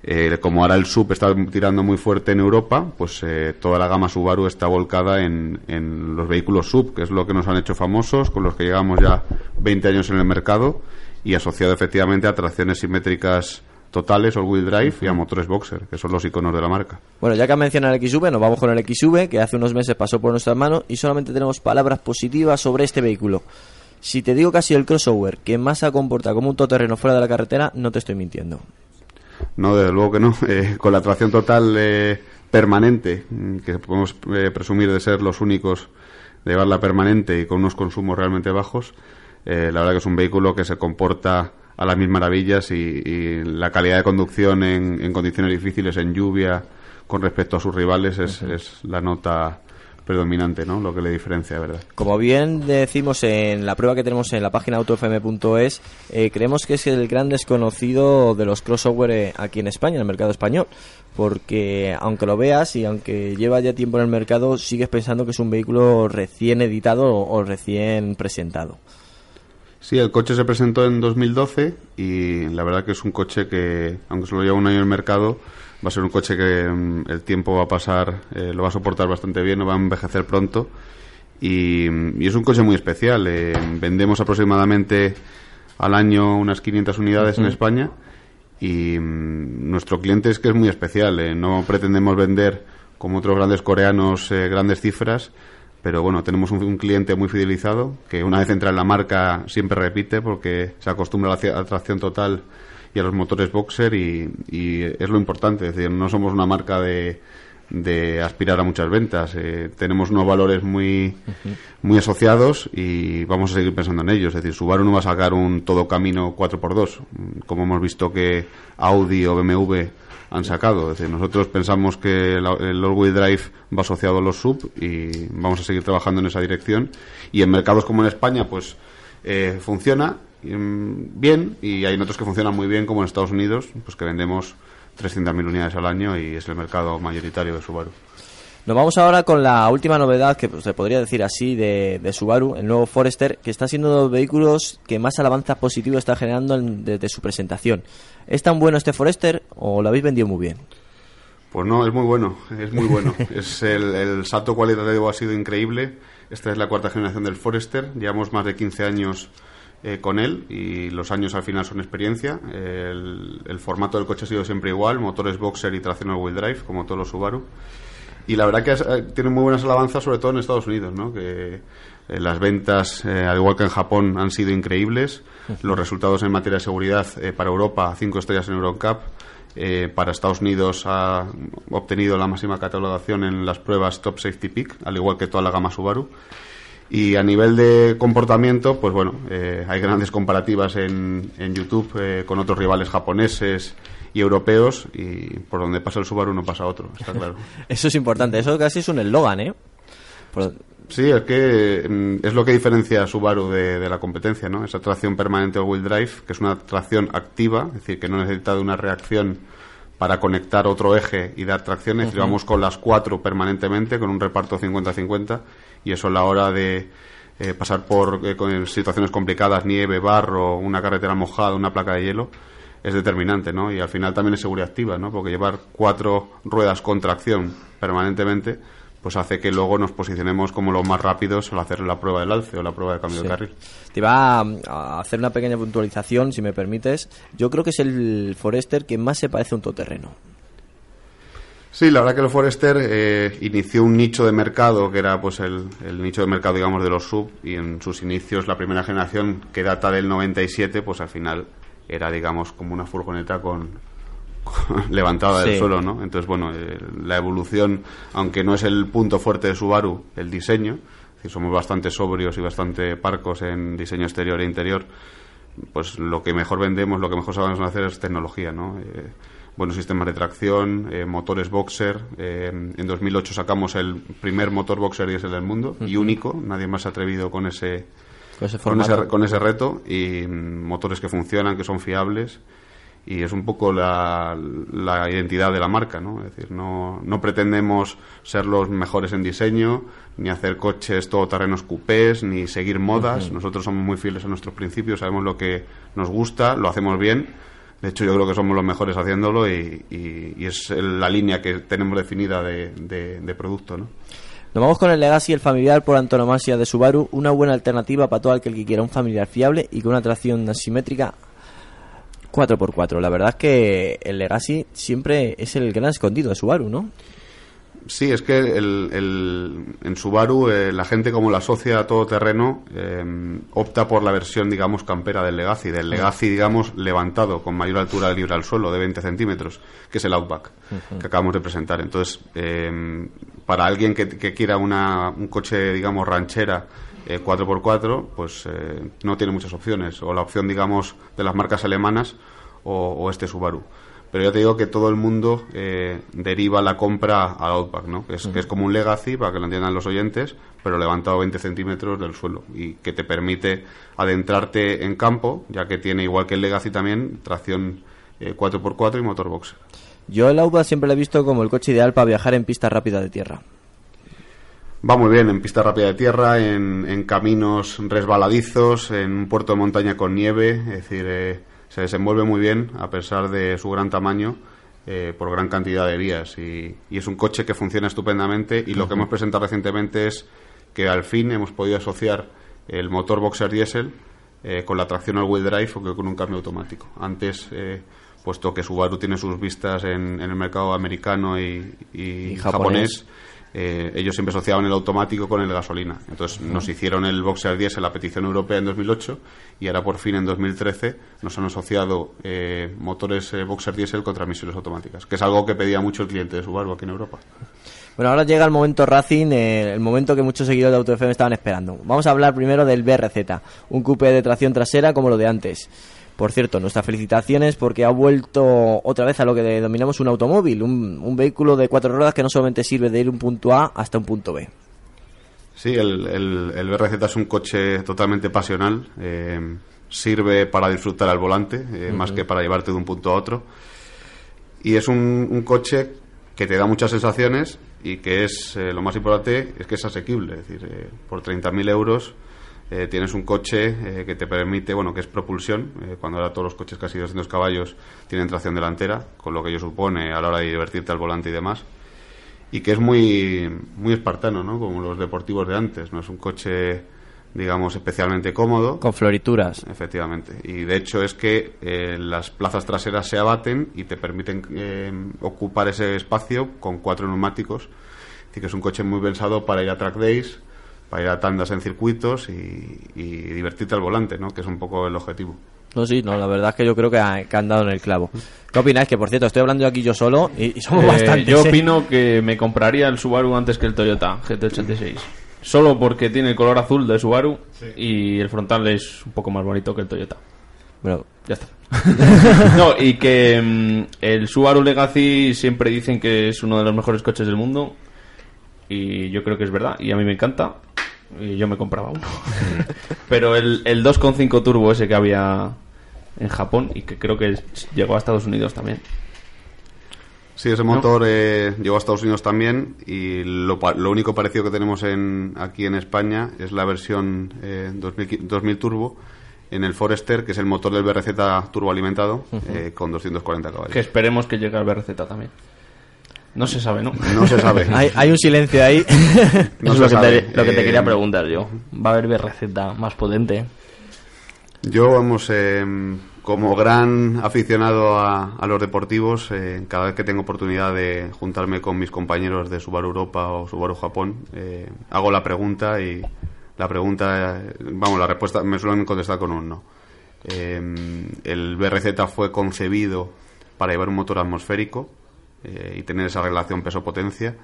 Eh, como ahora el sub está tirando muy fuerte en Europa, pues eh, toda la gama Subaru está volcada en, en los vehículos sub, que es lo que nos han hecho famosos, con los que llevamos ya 20 años en el mercado y asociado efectivamente a tracciones simétricas totales, all-wheel drive y a motores boxer, que son los iconos de la marca. Bueno, ya que mencionado el XV, nos vamos con el XV, que hace unos meses pasó por nuestras manos y solamente tenemos palabras positivas sobre este vehículo. Si te digo que ha sido el crossover que más se comporta como un todoterreno fuera de la carretera, no te estoy mintiendo. No, desde luego que no. *laughs* Eh, con la tracción total eh, permanente, mm, que podemos eh, presumir de ser los únicos de llevarla permanente y con unos consumos realmente bajos, eh, la verdad que es un vehículo que se comporta a las mil maravillas y, y la calidad de conducción en, en condiciones difíciles, en lluvia, con respecto a sus rivales, es, es la nota predominante, ¿no? Lo que le diferencia, ¿verdad? Como bien decimos en la prueba que tenemos en la página autofm.es, eh, creemos que es el gran desconocido de los crossover eh, aquí en España, en el mercado español. Porque aunque lo veas y aunque lleva ya tiempo en el mercado, sigues pensando que es un vehículo recién editado o, o recién presentado. Sí, el coche se presentó en 2012 y la verdad que es un coche que, aunque solo lleva un año en el mercado, va a ser un coche que mm, el tiempo va a pasar, eh, lo va a soportar bastante bien, no va a envejecer pronto. Y, y es un coche muy especial. eh, vendemos aproximadamente al año unas 500 unidades en España y mm, nuestro cliente es que es muy especial. eh, no pretendemos vender como otros grandes coreanos grandes cifras, pero bueno, tenemos un, un cliente muy fidelizado que una vez entra en la marca siempre repite porque se acostumbra a la tracción total y a los motores boxer y, y es lo importante. Es decir, no somos una marca de, de aspirar a muchas ventas. eh, tenemos unos valores muy, muy asociados y vamos a seguir pensando en ellos. Es decir, Subaru no va a sacar un todo camino 4x2, mm, como hemos visto que Audi o BMW han sacado. Es decir, nosotros pensamos que la- el all-wheel drive va asociado a los sub y vamos a seguir trabajando en esa dirección. Y en mercados como en España, pues eh, funciona mm, bien y hay otros que funcionan muy bien, como en Estados Unidos, pues que vendemos 300.000 unidades al año y es el mercado mayoritario de Subaru. Nos vamos ahora con la última novedad, que se podría decir así, de, de Subaru, el nuevo Forester, que está siendo uno de los vehículos que más alabanza positivo está generando en- desde su presentación. ¿Es tan bueno este Forester o lo habéis vendido muy bien? Pues no, es muy bueno, es muy bueno. *laughs* es el, el salto cualitativo ha sido increíble. Esta es la cuarta generación del Forester. Llevamos más de 15 años eh, con él y los años al final son experiencia. El, el formato del coche ha sido siempre igual, motores boxer y tracción all-wheel drive, como todos los Subaru. Y la verdad que es- eh, tiene muy buenas alabanzas, sobre todo en Estados Unidos, ¿no? Que eh, las ventas, eh, al igual que en Japón, han sido increíbles. Los resultados en materia de seguridad eh, para Europa, cinco estrellas en Eurocup. Eh, para Estados Unidos ha obtenido la máxima catalogación en las pruebas Top Safety Peak, al igual que toda la gama Subaru. Y a nivel de comportamiento, pues bueno, eh, hay grandes comparativas en, en YouTube con otros rivales japoneses y europeos y por donde pasa el Subaru no pasa otro, está claro. *laughs* Eso es importante, eso casi es un eslogan, ¿eh? Por- Sí, es que mm, es lo que diferencia a Subaru de, de la competencia, ¿no? Esa tracción permanente o wheel drive, que es una tracción activa, es decir, que no necesita de una reacción para conectar otro eje y dar tracción, es decir, vamos con las cuatro permanentemente, con un reparto 50-50, y eso a la hora de eh, pasar por eh, con situaciones complicadas, nieve, barro, una carretera mojada, una placa de hielo, es determinante, ¿no? Y al final también es seguridad activa, ¿no? Porque llevar cuatro ruedas con tracción permanentemente pues hace que luego nos posicionemos como los más rápidos al hacer la prueba del alce o la prueba de cambio de carril. Te iba a, a hacer una pequeña puntualización, si me permites. Yo creo que es el Forester que más se parece a un todoterreno. Sí, la verdad que el Forester eh, inició un nicho de mercado que era pues el, el nicho de mercado digamos de los sub y en sus inicios la primera generación que data del 97 pues al final era digamos como una furgoneta con, con- *laughs* levantada del suelo, ¿no? Entonces bueno eh, la evolución aunque no es el punto fuerte de Subaru el diseño, es decir, somos bastante sobrios y bastante parcos en diseño exterior e interior, pues lo que mejor vendemos, lo que mejor sabemos hacer es tecnología, ¿no? Eh, buenos sistemas de tracción, eh, motores boxer. eh, en 2008 sacamos el primer motor boxer diésel del mundo y único. Nadie más se ha atrevido con ese, Con ese con ese, con ese reto y mm, motores que funcionan, que son fiables. Y es un poco la, la identidad de la marca, ¿no? Es decir, no, no pretendemos ser los mejores en diseño, ni hacer coches todoterrenos coupés, ni seguir modas. Nosotros somos muy fieles a nuestros principios, sabemos lo que nos gusta, lo hacemos bien. De hecho, yo creo que somos los mejores haciéndolo y, y- y es la línea que tenemos definida de, de- de producto, ¿no? Nos vamos con el Legacy, el familiar por antonomasia de Subaru, una buena alternativa para todo aquel que quiera un familiar fiable y con una tracción asimétrica 4x4. La verdad es que el Legacy siempre es el gran escondido de Subaru, ¿no? Sí, es que el, el- en Subaru eh, la gente como la asocia a todo terreno eh, opta por la versión, digamos, campera del Legacy, del Legacy, digamos, levantado con mayor altura libre al suelo, de 20 centímetros, que es el Outback, que acabamos de presentar. Entonces, eh, para alguien que, que quiera una, un coche, digamos, ranchera eh, 4x4, pues eh, no tiene muchas opciones. O la opción, digamos, de las marcas alemanas o, o este Subaru. Pero ya te digo que todo el mundo eh, deriva la compra al Outback, ¿no? Que es, que es como un Legacy, para que lo entiendan los oyentes, pero levantado 20 centímetros del suelo y que te permite adentrarte en campo, ya que tiene, igual que el Legacy también, tracción eh, 4x4 y motor boxer. Yo el Outback siempre lo he visto como el coche ideal para viajar en pistas rápidas de tierra. Va muy bien en pista rápida de tierra, en, en caminos resbaladizos, en un puerto de montaña con nieve, es decir, eh, se desenvuelve muy bien a pesar de su gran tamaño eh, por gran cantidad de vías y, y es un coche que funciona estupendamente y lo que hemos presentado recientemente es que al fin hemos podido asociar el motor boxer diésel eh, con la tracción al wheel drive o que con un cambio automático. Antes, eh, puesto que Subaru tiene sus vistas en, en el mercado americano y, y Y japonés. japonés eh, ellos siempre asociaban el automático con el gasolina. Entonces nos hicieron el Boxer 10 en la petición europea en 2008 y ahora por fin en 2013 nos han asociado eh, motores eh, Boxer Diesel con transmisiones automáticas, que es algo que pedía mucho el cliente de Subaru aquí en Europa. Bueno, ahora llega el momento Racing, eh, el momento que muchos seguidores de Auto FM estaban esperando. Vamos a hablar primero del BRZ, un coupé de tracción trasera como lo de antes. Por cierto, nuestras felicitaciones porque ha vuelto otra vez a lo que denominamos un automóvil, un, un vehículo de cuatro ruedas que no solamente sirve de ir un punto A hasta un punto B. Sí, el, el, el BRZ es un coche totalmente pasional. eh, sirve para disfrutar al volante, eh, más que para llevarte de un punto a otro. Y es un, un coche que te da muchas sensaciones y que es, eh, lo más importante, es que es asequible. Es decir, eh, por 30.000 euros eh, tienes un coche eh, que te permite, bueno, que es propulsión, eh, cuando ahora todos los coches casi 200 caballos tienen tracción delantera, con lo que ello supone a la hora de divertirte al volante y demás y que es muy muy espartano, ¿no? Como los deportivos de antes, no es un coche digamos especialmente cómodo. Con florituras. Efectivamente. Y de hecho es que eh, las plazas traseras se abaten y te permiten eh, ocupar ese espacio con cuatro neumáticos. Así que es un coche muy pensado para ir a track days, para ir a tandas en circuitos y, y divertirte al volante, ¿no? Que es un poco el objetivo. No, sí, no, la verdad es que yo creo que, ha- que han dado en el clavo. ¿Qué opináis? Que por cierto, estoy hablando yo aquí yo solo y, y somos Eh, bastantes. yo ¿eh? opino que me compraría el Subaru antes que el Toyota GT86. Solo porque tiene el color azul de Subaru y el frontal es un poco más bonito que el Toyota. Bueno, Ya está. *laughs* no, y que mm, el Subaru Legacy siempre dicen que es uno de los mejores coches del mundo. Y yo creo que es verdad. Y a mí me encanta. Y yo me compraba uno. *laughs* Pero el, el 2.5 turbo ese que había en Japón y que creo que llegó a Estados Unidos también. Sí, ese motor eh, llegó a Estados Unidos también y lo, único parecido que tenemos en, aquí en España es la versión eh, 2000, qui- 2000 turbo en el Forester, que es el motor del BRZ turboalimentado eh, con 240 caballos. Que esperemos que llegue al BRZ también. No se sabe, ¿no? No se sabe. *laughs* hay, hay un silencio ahí. No es *laughs* lo que, te, lo que te Eh, quería preguntar yo. ¿Va a haber BRZ más potente? Yo, vamos, eh, como gran aficionado a, a los deportivos, eh, cada vez que tengo oportunidad de juntarme con mis compañeros de Subaru Europa o Subaru Japón, eh, hago la pregunta y la pregunta, eh, vamos, la respuesta me suelen contestar con un no. El BRZ fue concebido para llevar un motor atmosférico y tener esa relación peso-potencia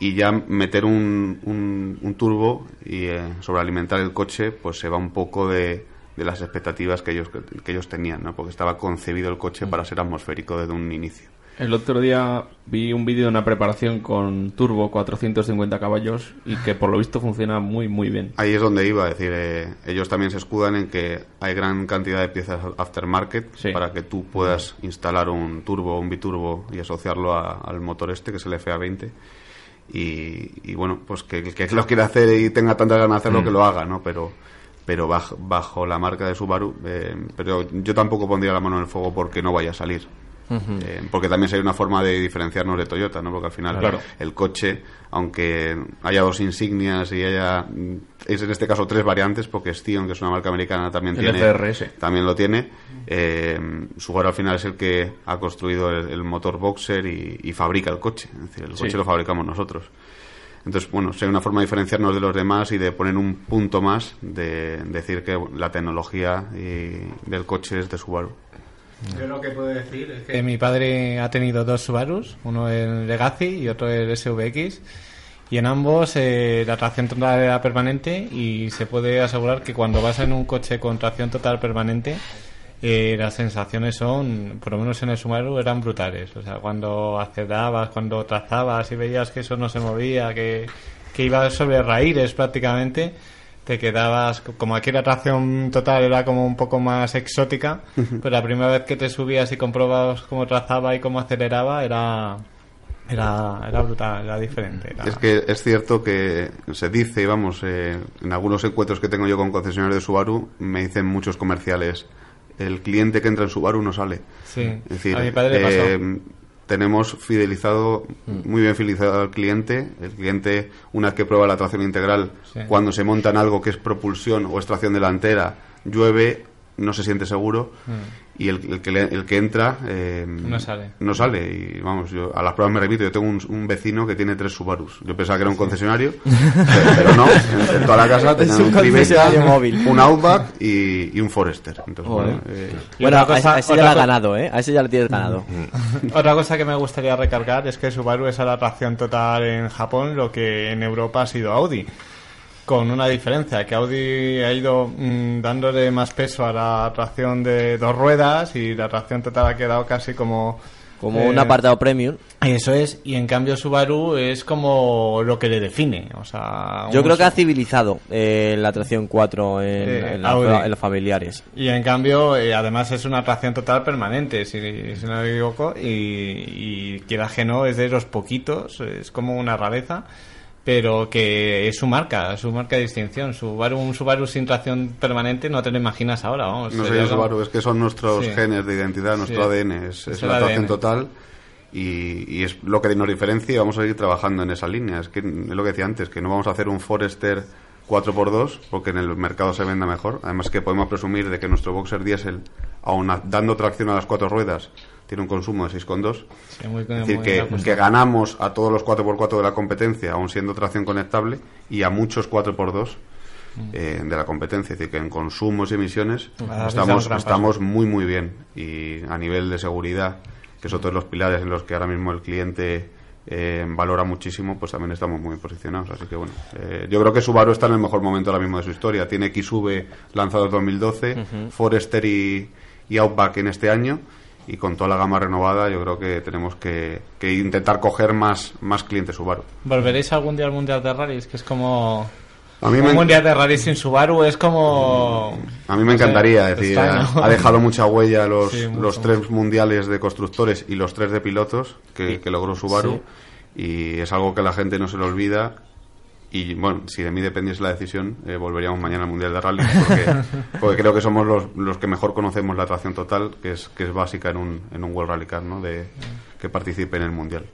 y ya meter un, un, un turbo y sobrealimentar el coche pues se va un poco de, de las expectativas que ellos que ellos tenían ¿no? porque estaba concebido el coche para ser atmosférico desde un inicio El otro día vi un vídeo de una preparación con turbo 450 caballos y que por lo visto funciona muy muy bien. ahí es donde iba es decir eh, ellos también se escudan en que hay gran cantidad de piezas aftermarket Sí. para que tú puedas instalar un turbo un biturbo y asociarlo a- al motor este que es el FA20 y, y bueno, pues que el que lo quiera hacer y tenga tantas ganas de hacerlo, que lo haga, ¿no? Pero, pero bajo, bajo la marca de Subaru, eh, pero yo tampoco pondría la mano en el fuego porque no vaya a salir. Eh, porque también sería una forma de diferenciarnos de Toyota, ¿no? Porque al final Claro. el coche, aunque haya dos insignias y haya, es en este caso tres variantes, porque Stion, que es una marca americana, también El tiene, FRS. también lo tiene. Eh, Subaru al final es el que ha construido el, el motor boxer y, y fabrica el coche. Es decir, el Sí. coche lo fabricamos nosotros. Entonces, bueno, sería una forma de diferenciarnos de los demás y de poner un punto más de decir que la tecnología y del coche es de Subaru. Yo lo que puedo decir es que mi padre ha tenido dos Subarus, uno el Legacy y otro el SVX, y en ambos eh, la tracción total era permanente y se puede asegurar que cuando vas en un coche con tracción total permanente, eh, las sensaciones son, por lo menos en el Subaru, eran brutales. O sea, cuando acelerabas, cuando trazabas y veías que eso no se movía, que, que iba sobre raíles prácticamente, te quedabas, como aquí la tracción total era como un poco más exótica, pero la primera vez que te subías y comprobabas cómo trazaba y cómo aceleraba era, era, era brutal, era diferente. era- Es que es cierto que se dice, vamos, eh, en algunos encuentros que tengo yo con concesionarios de Subaru, me dicen muchos comerciales, el cliente que entra en Subaru no sale. Sí, Es decir, a mi padre le eh, pasó. tenemos fidelizado, muy bien fidelizado al cliente. El cliente, una vez que prueba la tracción integral, Sí. cuando se monta en algo que es propulsión o extracción delantera, llueve, no se siente seguro. Y el, el que, le- el que entra eh, Mm. No sale. no sale. Y vamos, yo a las pruebas me repito, yo tengo un, un vecino que tiene tres Subarus. Yo pensaba que era un concesionario, *laughs* pero no. En, en toda la casa tenían un un concesionario móvil. un Outback y, y un Forester. Entonces, bueno, eh, Y Bueno, otra a ese- cosa- a ese ya lo ha ganado, ¿eh? A ese ya lo tienes ganado. *laughs* Otra cosa que me gustaría recargar es que Subaru es a la tracción total en Japón lo que en Europa ha sido Audi. Con una diferencia, que Audi ha ido mm, dándole más peso a la tracción de dos ruedas y la tracción total ha quedado casi como... Como eh, un apartado premium. Eso es, y en cambio Subaru es como lo que le define. O sea, Yo creo que ha civilizado eh, la tracción 4 en, Eh, en la- en los familiares. Y en cambio, eh, además es una tracción total permanente, si, si no me equivoco, y, y quiera que no, es de los poquitos, es como una rareza, pero que es su marca, su marca de distinción. Subaru, un Subaru sin tracción permanente no te lo imaginas ahora, vamos. No sería Subaru, es que son nuestros Sí. genes de identidad, nuestro Sí. ADN, es, es la atracción ADN. total y, y es lo que nos diferencia y vamos a seguir trabajando en esa línea. Es que es lo que decía antes, que no vamos a hacer un Forester 4x2 porque en el mercado se venda mejor. Además que podemos presumir de que nuestro Boxer diésel, aun dando tracción a las cuatro ruedas, tiene un consumo de 6,2. Sí, Es decir, que, que ganamos a todos los 4x4 de la competencia, aún siendo tracción conectable, y a muchos 4x2 eh, de la competencia. Es decir, que en consumos y emisiones Ah, estamos, muy, muy bien. Y a nivel de seguridad, que son todos los pilares en los que ahora mismo el cliente eh, valora muchísimo, pues también estamos muy posicionados. Así que bueno, eh, yo creo que Subaru está en el mejor momento ahora mismo de su historia. Tiene XV lanzado en 2012, Forester y, y Outback en este año. Y con toda la gama renovada, yo creo que tenemos que, que intentar coger más, más clientes Subaru. ¿Volveréis algún día al Mundial de Rallys? Que es como... A mí un me, Mundial de Rallys sin Subaru es como... A mí me encantaría, es decir, ha, dejado mucha huella los, Sí, mucho, los tres mundiales de constructores y los tres de pilotos que, que logró Subaru y es algo que la gente no se le olvida y bueno, si de mí dependiese la decisión, eh, volveríamos mañana al Mundial de Rally porque, *laughs* porque creo que somos los, los que mejor conocemos la tracción total, que es, que es básica en un, en un World Rally Car, ¿no? de, que participe en el Mundial.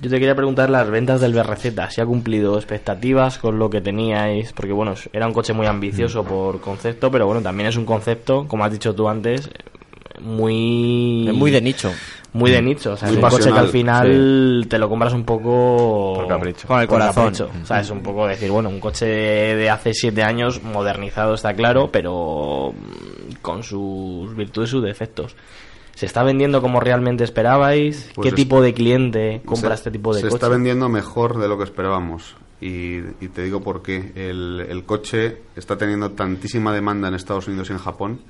Yo te quería preguntar las ventas del BRZ, si ha cumplido expectativas con lo que teníais, porque bueno, era un coche muy Mm. ambicioso por concepto, pero bueno, también es un concepto, como has dicho tú antes, muy... Es muy de nicho. Muy de nicho, o sea, Muy es un coche que al final te lo compras un poco... Por capricho. Con el por corazón. capricho. O sea, es un poco decir, bueno, un coche de hace siete años, modernizado está claro, pero mm, con sus virtudes y sus defectos. ¿Se está vendiendo como realmente esperabais? Pues ¿Qué es- tipo de cliente compra Se- este tipo de se coche? está vendiendo mejor de lo que esperábamos. Y, y te digo por qué. El, el coche está teniendo tantísima demanda en Estados Unidos y en Japón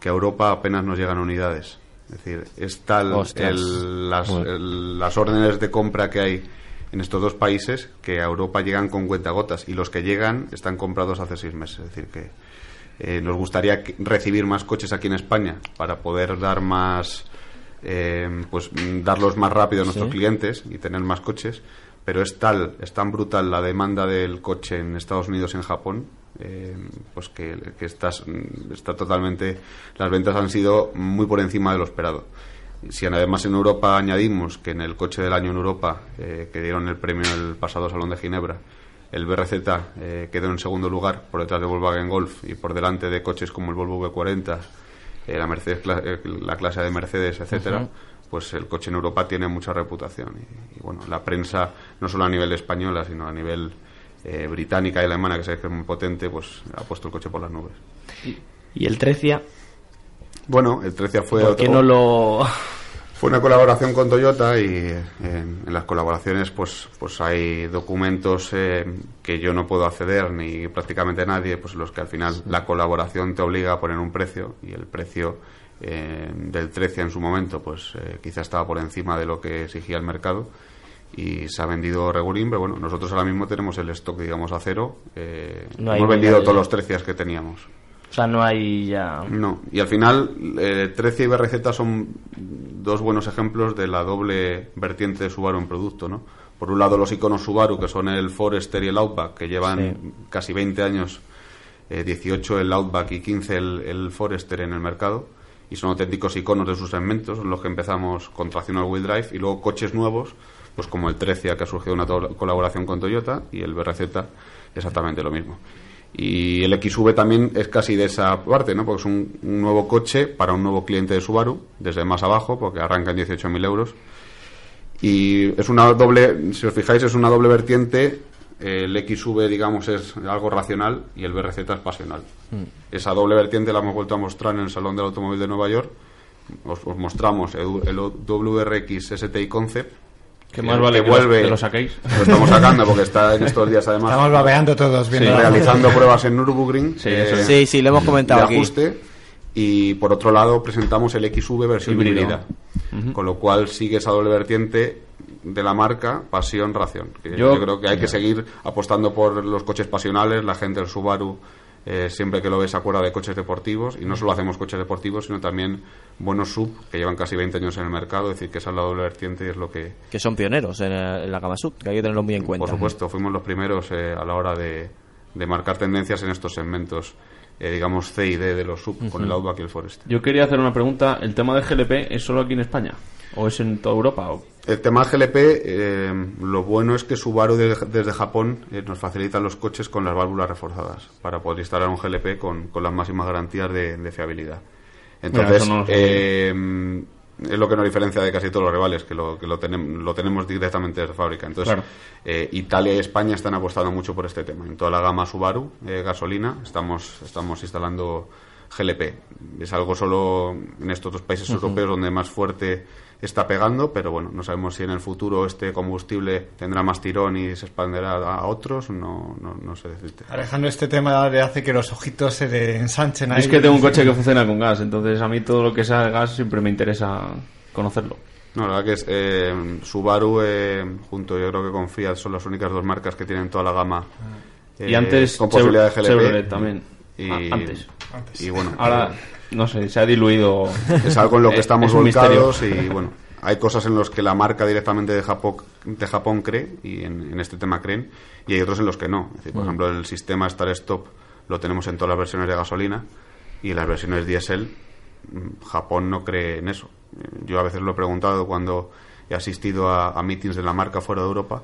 que a Europa apenas nos llegan unidades. Es decir, es tal el- las, el- las órdenes de compra que hay en estos dos países que a Europa llegan con cuentagotas y los que llegan están comprados hace seis meses. Es decir, que eh, nos gustaría recibir más coches aquí en España para poder dar más, eh, pues darlos más rápido a nuestros clientes y tener más coches. Pero es tal, es tan brutal la demanda del coche en Estados Unidos y en Japón, eh, pues que, que estás, está totalmente, las ventas han sido muy por encima de lo esperado. Si además en Europa añadimos que en el coche del año en Europa, eh, que dieron el premio el pasado Salón de Ginebra, el BRZ eh, quedó en segundo lugar por detrás de Volkswagen Golf y por delante de coches como el Volvo V40, eh, la Mercedes, la clase de Mercedes, etcétera, pues el coche en Europa tiene mucha reputación y, y, bueno, la prensa no solo a nivel española, sino a nivel eh, británica y alemana, que sabéis que es muy potente, pues ha puesto el coche por las nubes. ¿Y el Trecia? Bueno, el 13 fue ¿Por qué otro- no lo...? Fue una colaboración con Toyota y eh, en, las colaboraciones pues pues hay documentos eh, que yo no puedo acceder ni prácticamente nadie, pues los que al final la colaboración te obliga a poner un precio y el precio eh, del 13 en su momento pues quizá estaba por encima de lo que exigía el mercado y se ha vendido regulín, pero bueno, nosotros ahora mismo tenemos el stock digamos a cero, eh, No hay hemos vendido todos los 13 que teníamos. O sea, no hay ya... No, y al final, eh, 13 y BRZ son dos buenos ejemplos de la doble vertiente de Subaru en producto, ¿no? Por un lado, los iconos Subaru, que son el Forester y el Outback, que llevan casi 20 años, eh, 18 el Outback y 15 el, el Forester en el mercado, y son auténticos iconos de sus segmentos, son los que empezamos con tracción all-wheel drive, y luego coches nuevos, pues como el 13, que ha surgido una colaboración con Toyota, y el BRZ, exactamente lo mismo. Y el XV también es casi de esa parte, ¿no? Porque es un, un nuevo coche para un nuevo cliente de Subaru, desde más abajo, porque arranca en 18.000 euros. Y es una doble, si os fijáis, es una doble vertiente. El XV, digamos, es algo racional y el BRZ es pasional. Esa doble vertiente la hemos vuelto a mostrar en el Salón del Automóvil de Nueva York. Os, os mostramos el, el WRX STI Concept. Que más vale que, vuelve, lo, que lo saquéis. *laughs* Lo estamos sacando porque está en estos días además Estamos babeando todos viendo realizando pruebas en Nürburgring Sí, eh. Sí, sí, lo hemos comentado de aquí. ajuste y por otro lado presentamos el XV versión Híbrida. con lo cual sigue esa doble vertiente de la marca pasión ración que Yo- yo, creo que hay que seguir apostando por los coches pasionales la gente del Subaru eh, siempre que lo ve se acuerda de coches deportivos y no solo hacemos coches deportivos sino también buenos sub que llevan casi 20 años en el mercado es decir que esa es la doble vertiente y es lo que Que son pioneros en, en la gama sub, que hay que tenerlo muy en cuenta. por supuesto, fuimos los primeros eh, a la hora de, de marcar tendencias en estos segmentos, eh, digamos, C y D de los sub, con el Outback y el Forest. Yo quería hacer una pregunta. ¿El tema de GLP es solo aquí en España? ¿O es en toda Europa? O- El tema GLP, eh, lo bueno es que Subaru de- desde Japón eh, nos facilita los coches con las válvulas reforzadas para poder instalar un GLP con, con las máximas garantías de, de fiabilidad. Entonces, no eh, es lo que nos diferencia de casi todos los rivales, que lo, que lo, tenem- lo tenemos directamente de fábrica. Entonces, Claro. eh, Italia y España están apostando mucho por este tema. En toda la gama Subaru, eh, gasolina, estamos, estamos instalando GLP. Es algo solo en estos dos países europeos donde más fuerte está pegando, pero bueno, no sabemos si en el futuro este combustible tendrá más tirón y se expanderá a otros, no, no, no sé decirte. Alejandro, este tema le hace que los ojitos se le ensanchen ahí. Es que tengo un coche que funciona con gas, entonces a mí todo lo que sea gas siempre me interesa conocerlo. No, la verdad que es eh, Subaru, eh, junto yo creo que con Fiat, son las únicas dos marcas que tienen toda la gama. y eh, antes con posibilidad de GLP. Chevrolet también. Y, Ah, antes. Y bueno, Ahora, no sé, se ha diluido. es algo en lo que Eh, estamos es un volcados misterio. y bueno, hay cosas en los que la marca directamente de Japón, de Japón cree y en, en este tema creen y hay otros en los que no. Es decir, por ejemplo, el sistema Start Stop lo tenemos en todas las versiones de gasolina y en las versiones diésel mm, Japón no cree en eso. Eh, Yo a veces lo he preguntado cuando he asistido a, a meetings de la marca fuera de Europa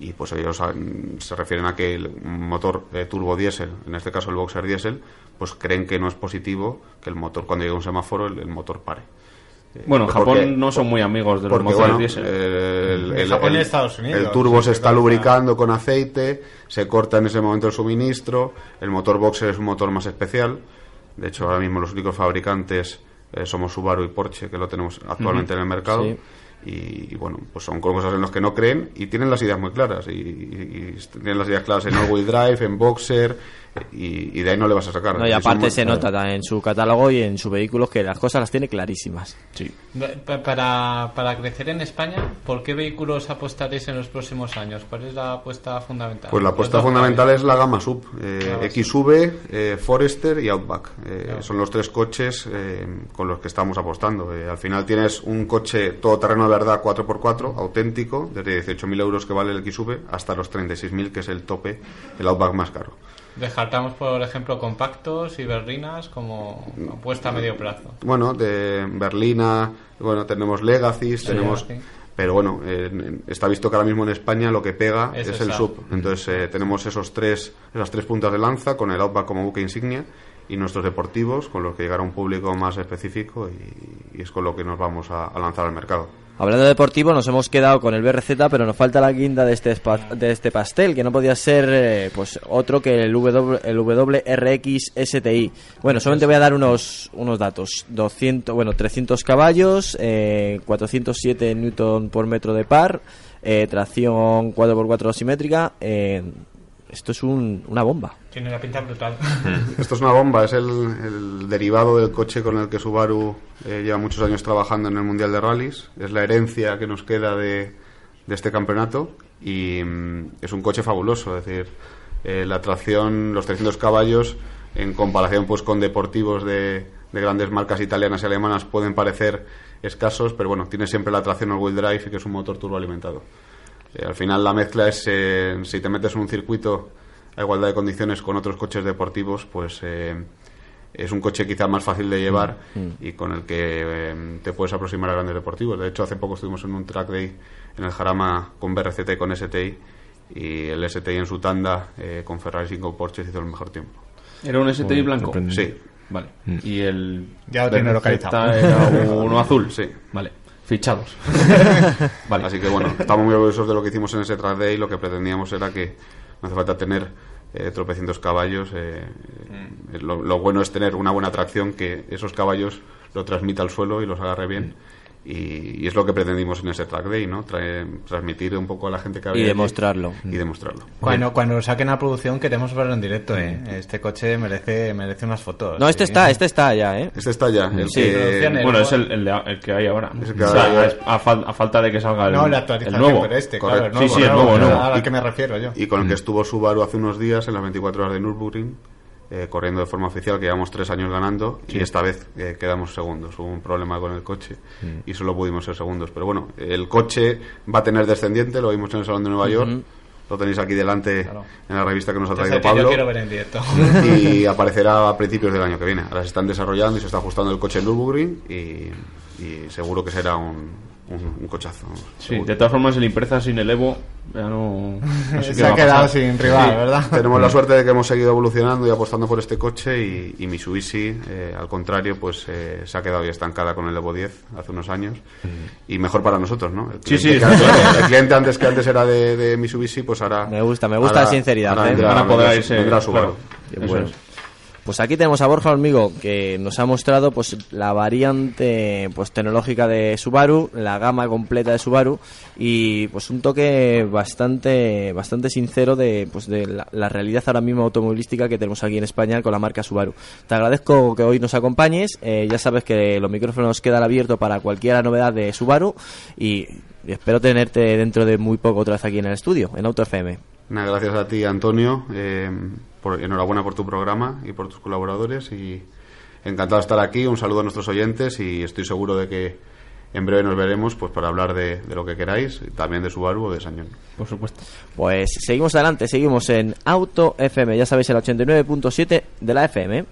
y pues ellos han- se refieren a que el motor eh, turbo diésel, en este caso el boxer diésel, pues creen que no es positivo que el motor cuando llegue a un semáforo el, el motor pare. Eh, Bueno, en porque- Japón no son muy amigos de los porque, motores bueno, diésel. el, En Japón y Estados Unidos, el turbo se está lubricando con aceite, se corta en ese momento el suministro, el motor boxer es un motor más especial, de hecho ahora mismo los únicos fabricantes eh, somos Subaru y Porsche que lo tenemos actualmente en el mercado. Sí. Y, y, bueno, pues son cosas en las que no creen y tienen las ideas muy claras. Y, y- y tienen las ideas claras en all-wheel drive, en boxer, y, y de ahí no le vas a sacar. No, y aparte muy- se nota ta- en su catálogo y en sus vehículos que las cosas las tiene clarísimas. Sí. Pa- Para, para crecer en España, ¿por qué vehículos apostaréis en los próximos años? ¿Cuál es la apuesta fundamental? Pues la apuesta fundamental es la gama sub, eh, Gama XV, eh, Forester y Outback. Eh, Claro. Son los tres coches eh, con los que estamos apostando. Eh, al final tienes un coche todoterreno de verdad 4x4, auténtico, desde 18.000 euros que vale el XV hasta los 36.000 que es el tope, el Outback más caro. Descartamos, por ejemplo, compactos y berlinas como apuesta a medio plazo. Bueno, de Berlina, bueno, tenemos Legacies, tenemos... Legacy. Pero bueno, eh, está visto que ahora mismo en España lo que pega Es es, el sub. Entonces eh, tenemos esos tres, esas tres puntas de lanza con el Outback como buque insignia y nuestros deportivos con los que llegar a un público más específico y, y es con lo que nos vamos a, a lanzar al mercado. Hablando de deportivo, nos hemos quedado con el BRZ, pero nos falta la guinda de este, de este pastel, que no podía ser eh, pues otro que el, w, el WRX STI. Bueno, solamente voy a dar unos, unos datos. 200, bueno, 300 caballos, eh, 407 newton por metro de par, eh, tracción 4x4 simétrica. Esto es un- una bomba. Tiene la pinta brutal. Esto es una bomba, es el, el derivado del coche con el que Subaru eh, lleva muchos años trabajando en el Mundial de Rallys. Es la herencia que nos queda de, de este campeonato y mm, es un coche fabuloso. Es decir, eh, la tracción, los 300 caballos, en comparación pues con deportivos de, de grandes marcas italianas y alemanas, pueden parecer escasos, pero bueno, tiene siempre la tracción all-wheel drive y que es un motor turboalimentado. Eh, al final la mezcla es, eh, si te metes en un circuito a igualdad de condiciones con otros coches deportivos, pues eh, es un coche quizá más fácil de llevar y con el que eh, te puedes aproximar a grandes deportivos. De hecho, hace poco estuvimos en un track day en el Jarama con BRCT y con STI y el STI en su tanda eh, con Ferrari y con Porsche hizo el mejor tiempo. ¿Era un STI blanco? Sí, Vale. Y el. Ya lo tiene localizado. Era uno *laughs* azul. sí. Vale. Fichados. *laughs* vale. Así que bueno, estamos muy orgullosos de lo que hicimos en ese track day. Lo que pretendíamos era que no hace falta tener eh, tropecientos caballos. eh, eh, lo, lo bueno es tener una buena tracción que esos caballos lo transmita al suelo y los agarre bien. Y, y es lo que pretendimos en ese track day, ¿no? Trae- transmitir un poco a la gente que había Y demostrarlo. Y demostrarlo. Cuando, cuando lo saquen a producción queremos verlo en directo, ¿eh? Este coche merece, merece unas fotos. No, este sí. está, este está ya, ¿eh? Este está ya. El Sí, que- producciones. Bueno, es el, el, el que hay ahora. Es el que O sea, hay. a, fal- a falta de que salga el, No, la el actualización, nuevo. pero este, Correcto. claro. Sí, sí, el nuevo, claro, nuevo. A la que me refiero yo. y con el que estuvo Subaru hace unos días en las 24 horas de Nürburgring, eh, corriendo de forma oficial, que llevamos tres años ganando y esta vez eh, quedamos segundos. Hubo un problema con el coche y solo pudimos ser segundos. Pero bueno, el coche va a tener descendiente, lo vimos en el Salón de Nueva York. Lo tenéis aquí delante en la revista que nos ha traído yo Pablo. quiero ver en directo. *laughs* y aparecerá a principios del año que viene. Ahora se están desarrollando y se está ajustando el coche en Nürburgring y, y seguro que será un, un, un cochazo. vamos, Sí, seguro. de todas formas, el Impreza sin el Evo ya no. no sé *laughs* qué Se ha quedado pasar. sin rival, Sí, ¿verdad? Tenemos la suerte de que hemos seguido evolucionando y apostando por este coche y, y Mitsubishi, eh, al contrario, pues eh, se ha quedado ya estancada con el Evo 10 hace unos años y mejor para nosotros, ¿no? El Sí, cliente sí, antes, *laughs* el cliente antes que antes era de, de Mitsubishi, pues ahora... Me gusta, me gusta ahora- la sinceridad, ahora ¿eh? vendrá- Ahora podrá vendrá- irse- vendrá Subaru. claro. Pues aquí tenemos a Borja Hormigo que nos ha mostrado pues la variante pues tecnológica de Subaru, la gama completa de Subaru y pues un toque bastante bastante sincero de pues de la, realidad ahora mismo automovilística que tenemos aquí en España con la marca Subaru. Te agradezco que hoy nos acompañes, eh, ya sabes que los micrófonos quedan abiertos para cualquier novedad de Subaru y, y espero tenerte dentro de muy poco otra vez aquí en el estudio, en Auto FM. Nada, gracias a ti, Antonio. eh, por- enhorabuena por tu programa y por tus colaboradores. Y encantado de estar aquí. Un saludo a nuestros oyentes y estoy seguro de que en breve nos veremos pues para hablar de, de lo que queráis, y también de Subaru o de Sañón. Por supuesto. Pues seguimos adelante, seguimos en Auto FM, ya sabéis el 89.7 de la FM.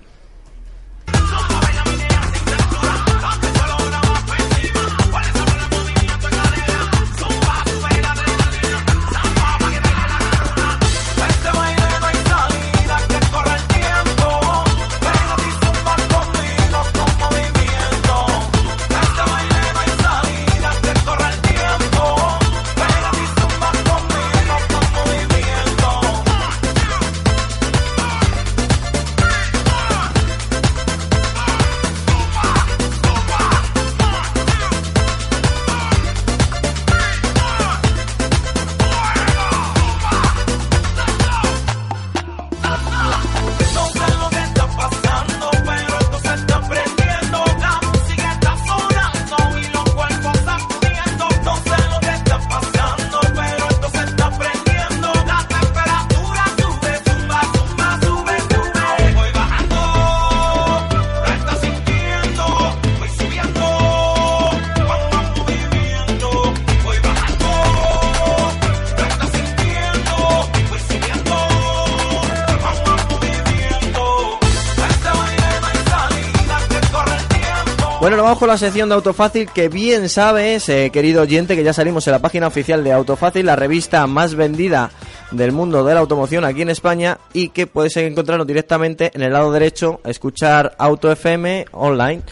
Vamos con la sección de Autofácil que bien sabes, eh, querido oyente, que ya salimos en la página oficial de Autofácil, la revista más vendida del mundo de la automoción aquí en España y que puedes encontrarnos directamente en el lado derecho, escuchar Auto FM online,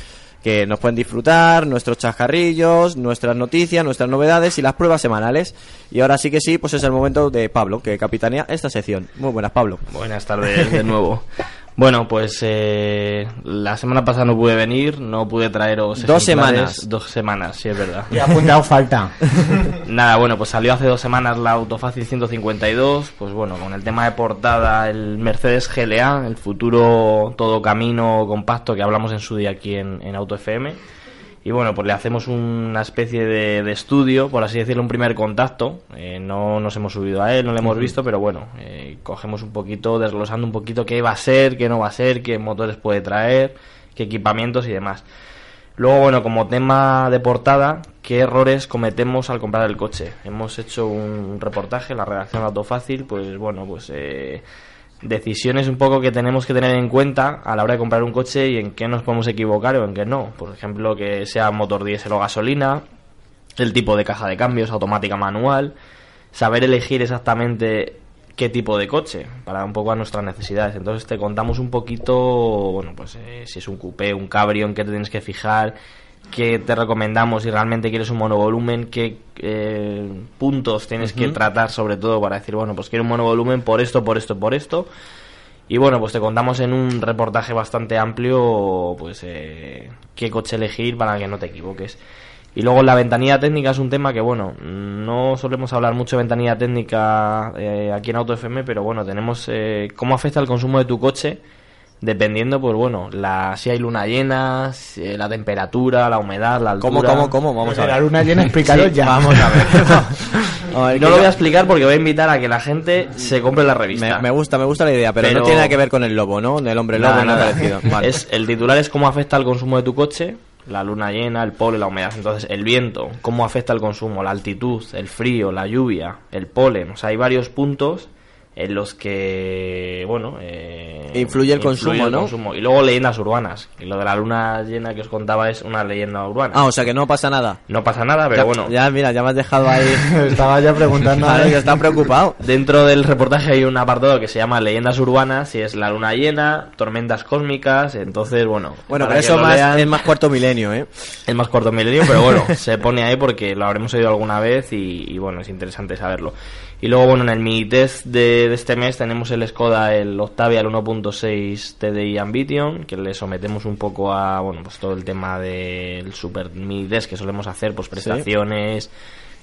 que nos pueden disfrutar, nuestros chascarrillos, nuestras noticias, nuestras novedades y las pruebas semanales. Y ahora sí que sí, pues es el momento de Pablo, que capitanea esta sección. Muy buenas, Pablo. Buenas tardes de nuevo. *laughs* Bueno, pues eh, la semana pasada no pude venir, no pude traeros Dos semanas. Dos semanas, sí es verdad. Y apuntado falta. *laughs* Nada, bueno, pues salió hace dos semanas la Autofácil 152, pues bueno, con el tema de portada, el Mercedes GLA, el futuro todo camino compacto que hablamos en su día aquí en, en Auto FM. Y bueno, pues le hacemos una especie de, de estudio, por así decirlo, un primer contacto. Eh, no nos hemos subido a él, no lo hemos visto, pero bueno, eh, cogemos un poquito, desglosando un poquito qué va a ser, qué no va a ser, qué motores puede traer, qué equipamientos y demás. Luego, bueno, como tema de portada, ¿qué errores cometemos al comprar el coche? Hemos hecho un reportaje, la redacción de Autofácil, pues bueno, pues eh, decisiones un poco que tenemos que tener en cuenta a la hora de comprar un coche y en qué nos podemos equivocar o en qué no. Por ejemplo, que sea motor diésel o gasolina, el tipo de caja de cambios, automática manual, saber elegir exactamente qué tipo de coche para un poco a nuestras necesidades. Entonces te contamos un poquito, bueno, pues eh, si es un coupé, un cabrio, en qué te tienes que fijar, qué te recomendamos si realmente quieres un monovolumen, qué eh, puntos tienes que tratar sobre todo para decir, bueno, pues quiero un monovolumen por esto, por esto, por esto. Y bueno, pues te contamos en un reportaje bastante amplio, pues eh, qué coche elegir para que no te equivoques. Y luego la ventanilla técnica es un tema que, bueno, no solemos hablar mucho de ventanilla técnica eh, aquí en Auto FM, pero bueno, tenemos eh, cómo afecta el consumo de tu coche dependiendo, pues bueno, la, si hay luna llena, si- eh, la temperatura, la humedad, la altura. ¿Cómo, cómo, cómo? Vamos a la ver. luna llena, explícalo Sí, ya. Vamos a ver. *laughs* A ver, No que lo yo- voy a explicar porque voy a invitar a que la gente se compre la revista. me, me gusta, me gusta la idea, pero, Pero- no tiene nada que ver con el lobo, ¿no? Del hombre lobo, Nada, nada nada. parecido. *laughs* Vale. Es, el titular es cómo afecta el consumo de tu coche, la luna llena, el polen, la humedad. Entonces, el viento, cómo afecta el consumo, la altitud, el frío, la lluvia, el polen. O sea, hay varios puntos en los que, bueno, eh, Influye el consumo, ¿no? consumo. Y luego leyendas urbanas. Y lo de la luna llena que os contaba es una leyenda urbana. Ah, o sea que no pasa nada. No pasa nada, pero ya, bueno. Ya, mira, ya me has dejado ahí. *laughs* Estaba ya preguntando. Vale, que está preocupado. Dentro del reportaje hay un apartado que se llama Leyendas Urbanas y es la luna llena, tormentas cósmicas, entonces bueno... Bueno, pero eso más, lean, es más cuarto milenio, ¿eh? es más corto milenio, pero bueno, *laughs* se pone ahí porque lo habremos oído alguna vez y, y, bueno, es interesante saberlo. Y luego, bueno, en el mini test de, de este mes tenemos el Skoda, el Octavia, el 1.6 TDI Ambition, que le sometemos un poco a, bueno, pues todo el tema del super mini test que solemos hacer, pues prestaciones,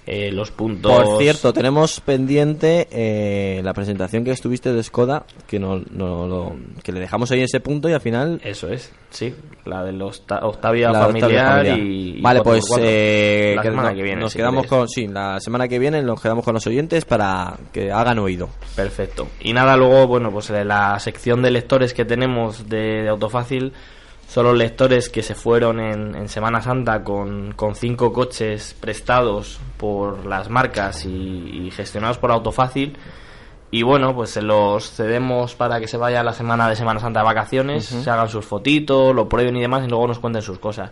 eh, los puntos... Por cierto, tenemos pendiente eh, la presentación que estuviste de Skoda, que no, no lo- que le dejamos ahí ese punto y al final Eso es, sí, la del Octa- Octavia la familiar, Octavia familiar. Y, vale, 4x4. pues eh, la que semana no- que viene. nos si quedamos con sí, la semana que viene nos quedamos con los oyentes para que hagan oído. Perfecto. Y nada, luego, bueno, pues eh, la sección de lectores que tenemos de, de Autofácil son los lectores que se fueron en, en Semana Santa con, con cinco coches prestados por las marcas y, y gestionados por Autofácil. Y bueno, pues se los cedemos para que se vaya la semana de Semana Santa de vacaciones, se hagan sus fotitos, lo prueben y demás, y luego nos cuenten sus cosas.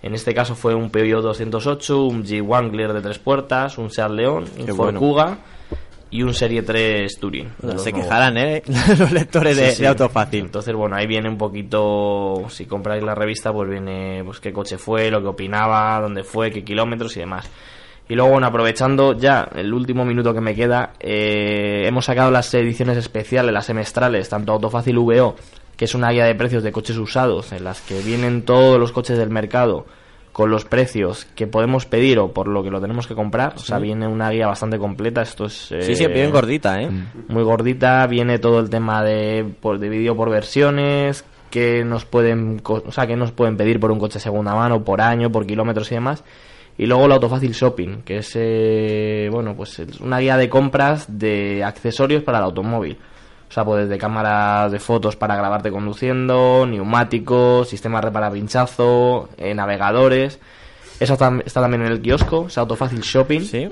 En este caso fue un Peugeot 208, un Jeep Wrangler de tres puertas, un Seat León, un Qué Ford bueno. Kuga y un Serie 3 Touring. los Se nuevos. quejarán, ¿eh? *laughs* los lectores de, Sí, de Autofácil. Entonces, bueno, ahí viene un poquito, si compráis la revista, pues viene pues qué coche fue, lo que opinaba, dónde fue, qué kilómetros y demás. Y luego, bueno, aprovechando ya el último minuto que me queda, eh, hemos sacado las ediciones especiales, las semestrales, tanto Autofácil VO, que es una guía de precios de coches usados, en las que vienen todos los coches del mercado con los precios que podemos pedir o por lo que lo tenemos que comprar. O sea, viene una guía bastante completa. Esto es... Sí, sí, eh, bien gordita, ¿eh? muy gordita, viene todo el tema de, por, dividido por versiones, que nos pueden, o sea, que nos pueden pedir por un coche segunda mano, por año, por kilómetros y demás. Y luego la Autofácil Shopping, que es, eh, bueno, pues es una guía de compras de accesorios para el automóvil. O sea, pues desde cámaras de fotos para grabarte conduciendo, neumáticos, sistemas de repara-pinchazo, eh, navegadores. Eso está también en el kiosco, es Autofácil Shopping. Sí.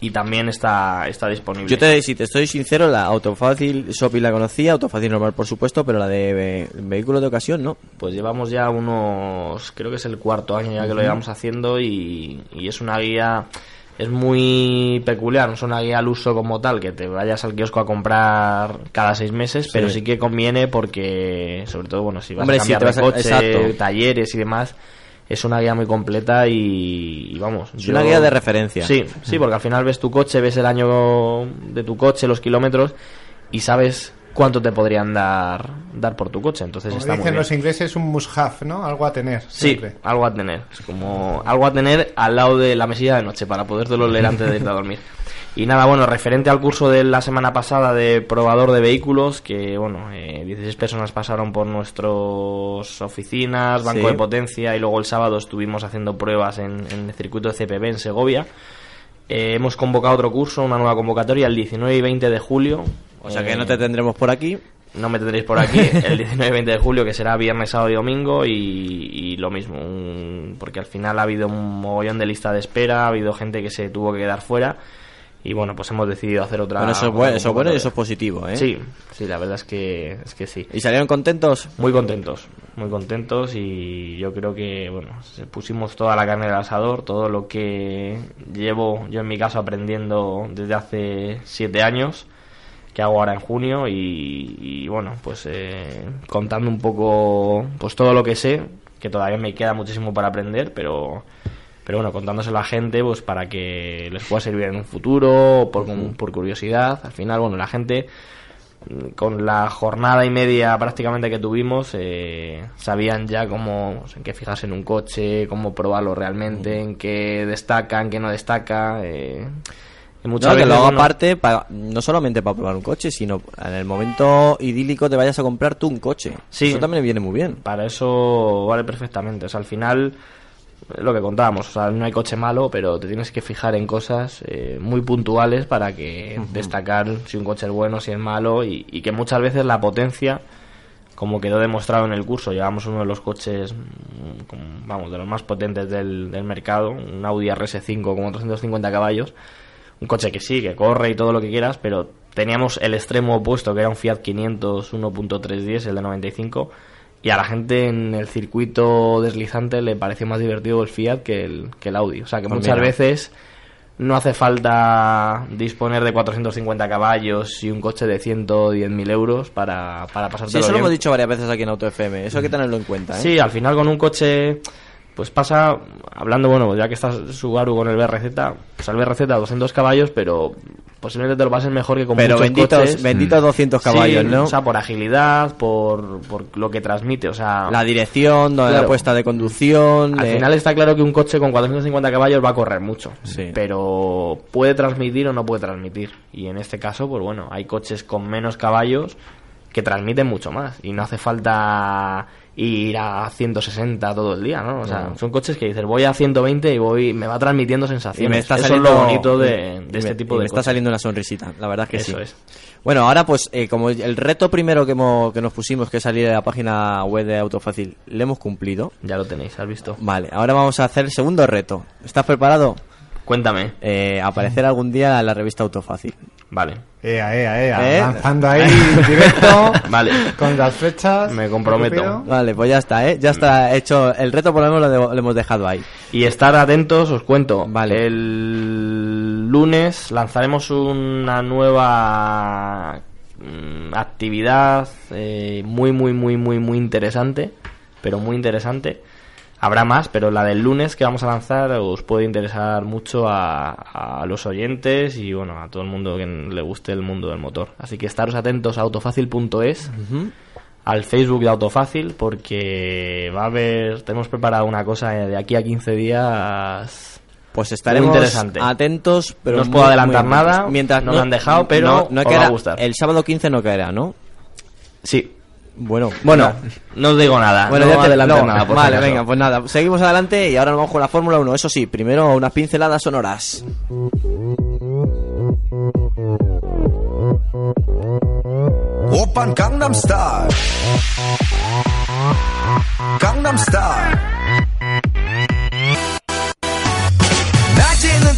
y también está, está disponible. Yo te, si te estoy sincero, la Autofácil Shopping la conocía, Autofácil normal por supuesto, pero la de ve- vehículos de ocasión no. Pues llevamos ya unos, creo que es el cuarto año ya que lo llevamos haciendo y, y es una guía, es muy peculiar, no es una guía al uso como tal, que te vayas al kiosco a comprar cada seis meses, pero sí que conviene porque, sobre todo, bueno, si vas Hombre, a cambiar de coche, exacto. talleres y demás, es una guía muy completa y, y vamos. Es una guía de referencia. Sí, sí, porque al final ves tu coche, ves el año de tu coche, los kilómetros y sabes cuánto te podrían dar dar por tu coche, entonces Como está muy dicen bien. los ingleses, un must have, ¿no? Algo a tener. Sí, siempre. algo a tener. Es como algo a tener al lado de la mesilla de noche para podértelo leer antes de irte a dormir. Y nada, bueno, referente al curso de la semana pasada de probador de vehículos, que bueno, eh, 16 personas pasaron por nuestras oficinas, banco Sí. de potencia, y luego el sábado estuvimos haciendo pruebas en, en el circuito de CPB en Segovia. Eh, hemos convocado otro curso, una nueva convocatoria, el 19 y 20 de julio. O sea que Eh, no te tendremos por aquí. no me tendréis por aquí *laughs* el 19 y 20 de julio, que será viernes, sábado y domingo, y, y lo mismo, un- porque al final ha habido un mogollón de lista de espera, ha habido gente que se tuvo que quedar fuera, y bueno, pues hemos decidido hacer otra. Bueno, eso es bueno, eso es bueno y eso es positivo, ¿eh? Sí, sí, la verdad es que, es que sí. ¿Y salieron contentos? Muy contentos, muy contentos y yo creo que, bueno, pusimos toda la carne del asador, todo lo que llevo yo en mi caso aprendiendo desde hace siete años, que hago ahora en junio y, y, bueno, pues eh, contando un poco pues todo lo que sé, que todavía me queda muchísimo para aprender, pero pero bueno, contándoselo a la gente pues para que les pueda servir en un futuro, por, por curiosidad, al final, bueno, la gente con la jornada y media prácticamente que tuvimos, eh, sabían ya cómo, pues, en qué fijarse en un coche, cómo probarlo realmente, en qué destaca, en qué no destaca. Eh, y muchas No, que veces, lo hago bueno, aparte, pa- no solamente para probar un coche, sino en el momento idílico te vayas a comprar tú un coche. Sí. Eso también viene muy bien. Para eso vale perfectamente. O sea, al final, lo que contábamos, o sea, no hay coche malo, pero te tienes que fijar en cosas eh, muy puntuales para que destacar si un coche es bueno, si es malo, y, y que muchas veces la potencia, como quedó demostrado en el curso, llevamos uno de los coches, mm, vamos, de los más potentes del, del mercado, un Audi RS5 con 350 caballos, un coche que sí, que corre y todo lo que quieras, pero teníamos el extremo opuesto, que era un Fiat 500 1.310, el de 95, y a la gente en el circuito deslizante le pareció más divertido el Fiat que el, que el Audi. O sea que Pues muchas mira. veces no hace falta disponer de 450 caballos y un coche de 110.000 euros para, para pasarte Sí, eso lo hemos dicho varias veces aquí en Auto FM. Eso hay que tenerlo en cuenta, ¿eh? Sí, al final con un coche, pues pasa, hablando, bueno, ya que estás Subaru con el BRZ, pues el BRZ 200 caballos, pero posiblemente te lo pases mejor que con Pero muchos benditos, coches. benditos 200 Sí, caballos, ¿no? O sea, por agilidad, por, por lo que transmite, o sea... la dirección, la Claro. puesta de conducción. Al de- final está claro que un coche con 450 caballos va a correr mucho, Sí. pero puede transmitir o no puede transmitir. Y en este caso, pues bueno, hay coches con menos caballos que transmiten mucho más y no hace falta ir a 160 todo el día, ¿no? O sea, son coches que dices, voy a 120 y voy me va transmitiendo sensaciones. y me está Eso saliendo es lo bonito de, y de me- este tipo y de me está coches. saliendo una sonrisita, la verdad es que Eso sí. es. Bueno, ahora pues eh, como el reto primero que, hemos- que nos pusimos que es salir de la página web de Autofácil, le hemos cumplido. Ya lo tenéis, ¿has visto? Vale, ahora vamos a hacer el segundo reto. ¿Estás preparado? Cuéntame. Eh, aparecer algún día en la revista Autofácil. Vale. Ea, ea, ea. ¿Eh? Lanzando ahí *laughs* directo Vale. con las fechas. Me comprometo. Vale, pues ya está, ¿eh? Ya está hecho. El reto por lo menos lo, de- lo hemos dejado ahí. Y estar atentos, os cuento. Vale. El lunes lanzaremos una nueva mm, actividad eh, muy, muy, muy, muy, muy interesante. Pero muy interesante. Habrá más, pero la del lunes que vamos a lanzar os puede interesar mucho a, a los oyentes y bueno, a todo el mundo que le guste el mundo del motor. Así que estaros atentos a autofácil.es al Facebook de Autofácil porque va a haber, tenemos preparado una cosa de aquí a 15 días. Pues estaremos Muy interesante. atentos, pero No os muy- puedo adelantar muy nada, Mientras no me han dejado, pero no, no os caerá- va a gustar. El sábado 15 no caerá, ¿no? Sí. Bueno, bueno, no, no digo nada. Bueno, ya te adelanto nada. Vale, venga, pues nada. Seguimos adelante y ahora nos vamos con la Fórmula 1. Eso sí, primero unas pinceladas sonoras. Open Gangnam Style. Gangnam Style.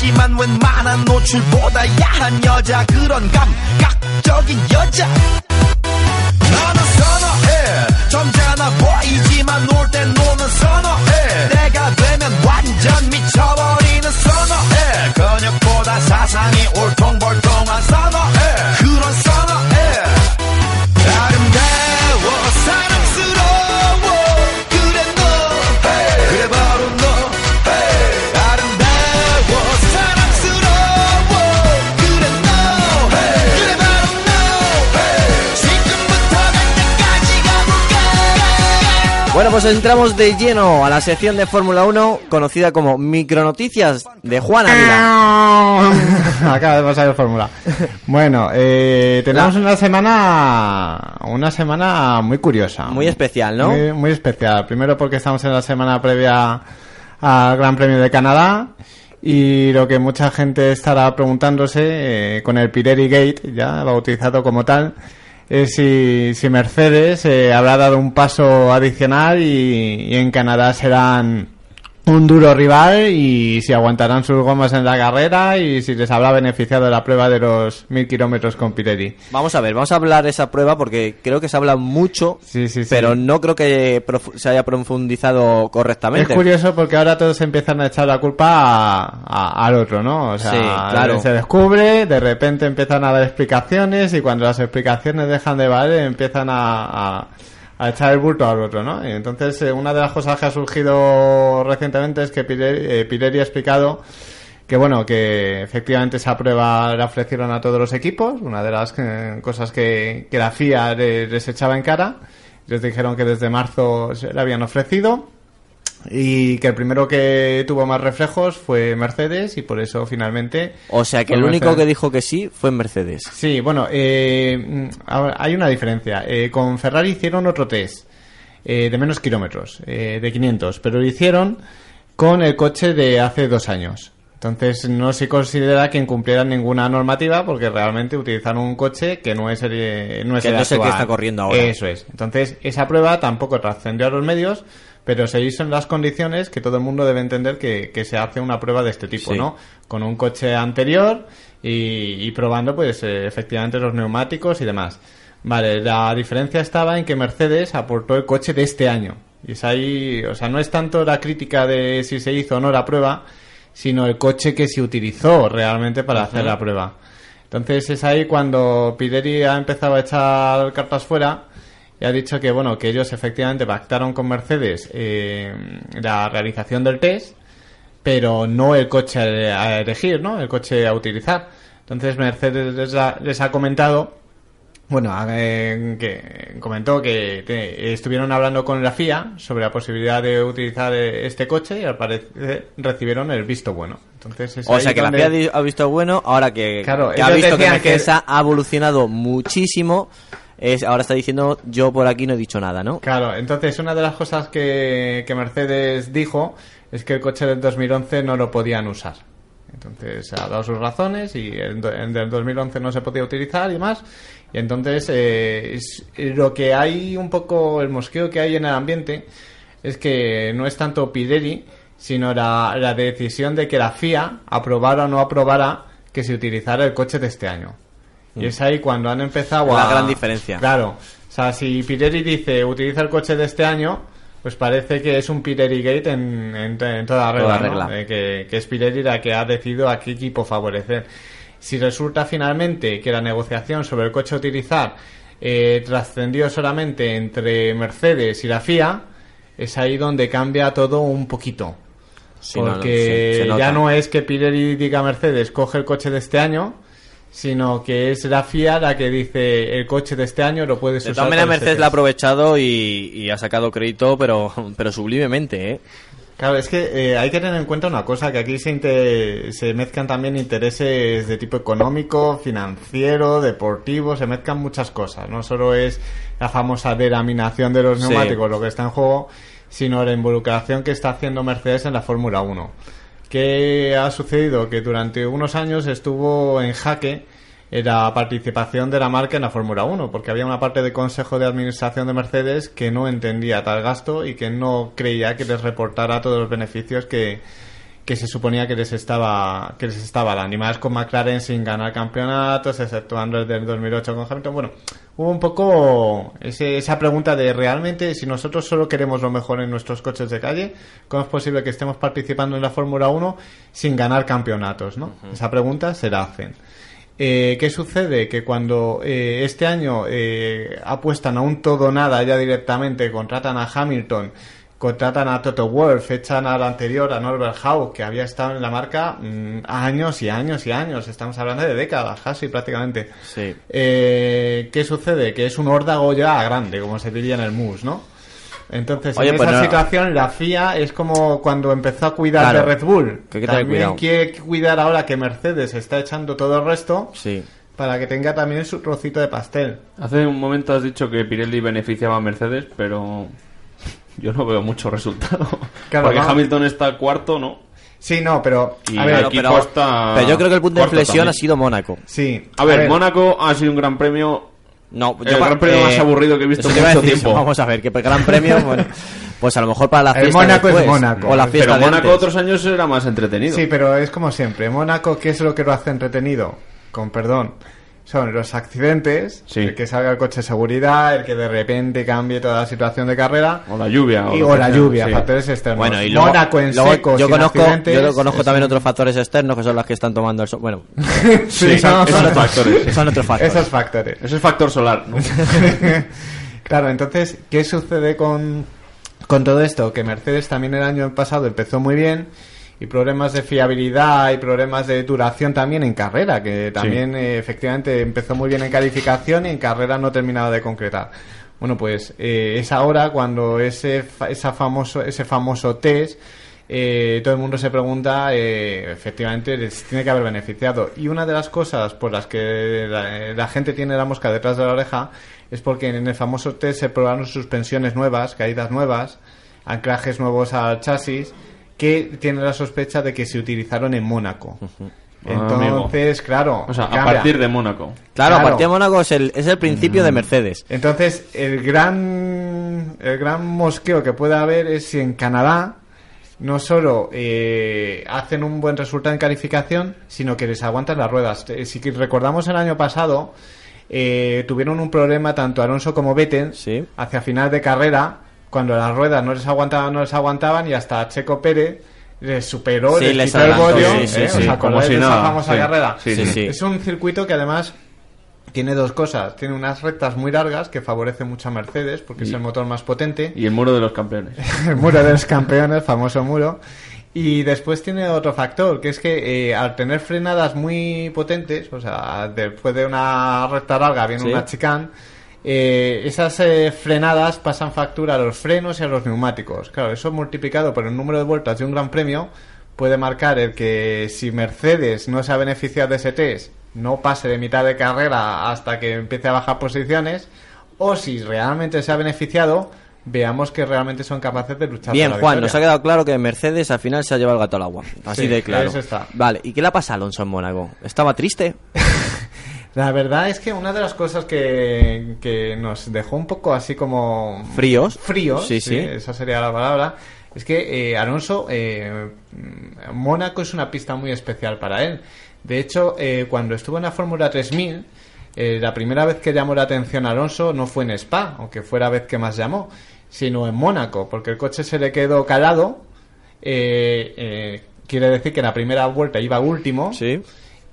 가렸지만 웬만한 노출보다 야한 여자 그런 감각적인 여자. 나는 선어해. 점잖아 보이지만 놀땐 nos entramos de lleno a la sección de Fórmula 1 conocida como Micronoticias de Juan Ávila. *laughs* Acaba de pasar el Fórmula. Bueno, eh, tenemos una semana una semana muy curiosa. Muy especial, ¿no? Muy, especial. Primero porque estamos en la semana previa al Gran Premio de Canadá. Y lo que mucha gente estará preguntándose eh, con el Pirelli Gate, ya bautizado como tal, es si, si Mercedes eh, habrá dado un paso adicional y, y en Canadá serán un duro rival y si aguantarán sus gomas en la carrera y si les habrá beneficiado la prueba de los mil kilómetros con Pirelli. Vamos a ver, vamos a hablar de esa prueba porque creo que se habla mucho, Sí, sí, sí. pero no creo que se haya profundizado Es correctamente. curioso porque ahora todos empiezan a echar la culpa a- a- al otro, ¿no? O sea, Sí, claro. se descubre, de repente empiezan a dar explicaciones y cuando las explicaciones dejan de valer empiezan a, a- a echar el bulto al otro, ¿no? Y entonces eh, una de las cosas que ha surgido recientemente es que Pirelli, eh, ha explicado que bueno, que efectivamente esa prueba la ofrecieron a todos los equipos, una de las eh, cosas que, que la FIA le- les echaba en cara, les dijeron que desde marzo se la habían ofrecido y que el primero que tuvo más reflejos fue Mercedes y por eso finalmente... O sea que el único Mercedes. que dijo que sí fue Mercedes. Sí, bueno, eh, mm, hay una diferencia. Eh, con Ferrari hicieron otro test eh, de menos kilómetros, eh, de 500, pero lo hicieron con el coche de hace dos años. Entonces no se considera que incumplieran ninguna normativa porque realmente utilizaron un coche que no es el, eh, no es Que el no es el que está corriendo ahora. Eso es. Entonces esa prueba tampoco trascendió a los medios, pero se hizo en las condiciones que todo el mundo debe entender que, que se hace una prueba de este tipo, Sí. ¿no? Con un coche anterior y, y probando pues eh, efectivamente los neumáticos y demás. Vale, la diferencia estaba en que Mercedes aportó el coche de este año. Y es ahí, o sea, no es tanto la crítica de si se hizo o no la prueba, sino el coche que se utilizó realmente para hacer la prueba. Entonces es ahí cuando Pirelli ha empezado a echar cartas fuera y ha dicho que bueno que ellos efectivamente pactaron con Mercedes eh, la realización del test, pero no el coche a elegir, ¿no? El coche a utilizar. Entonces Mercedes les ha, les ha comentado bueno, eh, que comentó que te- estuvieron hablando con la FIA sobre la posibilidad de utilizar eh, este coche y al parecer recibieron el visto bueno. Entonces es O sea que donde- la FIA ha visto bueno, ahora que, Claro, que ha visto que decían que- ha evolucionado muchísimo, es, ahora está diciendo yo por aquí no he dicho nada, ¿no? Claro, entonces una de las cosas que, que Mercedes dijo es que el coche del 2011 no lo podían usar. Entonces ha dado sus razones y en el 2011 no se podía utilizar y más. Y entonces eh, es- lo que hay un poco, el mosqueo que hay en el ambiente es que no es tanto Pirelli, sino la, la decisión de que la FIA aprobara o no aprobara que se utilizara el coche de este año. Y es ahí cuando han empezado La a... gran diferencia. Claro. O sea, si Pirelli dice utiliza el coche de este año, pues parece que es un Pirelli Gate en, en, en toda regla. Toda ¿no? regla. Eh, que, que es Pirelli la que ha decidido a qué equipo favorecer. Si resulta finalmente que la negociación sobre el coche a utilizar eh, trascendió solamente entre Mercedes y la FIA, es ahí donde cambia todo un poquito. Sí, no, no, Porque se- se nota. ya no es que Pirelli diga a Mercedes coge el coche de este año, sino que es la FIA la que dice el coche de este año lo puedes De usar. todas maneras, Mercedes la ha test". aprovechado y, y ha sacado crédito, pero, pero sublimemente, ¿eh? Claro, es que eh, hay que tener en cuenta una cosa, que aquí se, inte- se mezclan también intereses de tipo económico, financiero, deportivo, se mezclan muchas cosas. No solo es la famosa delaminación de los Sí. neumáticos lo que está en juego, sino la involucración que está haciendo Mercedes en la Fórmula 1. ¿Qué ha sucedido? Que durante unos años estuvo en jaque la participación de la marca en la Fórmula 1, porque había una parte del Consejo de Administración de Mercedes que no entendía tal gasto y que no creía que les reportara todos los beneficios que, que se suponía que les estaba que les estaba dando. Y más con McLaren sin ganar campeonatos, exceptuando el del 2008 con Hamilton. Bueno, hubo un poco ese- esa pregunta de realmente si nosotros solo queremos lo mejor en nuestros coches de calle, ¿cómo es posible que estemos participando en la Fórmula 1 sin ganar campeonatos? ¿no? Esa pregunta se la hacen. Eh, ¿Qué sucede? Que cuando eh, este año eh, apuestan a un todo nada ya directamente, contratan a Hamilton, contratan a Toto Wolff, echan al anterior, a Norbert Haug, que había estado en la marca mm, años y años y años, estamos hablando de décadas, casi prácticamente. Sí. Eh, ¿Qué sucede? Que es un órdago ya grande, como se diría en el MUS, ¿no? Entonces, Oye, en pues esa no- situación, la FIA es como cuando empezó a cuidar Claro, de Red Bull. que También cuidado. quiere cuidar ahora que Mercedes está echando todo el resto Sí. para que tenga también su trocito de pastel. Hace un momento has dicho que Pirelli beneficiaba a Mercedes, pero yo no veo mucho resultado. *laughs* Claro, Porque ¿no? Hamilton está cuarto, ¿no? Sí, no, pero... Y a ver, equipo está pero yo creo que el punto de inflexión también. ha sido Mónaco. sí. A ver, Mónaco ha sido un gran premio. No, El gran premio más aburrido que he visto en mucho decir, tiempo. Vamos a ver, que el gran premio, *laughs* bueno, pues a lo mejor para la El fiesta Mónaco es Mónaco. o la fiesta Pero Mónaco antes. otros años era más entretenido. Sí, pero es como siempre. Mónaco, ¿qué es lo que lo hace entretenido? Con perdón. Son los accidentes, Sí. el que salga el coche de seguridad, el que de repente cambie toda la situación de carrera. O la lluvia. y, o que la lluvia, sí. factores externos. Bueno, y luego, Mónaco en luego seco, yo conozco, accidentes, yo conozco también un- otros factores externos que son los que están tomando el sol. Bueno, *laughs* Sí, Esos- no, esos son- factores. son otros factores. Esos factores. Ese es factor solar, ¿no? *laughs* claro, entonces, ¿qué sucede con, con todo esto? Que Mercedes también el año pasado empezó muy bien y problemas de fiabilidad y problemas de duración también en carrera, que también eh, efectivamente empezó muy bien en calificación y en carrera no terminaba de concretar. Bueno, pues eh, es ahora cuando ese, esa famoso, ese famoso test eh, todo el mundo se pregunta, eh, efectivamente, les tiene que haber beneficiado. Y una de las cosas por las que la, la gente tiene la mosca detrás de la oreja es porque en el famoso test se probaron suspensiones nuevas, caídas nuevas, anclajes nuevos al chasis, que tiene la sospecha de que se utilizaron en Mónaco. Entonces, claro, O sea, a partir de Mónaco. Claro, a partir de Mónaco es el, es el principio de Mercedes. Entonces, el gran, el gran mosqueo que puede haber es si en Canadá no solo eh, hacen un buen resultado en calificación, sino que les aguantan las ruedas. Eh, Si recordamos el año pasado, eh, tuvieron un problema tanto Alonso como Vettel Sí. hacia final de carrera, cuando las ruedas no les aguantaban, no les aguantaban y hasta Checo Pérez les superó, Sí, les quitó el podio. sí, sí, ¿eh? sí, ¿Os como si de esa famosa sí. carrera? Sí, Sí, sí. Es un circuito que además tiene dos cosas. Tiene unas rectas muy largas que favorece mucho a Mercedes porque es el motor más potente. Y el muro de los campeones. *laughs* el muro de los campeones, famoso muro. Y después tiene otro factor, que es que eh, al tener frenadas muy potentes, o sea, después de una recta larga viene Sí. una chicane, eh, esas eh, frenadas pasan factura a los frenos y a los neumáticos. Claro, eso multiplicado por el número de vueltas de un gran premio puede marcar el que si Mercedes no se ha beneficiado de ese test, no pase de mitad de carrera hasta que empiece a bajar posiciones, o si realmente se ha beneficiado, veamos que realmente son capaces de luchar Bien, por la Juan, victoria. nos ha quedado claro que Mercedes al final se ha llevado el gato al agua. Así Sí, de claro. eso está. Vale, ¿y qué le pasa a Alonso en Mónaco? ¿Estaba triste? *laughs* La verdad es que una de las cosas que, que nos dejó un poco así como... ¿Fríos? Fríos, Sí, sí, sí. esa sería la palabra. Es que eh, Alonso, eh, Mónaco es una pista muy especial para él. De hecho, eh, cuando estuvo en la Fórmula 3000, eh, la primera vez que llamó la atención a Alonso no fue en Spa, aunque fue la vez que más llamó, sino en Mónaco, porque el coche se le quedó calado. eh, eh, quiere decir que en la primera vuelta iba último Sí.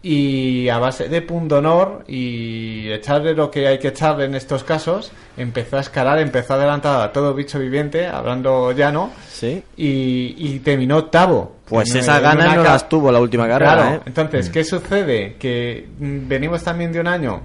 Y a base de punto honor y echarle lo que hay que echarle en estos casos, empezó a escalar, empezó a adelantar a todo bicho viviente, hablando llano, Sí. y, y terminó octavo. Pues En- esas en ganas no las tuvo la última carrera, Claro, ¿eh? entonces, ¿qué sucede? Que mm, venimos también de un año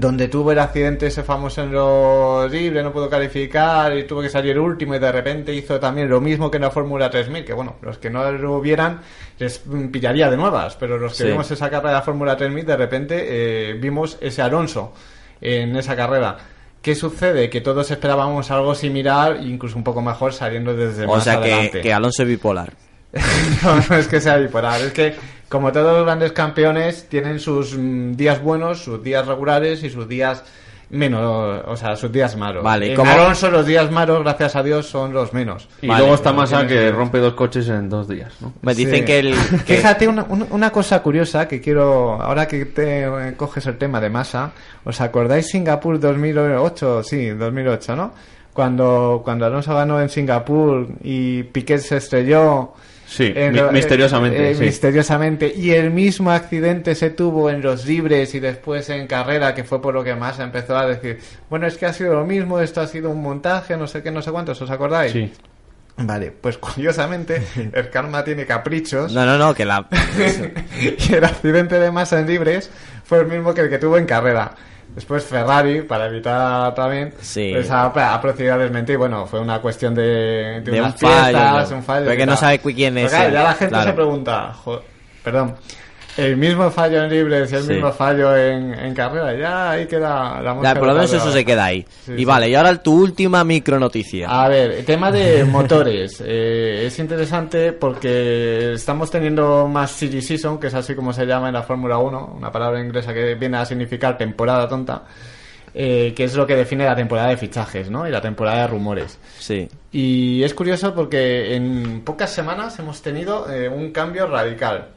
donde tuvo el accidente ese famoso en los libres, no pudo calificar y tuvo que salir último y de repente hizo también lo mismo que en la Fórmula 3000, que bueno, los que no lo hubieran les pillaría de nuevas, pero los que Sí. vimos esa carrera de la Fórmula 3000 de repente eh, vimos ese Alonso en esa carrera. ¿Qué sucede? Que todos esperábamos algo similar, incluso un poco mejor, saliendo desde O más sea que, adelante. que Alonso es bipolar. *laughs* no, no es que sea bipolar, es que como todos los grandes campeones tienen sus mm, días buenos, sus días regulares y sus días menos, o sea, sus días malos. Vale, ¿y en cómo- Alonso los días malos, gracias a Dios, son los menos. Y Vale, luego está Massa que rompe dos coches en dos días, ¿no? Me dicen Sí. que el... *laughs* que- Fíjate una, una- una cosa curiosa que quiero, ahora que te eh, coges el tema de masa, ¿os acordáis Singapur 2008? Sí, 2008, ¿no? Cuando, cuando Alonso ganó en Singapur y Piquet se estrelló. Sí, en misteriosamente, eh, sí. Misteriosamente. Y el mismo accidente se tuvo en los libres y después en carrera, que fue por lo que Massa empezó a decir, bueno, es que ha sido lo mismo, esto ha sido un montaje, no sé qué, no sé cuántos, ¿os acordáis? Sí. Vale, pues curiosamente, *laughs* el karma tiene caprichos. No, no, no, que la... *laughs* y el accidente de masa en libres fue el mismo que el que tuvo en carrera. Después Ferrari, para evitar también, Sí. pues ha, ha procedido a desmentir. Bueno, fue una cuestión de, de, De unas un fallo, ¿no? un fallo. Pero y que no sabe quién es claro, él. ya la gente Claro. se pregunta, jo- perdón, el mismo fallo en libres y el Sí. mismo fallo en, en carrera, ya ahí queda la mosca Ya, por lo menos eso se queda ahí. Sí, y sí. vale, y ahora tu última micronoticia. A ver, el tema de *laughs* motores. eh, es interesante porque estamos teniendo más silly season, que es así como se llama en la Fórmula 1, una palabra inglesa que viene a significar temporada tonta, eh, que es lo que define la temporada de fichajes, ¿no? Y la temporada de rumores. Sí. Y es curioso porque en pocas semanas hemos tenido eh, un cambio radical.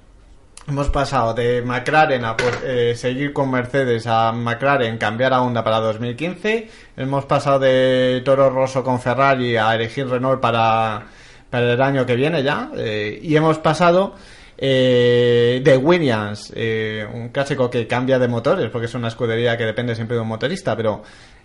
Hemos pasado de McLaren a pues, eh, seguir con Mercedes a McLaren cambiar a Honda para 2015. Hemos pasado de Toro Rosso con Ferrari a elegir Renault para, para el año que viene ya. eh, y hemos pasado eh, de Williams, eh, un clásico que cambia de motores porque es una escudería que depende siempre de un motorista, pero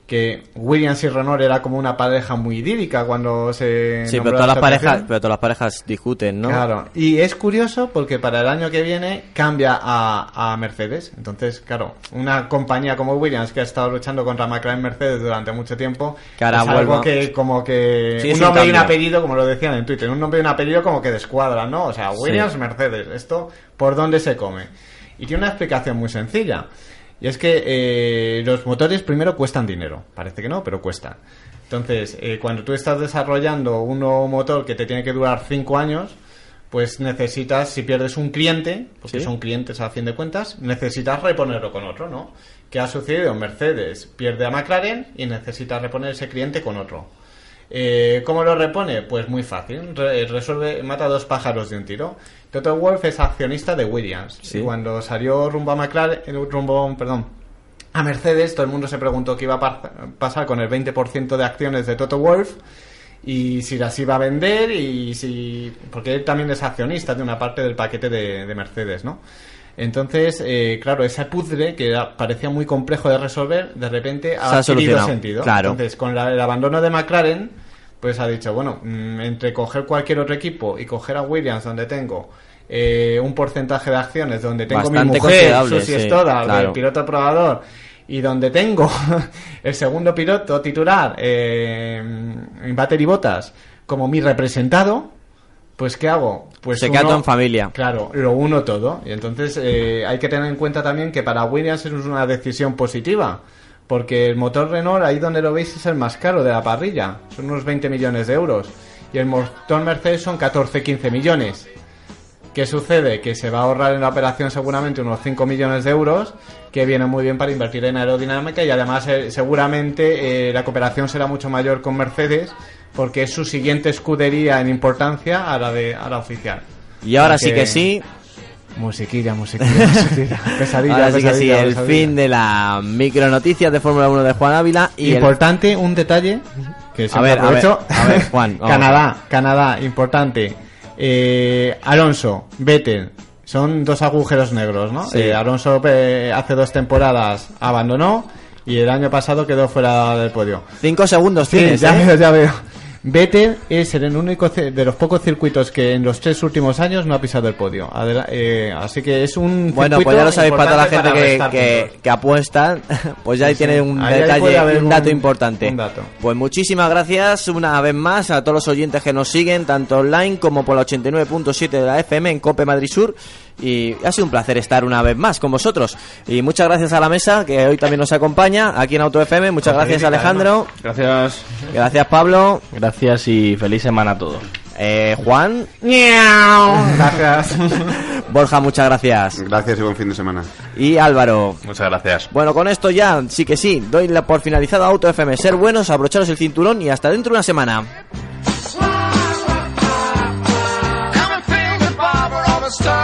que Williams y Renault era como una pareja muy idílica cuando se Sí, pero todas las parejas, pero todas las parejas discuten, ¿no? Claro, y es curioso porque para el año que viene cambia a, a Mercedes. Entonces, claro, una compañía como Williams que ha estado luchando contra McLaren Mercedes durante mucho tiempo, Que ahora es algo que como que Sí, un nombre y un apellido, como lo decían en Twitter, un nombre y un apellido como que descuadran, ¿no? O sea, Williams, Sí. Mercedes, esto por dónde se come. Y tiene una explicación muy sencilla. Y es que eh, los motores primero cuestan dinero. Parece que no, pero cuestan. Entonces, eh, cuando tú estás desarrollando un nuevo motor que te tiene que durar 5 años, pues necesitas, si pierdes un cliente, porque Sí. son clientes a fin de cuentas, necesitas reponerlo con otro, ¿no? ¿Qué ha sucedido? Mercedes pierde a McLaren y necesita reponer ese cliente con otro. Eh, ¿Cómo lo repone? Pues muy fácil. Re- resuelve, mata dos pájaros de un tiro. Toto Wolff es accionista de Williams. Sí. Y cuando salió rumbo a McLaren, eh, rumbo, perdón, a Mercedes, todo el mundo se preguntó qué iba a pa- pasar con el 20% de acciones de Toto Wolff y si las iba a vender y si porque él también es accionista de una parte del paquete de, de Mercedes, ¿no? Entonces, eh, claro, ese puzzle que parecía muy complejo de resolver, de repente ha, Se ha adquirido solucionado, sentido. claro. Entonces, con la- el abandono de McLaren, pues ha dicho, bueno, mm, entre coger cualquier otro equipo y coger a Williams, donde tengo eh, un porcentaje de acciones, donde tengo Bastante mi mujer, Susi sí, Stoddard, claro. el piloto probador, y donde tengo *laughs* el segundo piloto titular, eh, en Battery Botas, como mi representado, pues ¿qué hago? Pues Se queda uno- todo en familia. Claro, lo uno todo. Y entonces eh, hay que tener en cuenta también que para Williams es una decisión positiva. Porque el motor Renault, ahí donde lo veis, es el más caro de la parrilla. Son unos 20 millones de euros. Y el motor Mercedes son 14-15 millones. ¿Qué sucede? Que se va a ahorrar en la operación seguramente unos 5 millones de euros, que viene muy bien para invertir en aerodinámica y además eh, seguramente eh, la cooperación será mucho mayor con Mercedes porque es su siguiente escudería en importancia a la de a la oficial. Y ahora sí que sí, Musiquilla, musiquilla, *laughs* musiquilla. Pesadilla, ahora sí que sí, pesadilla, el pesadilla. fin de la micro noticias de Fórmula 1 de Juan Ávila y el- Importante, un detalle que siempre ver, a aprovecho. ver, a ver, Juan. *laughs* Canadá, Canadá, importante. Eh, Alonso, Vettel, son dos agujeros negros, ¿no? Sí. Eh, Alonso eh, hace dos temporadas abandonó y el año pasado quedó fuera del podio. cinco segundos Sí, tienes, ya ¿eh? veo, ya veo. Vettel es el único de los pocos circuitos que en los tres últimos años no ha pisado el podio. Adela- eh, así que es un Bueno, pues ya lo sabéis para toda la gente que, que, que apuestan, *laughs* pues ya ahí Sí, tiene un Ahí- detalle, un dato un- importante. un dato. Pues muchísimas gracias una vez más a todos los oyentes que nos siguen, tanto online como por la 89.7 de la FM en Cope Madrid Sur. Y ha sido un placer estar una vez más con vosotros. Y muchas gracias a la mesa que hoy también nos acompaña aquí en Auto FM. Muchas gracias Alejandro. Gracias. Gracias Pablo. Gracias y feliz semana a todos. Eh, Juan. Gracias. *laughs* Borja, muchas gracias. Gracias y buen fin de semana. Y Álvaro. Muchas gracias. Bueno, con esto ya, sí que sí, doy la por finalizado a Auto FM. Ser buenos, abrocharos el cinturón y hasta dentro de una semana. Come and feel the barber of a starry